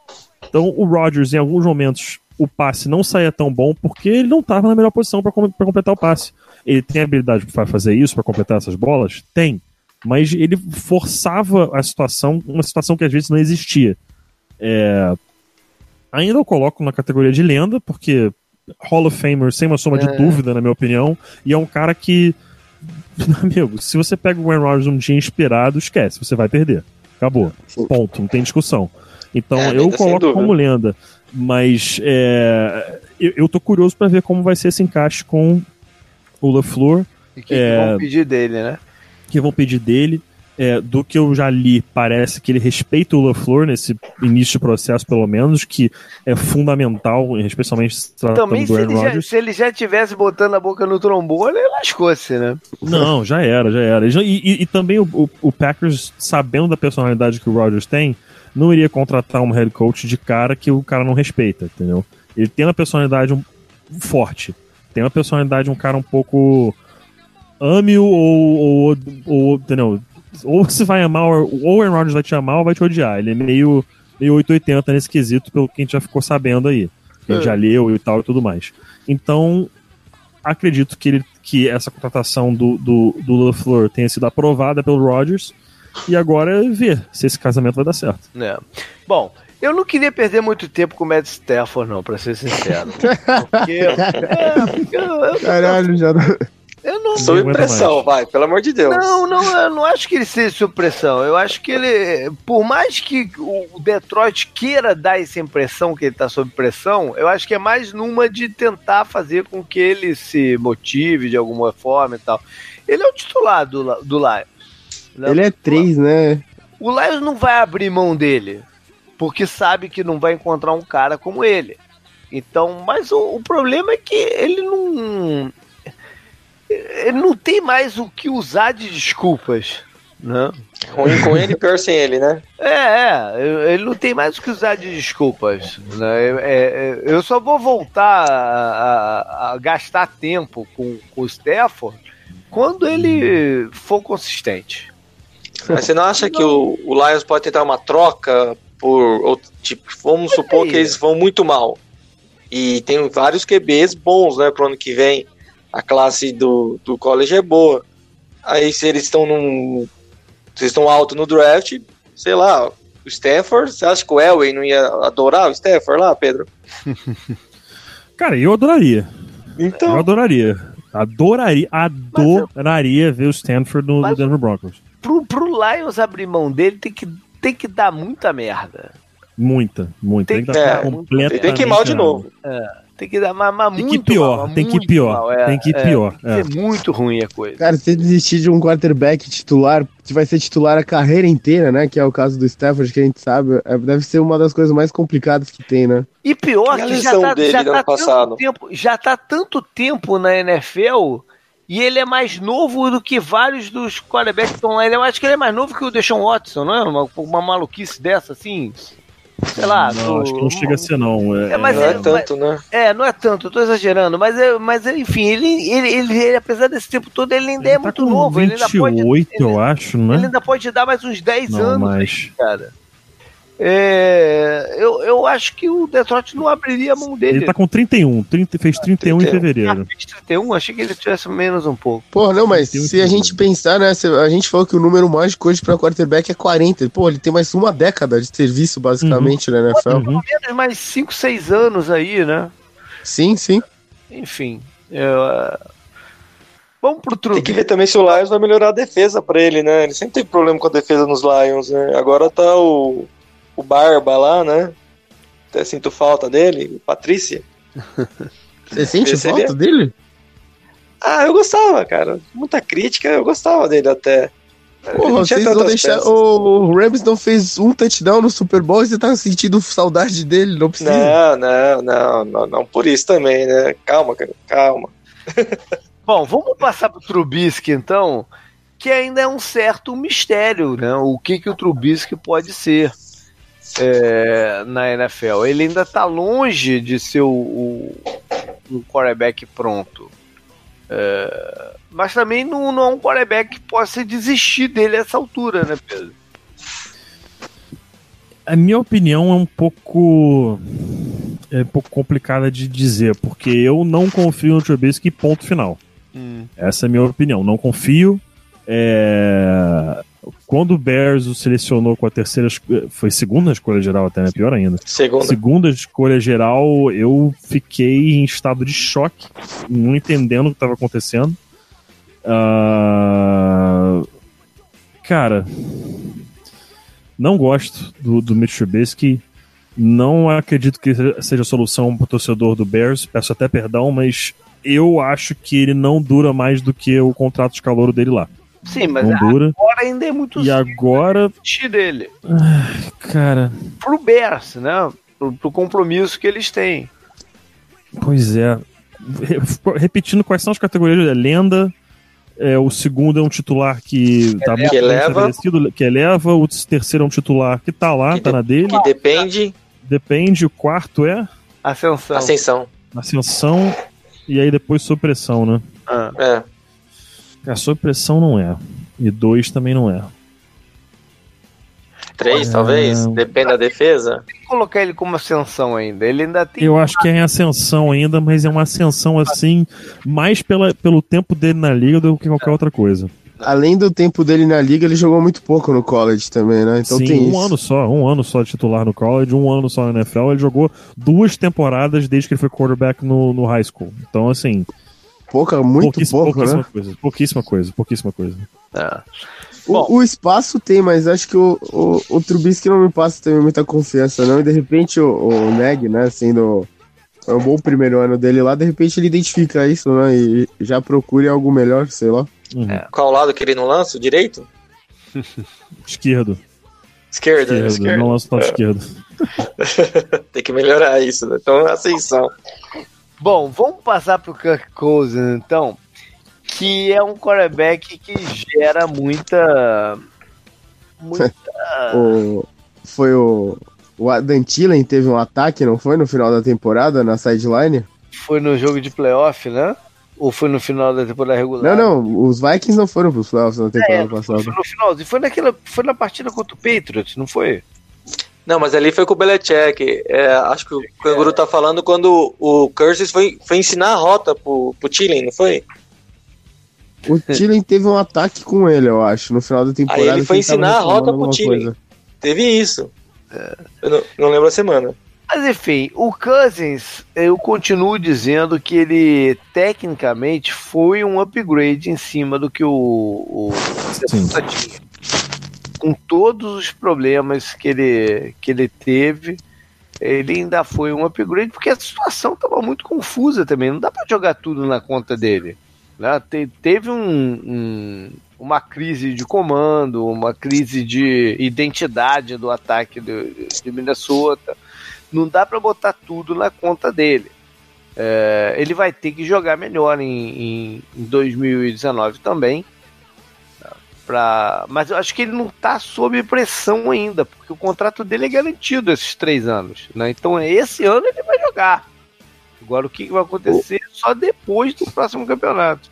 Então o Rodgers, em alguns momentos, o passe não saía tão bom porque ele não estava na melhor posição para completar o passe. Ele tem habilidade para fazer isso, para completar essas bolas? Tem. Mas ele forçava a situação, uma situação que às vezes não existia. É... Ainda eu coloco na categoria de lenda, porque Hall of Famer sem uma soma é. de dúvida, na minha opinião, e é um cara que, amigo, se você pega o Aaron Rodgers um dia inspirado, esquece, você vai perder. Acabou. Ponto, não tem discussão. Então é, eu coloco como lenda, mas é, eu, eu tô curioso para ver como vai ser esse encaixe com o LaFleur. E que, é, que vão pedir dele, né? Que vão pedir dele é, do que eu já li, parece que ele respeita o LaFleur nesse início de processo, pelo menos, que é fundamental, especialmente se tratando Também, do Aaron Rodgers. se ele já tivesse botando a boca no trombone, ele lascou-se, né? Não, já era, já era. E, e, e também o, o, o, Packers, sabendo da personalidade que o Rodgers tem, não iria contratar um head coach de cara que o cara não respeita, entendeu? Ele tem uma personalidade forte, tem uma personalidade um cara um pouco ame-o ou, ou, ou, entendeu? Ou você vai amar, ou o Aaron Rodgers vai te amar ou vai te odiar. Ele é meio, meio 880 nesse quesito, pelo que a gente já ficou sabendo aí. Que a gente é. já leu e tal e tudo mais. Então, acredito que, ele, que essa contratação do, do, do LaFleur tenha sido aprovada pelo Rodgers. E agora é ver se esse casamento vai dar certo. É. Bom, eu não queria perder muito tempo com o Matt Stafford, não, pra ser sincero. Porque. é, porque eu, eu, Caralho, já. Eu não. Sob pressão, vai, pelo amor de Deus. Não, não, eu não acho que ele seja sob pressão. Eu acho que ele. Por mais que o Detroit queira dar essa impressão que ele tá sob pressão, eu acho que é mais numa de tentar fazer com que ele se motive de alguma forma e tal. Ele é o titular do, do Lions. Né? Ele é três, né? O Lions não vai abrir mão dele. Porque sabe que não vai encontrar um cara como ele. Então, mas o, o problema é que ele não não tem mais o que usar de desculpas. Né? Ruim com ele, pior sem ele, né? É, é, ele não tem mais o que usar de desculpas. Né? É, é, eu só vou voltar a, a, a gastar tempo com, com o Stafford quando ele for consistente. Mas você não acha não. que o, o Lions pode tentar uma troca por. Ou, tipo, vamos supor que eles vão muito mal. E tem vários QBs bons, né, pro ano que vem a classe do, do college é boa. Aí se eles estão num. Se estão alto no draft, sei lá, o Stanford, você acha que o Elway não ia adorar o Stanford lá, Pedro? Cara, eu adoraria. Então. Eu adoraria. Adoraria, adoraria ver o Stanford no, no Denver Broncos. Pro, pro Lions abrir mão dele, tem que, tem que dar muita merda. Muita, muita. Tem, tem que, é, completamente. Tem que ir mal de novo. É. Tem que dar mas tem que ir pior, mal, tem que ir pior, mal, é, tem que ir é, pior. É, é. muito ruim a coisa. Cara, se desistir de um quarterback titular, que vai ser titular a carreira inteira, né? Que é o caso do Stafford, que a gente sabe, é, deve ser uma das coisas mais complicadas que tem, né? E pior que, que já tá, já tá tanto tempo, já tá tanto tempo na NFL e ele é mais novo do que vários dos quarterbacks que estão lá. Eu acho que ele é mais novo que o Deshaun Watson, não é? Uma, uma maluquice dessa, assim sei lá. Não, do, acho que não chega a ser, não. É, é, mas não é, é tanto, mas, né? É, não é tanto, eu tô exagerando. Mas, é, mas enfim, ele, ele, ele, ele apesar desse tempo todo, ele ainda ele é tá muito novo. 28, ele ainda pode, eu acho, né? Ele ainda pode dar mais uns 10 não, anos, mas... cara. É, eu, eu acho que o Detroit não abriria a mão dele. Ele tá com 31, 30, fez 31 ah, em fevereiro. Ah, fez 31? Achei que ele tivesse menos um pouco. Pô, não, mas se a gente pensar, né? A gente falou que o número mágico hoje pra quarterback é 40. Pô, ele tem mais uma década de serviço, basicamente, uhum. na NFL. Pelo menos mais 5, 6 anos aí, né? Sim, sim. Enfim, eu, uh... Vamos pro truque. Tem que ver também se o Lions vai melhorar a defesa pra ele, né? Ele sempre tem problema com a defesa nos Lions, né? Agora tá o o Barba lá, né? Até sinto falta dele, Patrícia. Você sente falta dele? Ah, eu gostava, cara. Muita crítica, eu gostava dele até. Porra, vocês vão deixar. O Rams não fez um touchdown no Super Bowl e você tá sentindo saudade dele, não precisa. Não, não, não, não, não por isso também, né? Calma, cara, calma. Bom, vamos passar pro Trubisky então, que ainda é um certo mistério, né? O que, que o Trubisky pode ser é, na NFL. Ele ainda tá longe de ser o, o um quarterback pronto. É, mas também não, não é um quarterback que possa desistir dele a essa altura, né, Pedro? A minha opinião é um pouco é um pouco complicada de dizer, porque eu não confio no Trubisky ponto final. Hum. Essa é a minha opinião. Não confio. É... Quando o Bears o selecionou com a terceira foi segunda escolha geral até, né? Pior ainda. Segunda. Segunda escolha geral, eu fiquei em estado de choque, não entendendo o que estava acontecendo. Uh... Cara, não gosto do, do Mitch Trubisky. Não acredito que seja a solução para o torcedor do Bears. Peço até perdão, mas eu acho que ele não dura mais do que o contrato de calor dele lá. Sim, mas agora ainda é muito E agora. dele. Ai, cara. Pro Bears, né? Pro, pro compromisso que eles têm. Pois é. Repetindo quais são as categorias: é lenda, é, o segundo é um titular que tá muito que eleva. que eleva, o terceiro é um titular que tá lá, que tá de, na dele. Que depende. Depende, o quarto é? Ascensão. Ascensão. Ascensão, e aí depois supressão, né? Ah. É. A supressão não é. E dois também não é. Três, é... talvez? Depende da defesa. Tem que colocar ele como ascensão ainda. Ele ainda tem. Eu acho que é em ascensão ainda, mas é uma ascensão assim, mais pela, pelo tempo dele na liga do que qualquer outra coisa. Além do tempo dele na liga, ele jogou muito pouco no college também, né? Então Sim, tem um isso. ano só, um ano só de titular no college, um ano só na NFL. Ele jogou duas temporadas desde que ele foi quarterback no, no high school. Então, assim. Pouca, muito pouco, pouquíssima né? Coisa, pouquíssima coisa, pouquíssima coisa. É. O, o, espaço tem, mas acho que o, o, o Trubisky não me passa também muita confiança, não. E de repente o, o Neg, né, sendo é um bom primeiro ano dele lá, de repente ele identifica isso, né? E já procure algo melhor, sei lá. Uhum. É. Qual lado que ele não lança? O direito? Esquerdo. Esquerdo, esquerdo. esquerdo. Não lança o é. esquerdo. Tem que melhorar isso, né? Então, ascensão. Bom, vamos passar pro Kirk Cousins, então que é um quarterback que gera muita. Muita. o, foi o. O Adam Thielen teve um ataque, não foi? No final da temporada, na sideline? Foi no jogo de playoff, né? Ou foi no final da temporada regular? Não, não, os Vikings não foram pros playoffs na temporada é, passada. Foi no final, e foi naquela. Foi na partida contra o Patriots, não foi? Não, mas ali foi com o Belichick. É, acho que o Canguru tá falando quando o Curses foi, foi ensinar a rota pro, pro Thielen, não foi? O Tillen teve um ataque com ele, eu acho, no final da temporada. Aí ele foi ensinar a rota pro Tillen. Teve isso. É. Eu não, não, lembro a semana. Mas enfim, o Cousins, eu continuo dizendo que ele tecnicamente foi um upgrade em cima do que o, o tinha. Com todos os problemas que ele, que ele teve, ele ainda foi um upgrade, porque a situação estava muito confusa também. Não dá para jogar tudo na conta dele. Né? Te, teve um, um, uma crise de comando, uma crise de identidade do ataque de, de Minnesota. Não dá para botar tudo na conta dele. É, ele vai ter que jogar melhor em, em 2019 também. Pra, mas eu acho que ele não está sob pressão ainda, porque o contrato dele é garantido esses três anos. Né? Então esse ano ele vai jogar. Agora o que, vai acontecer só depois do próximo campeonato.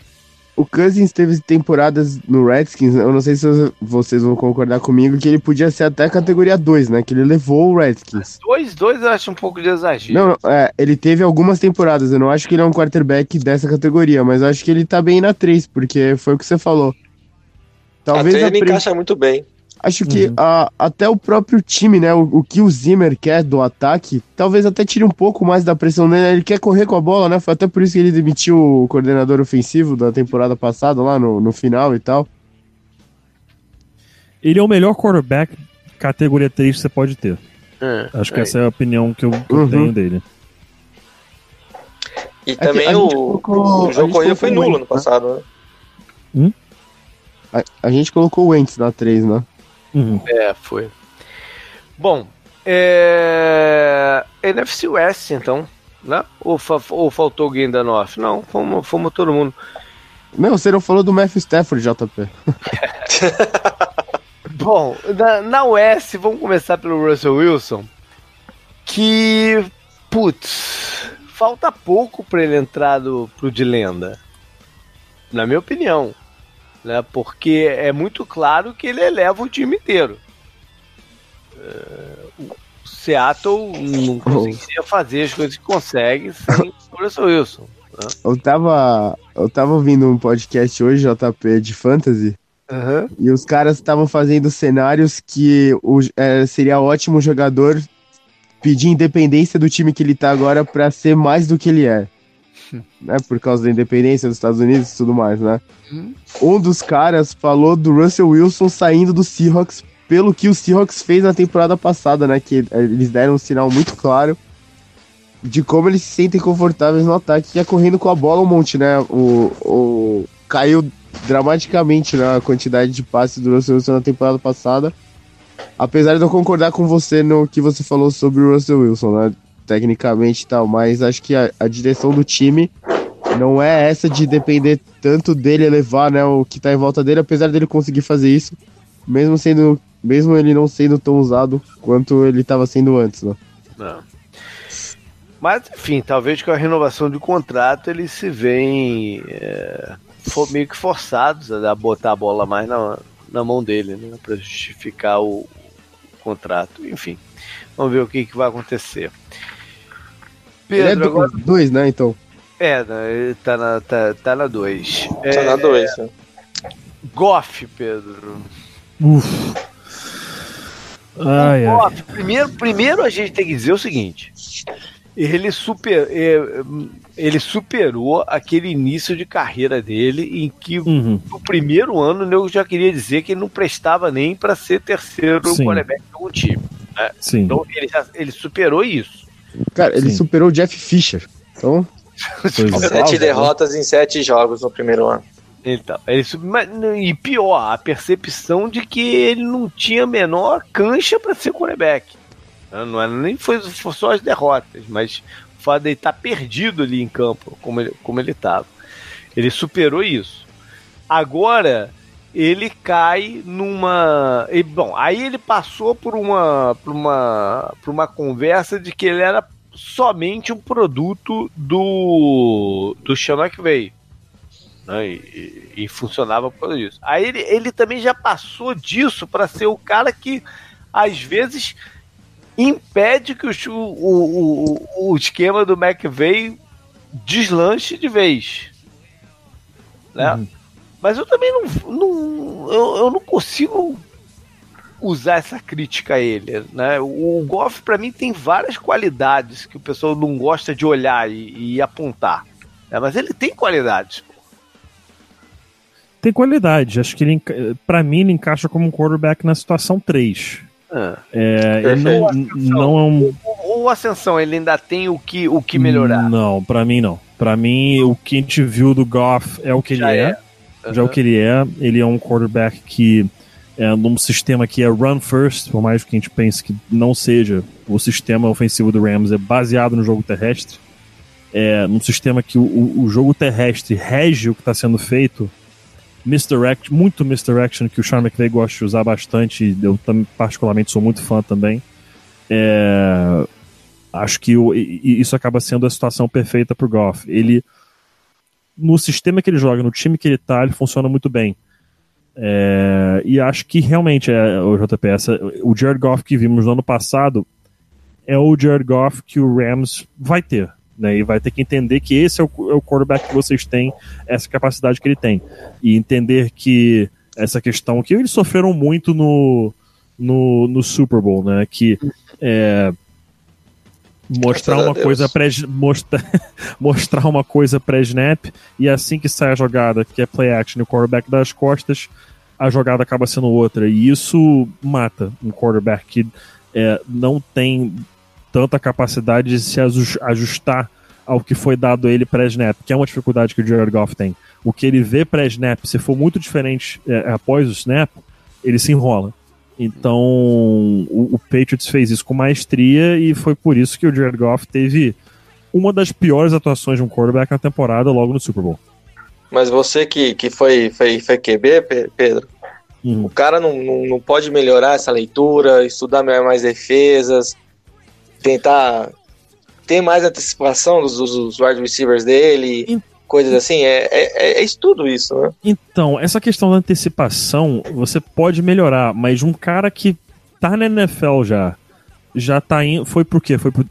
O Cousins teve temporadas no Redskins, eu não sei se vocês vão concordar comigo, que ele podia ser até categoria 2, né? Que ele levou o Redskins. 2, 2 eu acho um pouco de exagero. Não, é, ele teve algumas temporadas, eu não acho que ele é um quarterback dessa categoria, mas eu acho que ele tá bem na 3, porque foi o que você falou. Talvez até ele pre... encaixa muito bem. Acho que uhum. a, até o próprio time, né? O, o, que o Zimmer quer do ataque, talvez até tire um pouco mais da pressão dele. Ele quer correr com a bola, né? Foi até por isso que ele demitiu o coordenador ofensivo da temporada passada, lá no, no final e tal. Ele é o melhor quarterback categoria 3 que você pode ter. É, Acho que é. essa é a opinião que eu, que uhum. eu tenho dele. E é também o, colocou, o jogo corrida foi nulo no passado, né? Hum? A, a gente colocou o Wentz na 3, né? Uhum. É, foi. Bom, é... NFC West, então, né? Ou, fa ou faltou alguém da North? Não, fomos, fomos todo mundo. Não, você não falou do Matthew Stafford, JP. Bom, na, na West, vamos começar pelo Russell Wilson, que, putz, falta pouco para ele entrar do, pro de lenda, na minha opinião, né? Porque é muito claro que ele eleva o time inteiro. Uh, o Seattle não conseguia fazer as coisas que consegue sem o Russell Wilson. Né? Eu tava, eu tava ouvindo um podcast hoje, JP, de Fantasy, Uhum. E os caras estavam fazendo cenários que o, é, seria ótimo jogador pedir independência do time que ele tá agora para ser mais do que ele é. Né? Por causa da independência dos Estados Unidos e tudo mais, né? Uhum. Um dos caras falou do Russell Wilson saindo do Seahawks pelo que o Seahawks fez na temporada passada, né? Que eles deram um sinal muito claro de como eles se sentem confortáveis no ataque, que é correndo com a bola um monte, né? O, o caiu dramaticamente né, a quantidade de passes do Russell Wilson na temporada passada. Apesar de eu concordar com você no que você falou sobre o Russell Wilson, né? Tecnicamente e tal, mas acho que a, a direção do time não é essa de depender tanto dele elevar né, o que tá em volta dele, apesar dele conseguir fazer isso, mesmo sendo. Mesmo ele não sendo tão usado quanto ele estava sendo antes, né? Não. Mas, enfim, talvez com a renovação de contrato eles se veem é, meio que forçados a botar a bola mais na, na mão dele, né? Para justificar o, o, contrato. Enfim, vamos ver o que, que vai acontecer. Pedro, ele é do, agora... dois, né, então? É, né, ele tá na 2. Tá, tá na dois. Tá é, na 2. É... Goff, Pedro. Uf. Ai, Goff, ai. Primeiro, primeiro a gente tem que dizer o seguinte: ele super. É, ele superou aquele início de carreira dele em que uhum. no primeiro ano eu já queria dizer que ele não prestava nem para ser terceiro quarterback de algum time. Né? Sim. Então ele, já, ele superou isso. Cara, ele Sim. superou o Jeff Fisher. Então. sete derrotas em sete jogos no primeiro ano. Então, ele, e pior, a percepção de que ele não tinha a menor cancha para ser quarterback. Não era nem foi, foi só as derrotas, mas o fato de ele estar tá perdido ali em campo, como ele, como ele estava. Ele superou isso. Agora, ele cai numa. E, bom, aí ele passou por uma, por, uma, por uma conversa de que ele era somente um produto do, do Sean McVay. Né? E, e, funcionava por disso. Aí ele, ele também já passou disso para ser o cara que às vezes impede que o, o, o, o esquema do McVeigh deslanche de vez. Né? Uhum. Mas eu também não, não eu, eu, não consigo usar essa crítica a ele, né? O, Goff para mim tem várias qualidades que o pessoal não gosta de olhar e, e apontar, né? mas ele tem qualidades. Tem qualidade, acho que ele para mim ele encaixa como um quarterback na situação 3. Ah, é, ele não, não é um... O, o Ascensão, ele ainda tem o que, o que melhorar? Não, para mim não. Para mim, o que a gente viu do Goff é o que Já ele é. é. Uhum. Já o que ele é. Ele é um quarterback que é num sistema que é run first, por mais que a gente pense que não seja, o sistema ofensivo do Rams é baseado no jogo terrestre. É num sistema que o, o jogo terrestre rege o que está sendo feito misdirect, muito misdirection que o Sean McVay gosta de usar bastante, eu também, particularmente sou muito fã também. É, acho que o, isso acaba sendo a situação perfeita pro Goff. Ele, no sistema que ele joga, no time que ele tá, ele funciona muito bem. É, e acho que realmente é o JP, essa, o Jared Goff que vimos no ano passado é o Jared Goff que o Rams vai ter né? E vai ter que entender que esse é o, é o quarterback que vocês têm, essa capacidade que ele tem. E entender que essa questão que eles sofreram muito no, no, no Super Bowl, né? Que é, mostrar uma coisa pré mostrar, mostrar uma coisa pré-snap e assim que sai a jogada, que é play action, o quarterback das costas, a jogada acaba sendo outra. E isso mata um quarterback que é, não tem tanta capacidade de se ajustar ao que foi dado a ele pré-snap, que é uma dificuldade que o Jared Goff tem. O que ele vê pré-snap, se for muito diferente é, após o snap, ele se enrola. Então, o, o, Patriots fez isso com maestria e foi por isso que o Jared Goff teve uma das piores atuações de um quarterback na temporada logo no Super Bowl. Mas você que, que foi, foi, foi QB, Pedro, uhum. o cara não, não, não, pode melhorar essa leitura, estudar mais defesas, tentar ter mais antecipação dos, dos wide receivers dele coisas assim. É, é, é estudo isso, né? Então, essa questão da antecipação, você pode melhorar, mas um cara que tá na NFL já, já tá indo. Foi por quê? Foi pro,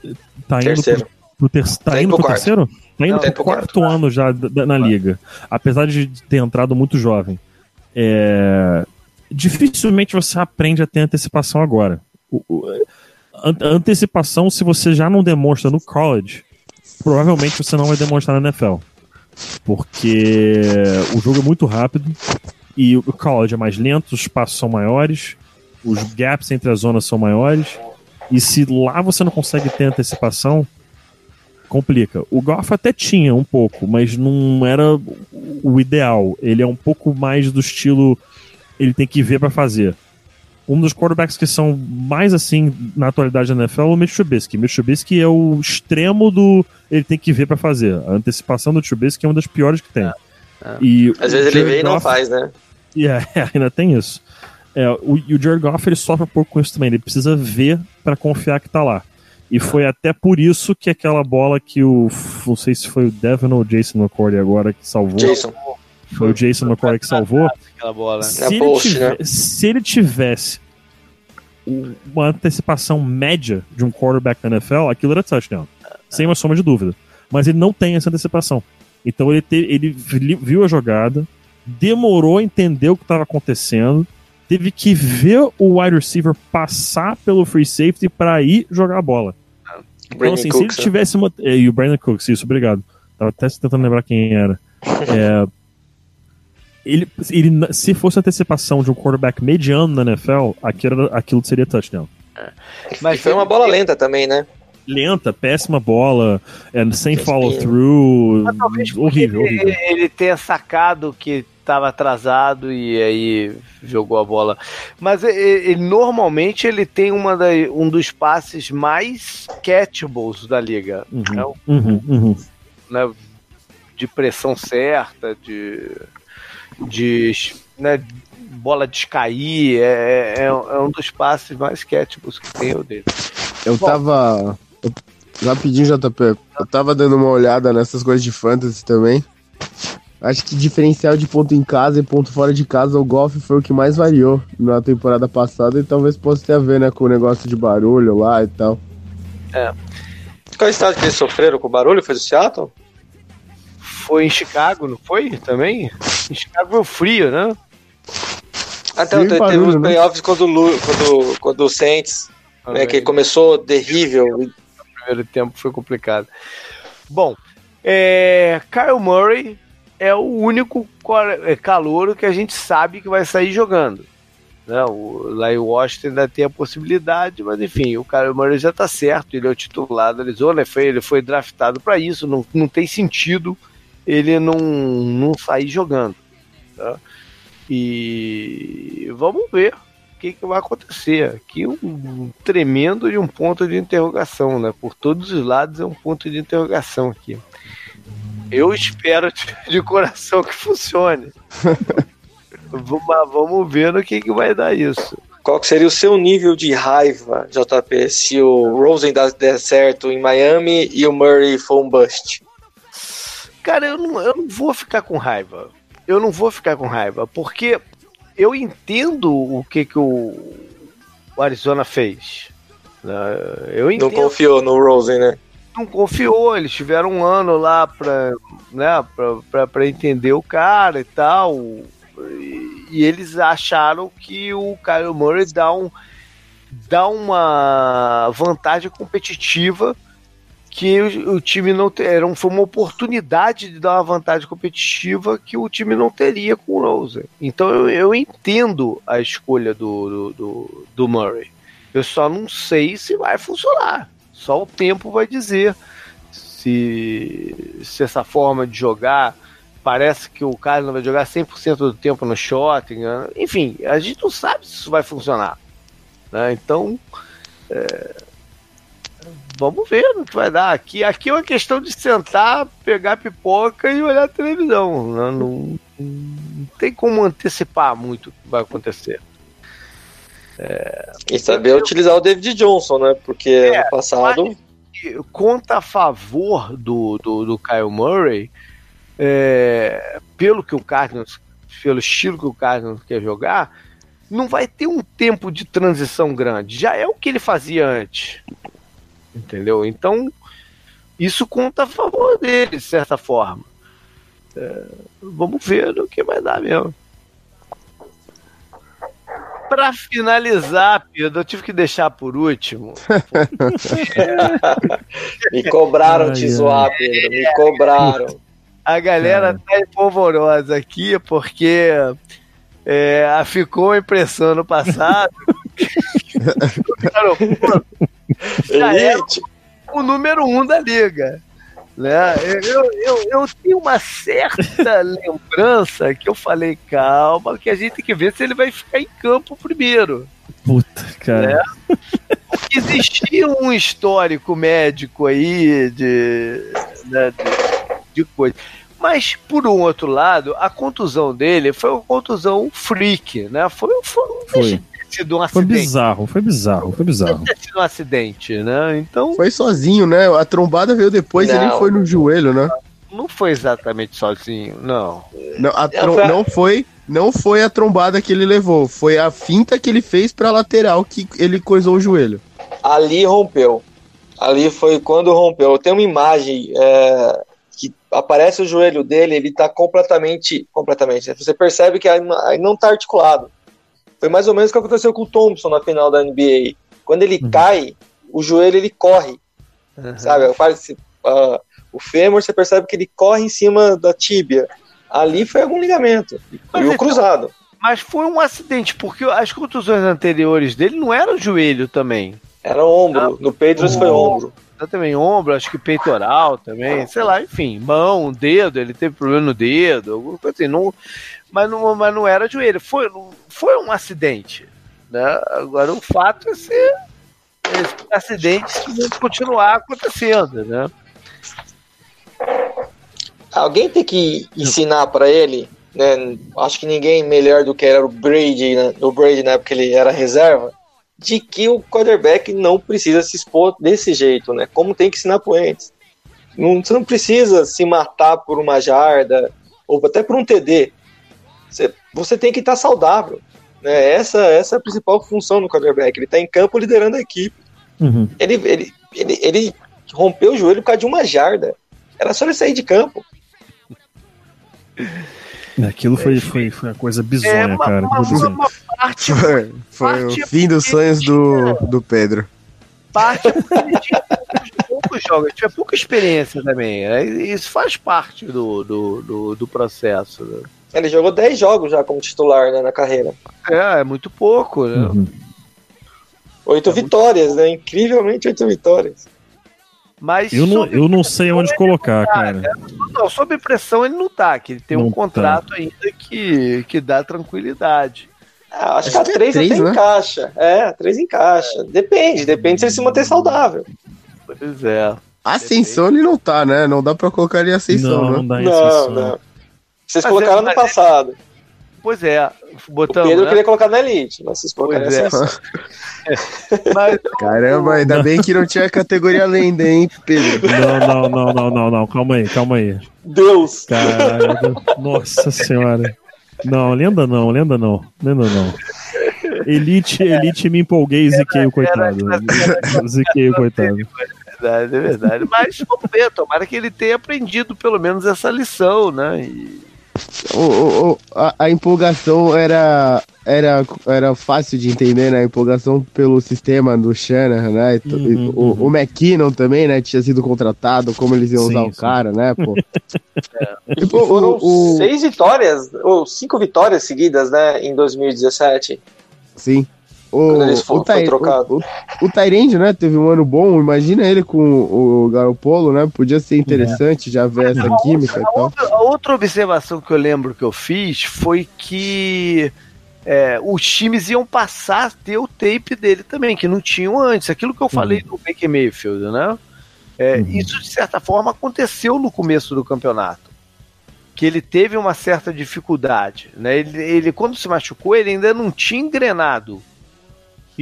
tá indo terceiro. Pro, pro ter, tá, tá indo pro, pro terceiro? Tá indo Não, pro quarto, quarto ano já da, na liga. Apesar de ter entrado muito jovem. É, dificilmente você aprende a ter antecipação agora. O, o, antecipação, se você já não demonstra no college, provavelmente você não vai demonstrar na NFL porque o jogo é muito rápido e o college é mais lento, os passos são maiores, os gaps entre as zonas são maiores, e se lá você não consegue ter antecipação, complica. O Goff até tinha um pouco, mas não era o ideal. Ele é um pouco mais do estilo ele tem que ver para fazer um dos quarterbacks que são mais assim na atualidade da NFL é o Mitch Trubisky. Mitch Trubisky é o extremo do ele tem que ver para fazer. A antecipação do Trubisky é uma das piores que tem. É, é. E Às vezes ele vê e não faz, né? Yeah, é, ainda tem isso. É, o, e o Jared Goff ele sofre um pouco com isso também. Ele precisa ver para confiar que tá lá. E foi até por isso que aquela bola que o. Não sei se foi o Devin ou o Jason McCourty agora que salvou. Jason. Foi o Jason McCoy que salvou. Bola, né? se, ele post, tivesse, né? se ele tivesse uma antecipação média de um quarterback na NFL, aquilo era touchdown. Sem uma soma de dúvida. Mas ele não tem essa antecipação. Então ele, te, ele viu a jogada, demorou a entender o que estava acontecendo, teve que ver o wide receiver passar pelo free safety para ir jogar a bola. Então, assim, Cooks, se ele tivesse uma. E o Brandon Cooks, isso, obrigado. Tava até tentando lembrar quem era. É, ele, ele, se fosse antecipação de um quarterback mediano na NFL, aquilo, aquilo seria touchdown. É. Mas foi uma bola lenta também, né? Lenta, péssima bola, é, sem follow-through, horrível, ele, horrível. Ele tenha sacado que estava atrasado e aí jogou a bola. Mas ele, ele, normalmente ele tem uma da, um dos passes mais catchables da liga. Uhum, né? uhum, uhum. Né? De pressão certa, de de né, bola descair, é, é, é, um dos passes mais catchable que tem o dele. Eu Bom, tava. Eu, rapidinho, JP, eu tava dando uma olhada nessas coisas de fantasy também. Acho que diferencial de ponto em casa e ponto fora de casa, o golfe foi o que mais variou na temporada passada e talvez possa ter a ver, né, com o negócio de barulho lá e tal. É. Qual é o estado que eles sofreram com o barulho? Foi do Seattle? Foi em Chicago, não foi? Também? Em Chicago foi frio, né? Até Sim, teve barulho, os né? playoffs quando, quando, quando o Saints, né, que começou terrível. O primeiro tempo foi complicado. Bom, é, Kyle Murray é o único é, calouro que a gente sabe que vai sair jogando. Né? O, lá em Washington ainda tem a possibilidade, mas enfim, o Kyle Murray já está certo, ele é o titular da Arizona, foi, ele foi draftado para isso, não, não tem sentido ele não, não sair jogando. Tá? E vamos ver o que, que vai acontecer. Aqui um tremendo de um ponto de interrogação, né? Por todos os lados é um ponto de interrogação aqui. Eu espero de, coração que funcione. Mas vamos ver no que, que vai dar isso. Qual seria o seu nível de raiva, JP, se o Rosen der certo em Miami e o Murray for um bust? Cara, eu não, eu não vou ficar com raiva. Eu não vou ficar com raiva, porque eu entendo o que, que o, o Arizona fez. Né? Eu entendo. Não confiou no Rosen, né? Não confiou, eles tiveram um ano lá pra, né, pra, pra, pra entender o cara e tal. E, e eles acharam que o Kyle Murray dá, um, dá uma vantagem competitiva que o, o time não era foi uma oportunidade de dar uma vantagem competitiva que o time não teria com o Rosen. Então eu, eu entendo a escolha do, do, do, Murray. Eu só não sei se vai funcionar. Só o tempo vai dizer se, se essa forma de jogar parece que o Cardinals vai jogar 100% do tempo no shot, enfim, a gente não sabe se isso vai funcionar. Né? Então, é, vamos ver no que vai dar. Aqui, aqui é uma questão de sentar, pegar pipoca e olhar a televisão. Né? Não, não tem como antecipar muito o que vai acontecer. É, e saber utilizar o David Johnson, né? Porque é, ano passado. Conta a favor do, do, do Kyle Murray, é, pelo que o Cardinals, pelo estilo que o Cardinals quer jogar, não vai ter um tempo de transição grande. Já é o que ele fazia antes. Entendeu? Então, isso conta a favor dele, de certa forma. É, vamos ver o que vai dar mesmo. Para finalizar, Pedro, eu tive que deixar por último. me cobraram te zoar, Pedro. Me cobraram. A galera tá empolvorosa aqui porque é, ficou a impressão no passado. já é o número um da liga. Né? Eu, eu, eu tenho uma certa lembrança que eu falei, calma, que a gente tem que ver se ele vai ficar em campo primeiro. Puta, cara. Né? Porque existia um histórico médico aí de, né, de, de coisa. Mas, por um outro lado, a contusão dele foi uma contusão freak, né? Foi, foi, foi sido um acidente. Foi bizarro, foi bizarro, foi bizarro. Ter sido um acidente, né? Então. Foi sozinho, né? A trombada veio depois não, e nem foi no joelho, né? Não foi exatamente sozinho, não. Não, trom... não foi. Não foi a trombada que ele levou, foi a finta que ele fez pra lateral que ele coisou o joelho. Ali rompeu. Ali foi quando rompeu. Tem uma imagem é, que aparece o joelho dele, ele tá completamente. Completamente. Você percebe que aí não tá articulado. Foi mais ou menos o que aconteceu com o Thompson na final da NBA. Quando ele uhum. cai, o joelho ele corre. Uhum. Sabe? Uh, o fêmur, você percebe que ele corre em cima da tíbia. Ali foi algum ligamento. Mas e o então, cruzado. Mas foi um acidente, porque as contusões anteriores dele não eram joelho também. Era ombro. Ah, no Pedros foi ombro. Também ombro, acho que peitoral também, sei lá, enfim, mão, dedo, ele teve problema no dedo, alguma coisa assim. Não, mas não, mas não era joelho. Foi, foi um acidente. Né? Agora o fato é ser que vão continuar acontecendo. Né? Alguém tem que ensinar para ele, né? Acho que ninguém melhor do que era o Brady, né? o Brady na época ele era reserva, de que o quarterback não precisa se expor desse jeito, né? Como tem que ensinar pro Ents. Não, você não precisa se matar por uma jarda ou até por um TD. Você, você tem que estar tá saudável. Né? Essa, essa é a principal função do quarterback. Ele está em campo liderando a equipe. Uhum. Ele, ele, ele, ele rompeu o joelho por causa de uma jarda. Era só ele sair de campo. Aquilo foi, foi, foi uma coisa bizonha, é, uma, cara. Uma, uma parte, foi, foi parte o fim dos sonhos do, do Pedro. Parte é tinha poucos jogos, tinha pouca experiência também. Né? Isso faz parte do, do, do, do processo. Né? Ele jogou 10 jogos já como titular né, na carreira. É, é muito pouco, né? Uhum. Oito é vitórias, muito... né? Incrivelmente oito vitórias. Mas eu não, eu não sei onde colocar, tá, cara. Né? Não, sob pressão ele não tá, que ele tem não um tá. contrato tá. ainda que, que dá tranquilidade. Ah, acho, acho, que a 3 é até né? encaixa. É, a 3 encaixa. Depende, depende se ele se manter saudável. Pois é. Ascensão ele não tá, né? Não dá pra colocar ele em ascensão, não, né? Não, dá em ascensão. Não, não. Vocês mas colocaram é, no passado. Pois é, botamos. O Pedro né? queria colocar na Elite, mas vocês colocaram pois é. mas, Caramba, ainda bem que não tinha categoria lenda, hein, Pedro? Não, não, não, não, não, não, calma aí, calma aí. Deus! Caralho, nossa senhora. Não, lenda não, lenda não, lenda não. Elite, Elite me empolguei e ziquei o coitado. Ziquei o coitado verdade, é verdade. Mas vamos ver, tomara que ele tenha aprendido pelo menos essa lição, né? E... O, o, a, a, empolgação era, era, era fácil de entender, né? A empolgação pelo sistema do Shannon, né? Uhum, o, uhum. o McKinnon também, né? Tinha sido contratado, como eles iam sim, usar sim. o cara, né? Pô. É. Tipo, foram o, seis vitórias, ou cinco vitórias seguidas, né? Em 2017. Sim. O, o. O, Tyrande, né? Teve um ano bom. Imagina ele com o Garopolo, né? Podia ser interessante é. já ver essa química outra, e tal. Outra, a outra observação que eu lembro que eu fiz foi que é, os times iam passar a ter o tape dele também, que não tinham antes. Aquilo que eu falei uhum. do Baker Mayfield, né? É, uhum. Isso, de certa forma, aconteceu no começo do campeonato. Que ele teve uma certa dificuldade. Né? Ele, ele, quando se machucou, ele ainda não tinha engrenado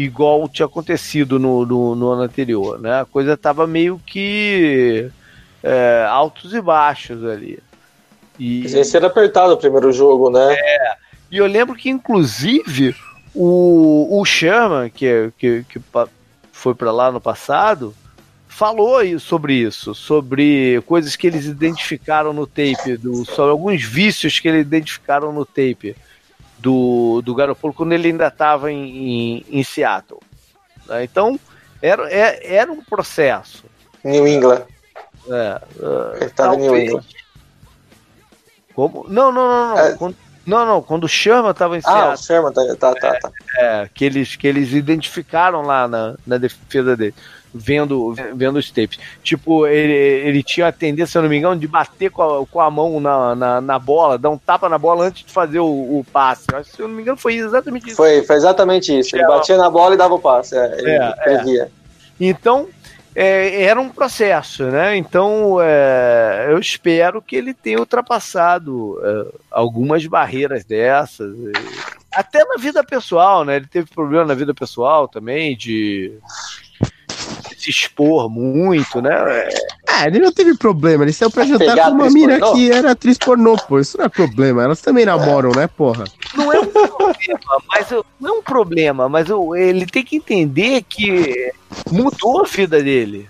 igual tinha acontecido no, no, no ano anterior. Né? A coisa estava meio que é, altos e baixos ali. E ser apertado o primeiro jogo, né? É. E eu lembro que, inclusive, o, o Sherman, que, que, que foi para lá no passado, falou sobre isso, sobre coisas que eles identificaram no tape, do, sobre alguns vícios que eles identificaram no tape do, do Garoppolo quando ele ainda estava em, em, em, Seattle. Né? Então, era, era, é, era, um processo. New England. É, uh, ele estava em New England. Como? Não, não, não, não. É... Quando, não, não, quando o Sherman estava em Seattle. Ah, o Sherman, tá, tá, tá. tá. É, é, que, eles, que eles identificaram lá na, na defesa dele vendo, vendo os tapes. Tipo, ele, ele tinha a tendência, se eu não me engano, de bater com a, com a mão na, na, na bola, dar um tapa na bola antes de fazer o, o passe. Se eu não me engano, foi exatamente isso. Foi, foi exatamente isso. Ele é, batia na bola e dava o passe. É, ele é, previa. É. Então, é, era um processo, né? Então é, eu espero que ele tenha ultrapassado é, algumas barreiras dessas. Até na vida pessoal, né? Ele teve problema na vida pessoal também, de se expor muito, né? É, ele não teve problema, ele saiu pra jantar com uma mina pornô? que era atriz pornô, pô. Isso não é problema, elas também namoram, né, porra? Não é um problema, mas não é um problema, mas ele tem que entender que mudou a vida dele.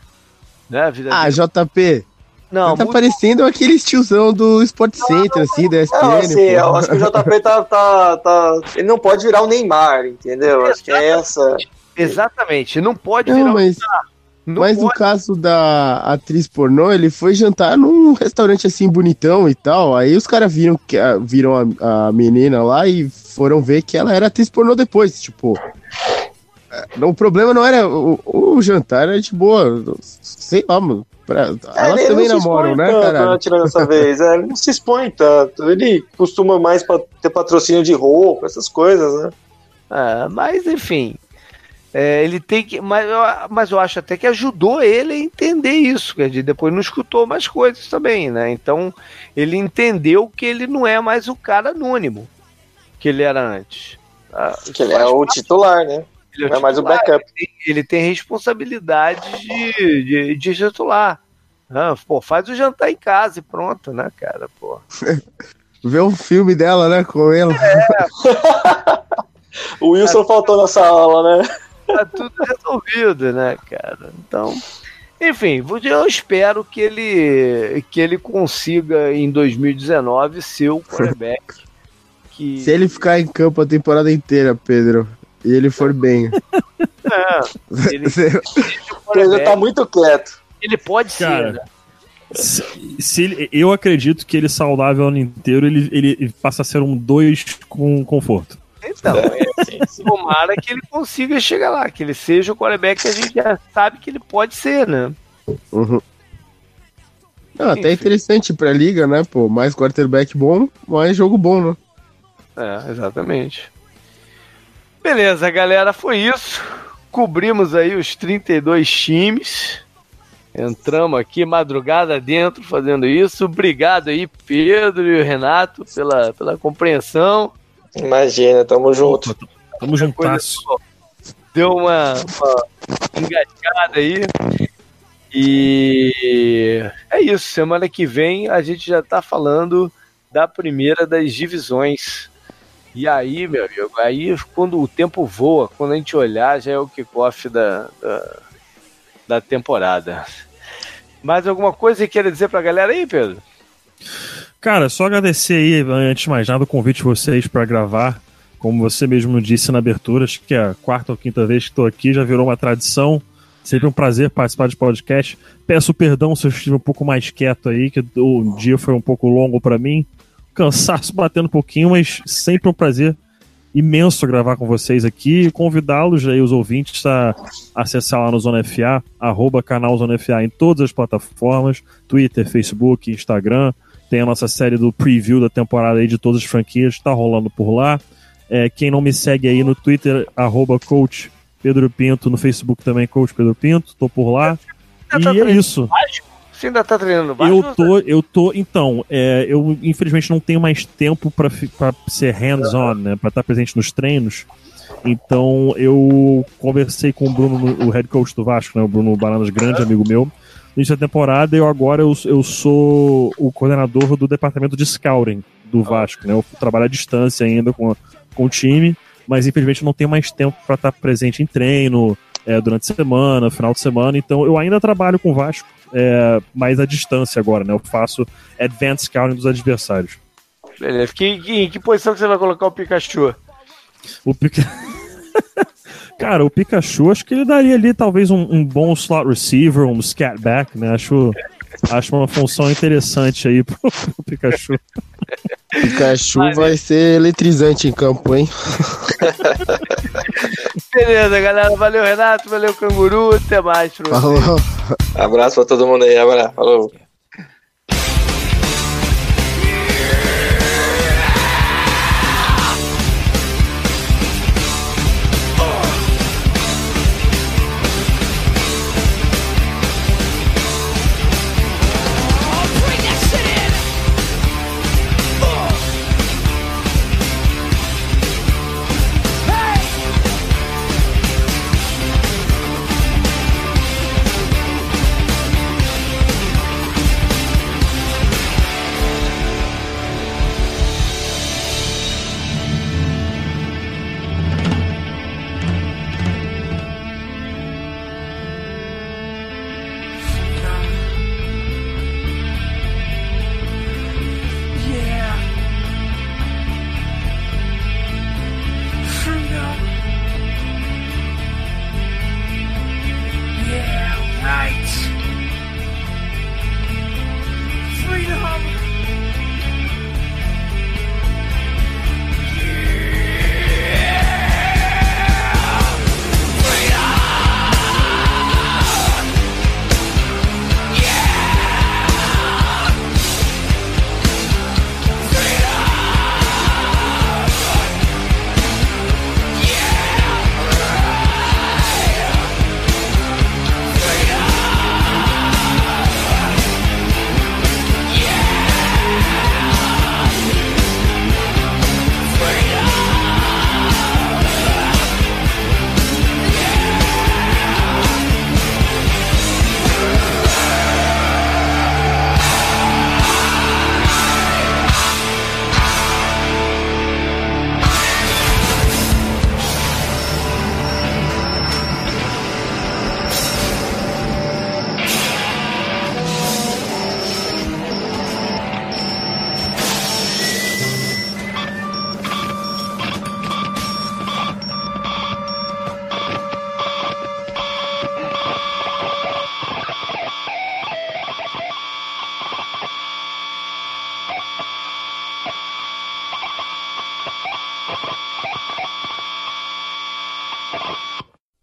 Né, a vida ah, dele. JP, não, tá muito... parecendo aquele tiozão do Sport Center, assim, da ESPN. Não, assim, eu acho que o JP tá, tá, tá, Ele não pode virar o Neymar, entendeu? Acho que é essa. Exatamente, não pode não, virar mas... o não Mas pode... no caso da atriz pornô, ele foi jantar num restaurante assim bonitão e tal. Aí os caras viram, que, viram a, a, menina lá e foram ver que ela era atriz pornô depois. Tipo, é, o problema não era o, o jantar, era de boa. Sei lá, mano. Pra, é, elas também namoram, né, cara? Tirando dessa vez, é, ele não se expõe tanto. Ele costuma mais pra ter patrocínio de roupa, essas coisas, né? Ah, mas enfim, é, ele tem que. Mas eu, mas eu acho até que ajudou ele a entender isso. Quer dizer, depois não escutou mais coisas também, né? Então ele entendeu que ele não é mais o cara anônimo que ele era antes. Ah, que ele é o titular, né? Ele é, não é mais o backup. Ele tem, ele tem responsabilidade de, de, de titular. Ah, pô, faz o jantar em casa e pronto, né, cara? Pô. Vê um filme dela, né, com ela. É. o Wilson faltou nessa aula, né? Tá tudo resolvido, né, cara? Então, enfim, eu espero que ele que ele consiga em 2019 ser o quarterback. Que... Se ele ficar em campo a temporada inteira, Pedro, e ele for bem. É, ele, ele tá muito quieto. Ele pode cara, ser, né? Se, se ele, eu acredito que ele saudável o ano inteiro, ele, ele passa a ser um 2 com conforto. Então, é, assim, tomara que ele consiga chegar lá, que ele seja o quarterback que a gente já sabe que ele pode ser, né? Uhum. Não, até interessante pra liga, né? Pô, mais quarterback bom, mais jogo bom, né? É, exatamente. Beleza, galera, foi isso. Cobrimos aí os 32 times. Entramos aqui madrugada dentro fazendo isso. Obrigado aí, Pedro e Renato, pela, pela compreensão. Imagina, tamo junto. Tamo juntasso. Deu uma, uma engasgada aí. E é isso. Semana que vem a gente já tá falando da primeira das divisões. E aí, meu amigo, aí quando o tempo voa, quando a gente olhar, já é o kickoff da, da, da temporada. Mais alguma coisa que queira dizer pra galera aí, Pedro? Cara, só agradecer aí, antes de mais nada, o convite de vocês para gravar. Como você mesmo disse na abertura, acho que é a quarta ou quinta vez que estou aqui, já virou uma tradição. Sempre um prazer participar de podcast. Peço perdão se eu estive um pouco mais quieto aí, que o dia foi um pouco longo para mim. Cansaço batendo um pouquinho, mas sempre um prazer imenso gravar com vocês aqui e convidá-los aí, os ouvintes, a acessar lá no Zona FA, arroba canal Zona FA em todas as plataformas, Twitter, Facebook, Instagram. Tem a nossa série do preview da temporada aí de todas as franquias, está rolando por lá. É, quem não me segue aí no Twitter, arroba coach Pedro Pinto, no Facebook também, coach Pedro Pinto, tô por lá. Tá e é isso. Você ainda tá treinando baixo? Eu tô, eu tô. Então, é, eu infelizmente não tenho mais tempo para ser hands-on, né? Pra estar presente nos treinos. Então eu conversei com o Bruno, o head coach do Vasco, né? O Bruno Bananas, grande amigo meu. No início da temporada, eu agora eu, eu sou o coordenador do departamento de scouting do Vasco, né? Eu trabalho à distância ainda com, com o time, mas infelizmente não tenho mais tempo para estar presente em treino, é, durante a semana, final de semana. Então eu ainda trabalho com o Vasco é, mais à distância agora, né? Eu faço advanced scouting dos adversários. Beleza. Que, que, em que posição que você vai colocar o Pikachu? O Pika... Cara, o Pikachu, acho que ele daria ali talvez um, um bom slot receiver, um scat back, né? Acho, acho uma função interessante aí pro, pro Pikachu. Pikachu vai, vai ser eletrizante em campo, hein? Beleza, galera. Valeu, Renato. Valeu, Canguru. Até mais. Falou. Abraço pra todo mundo aí. Abraço. Falou.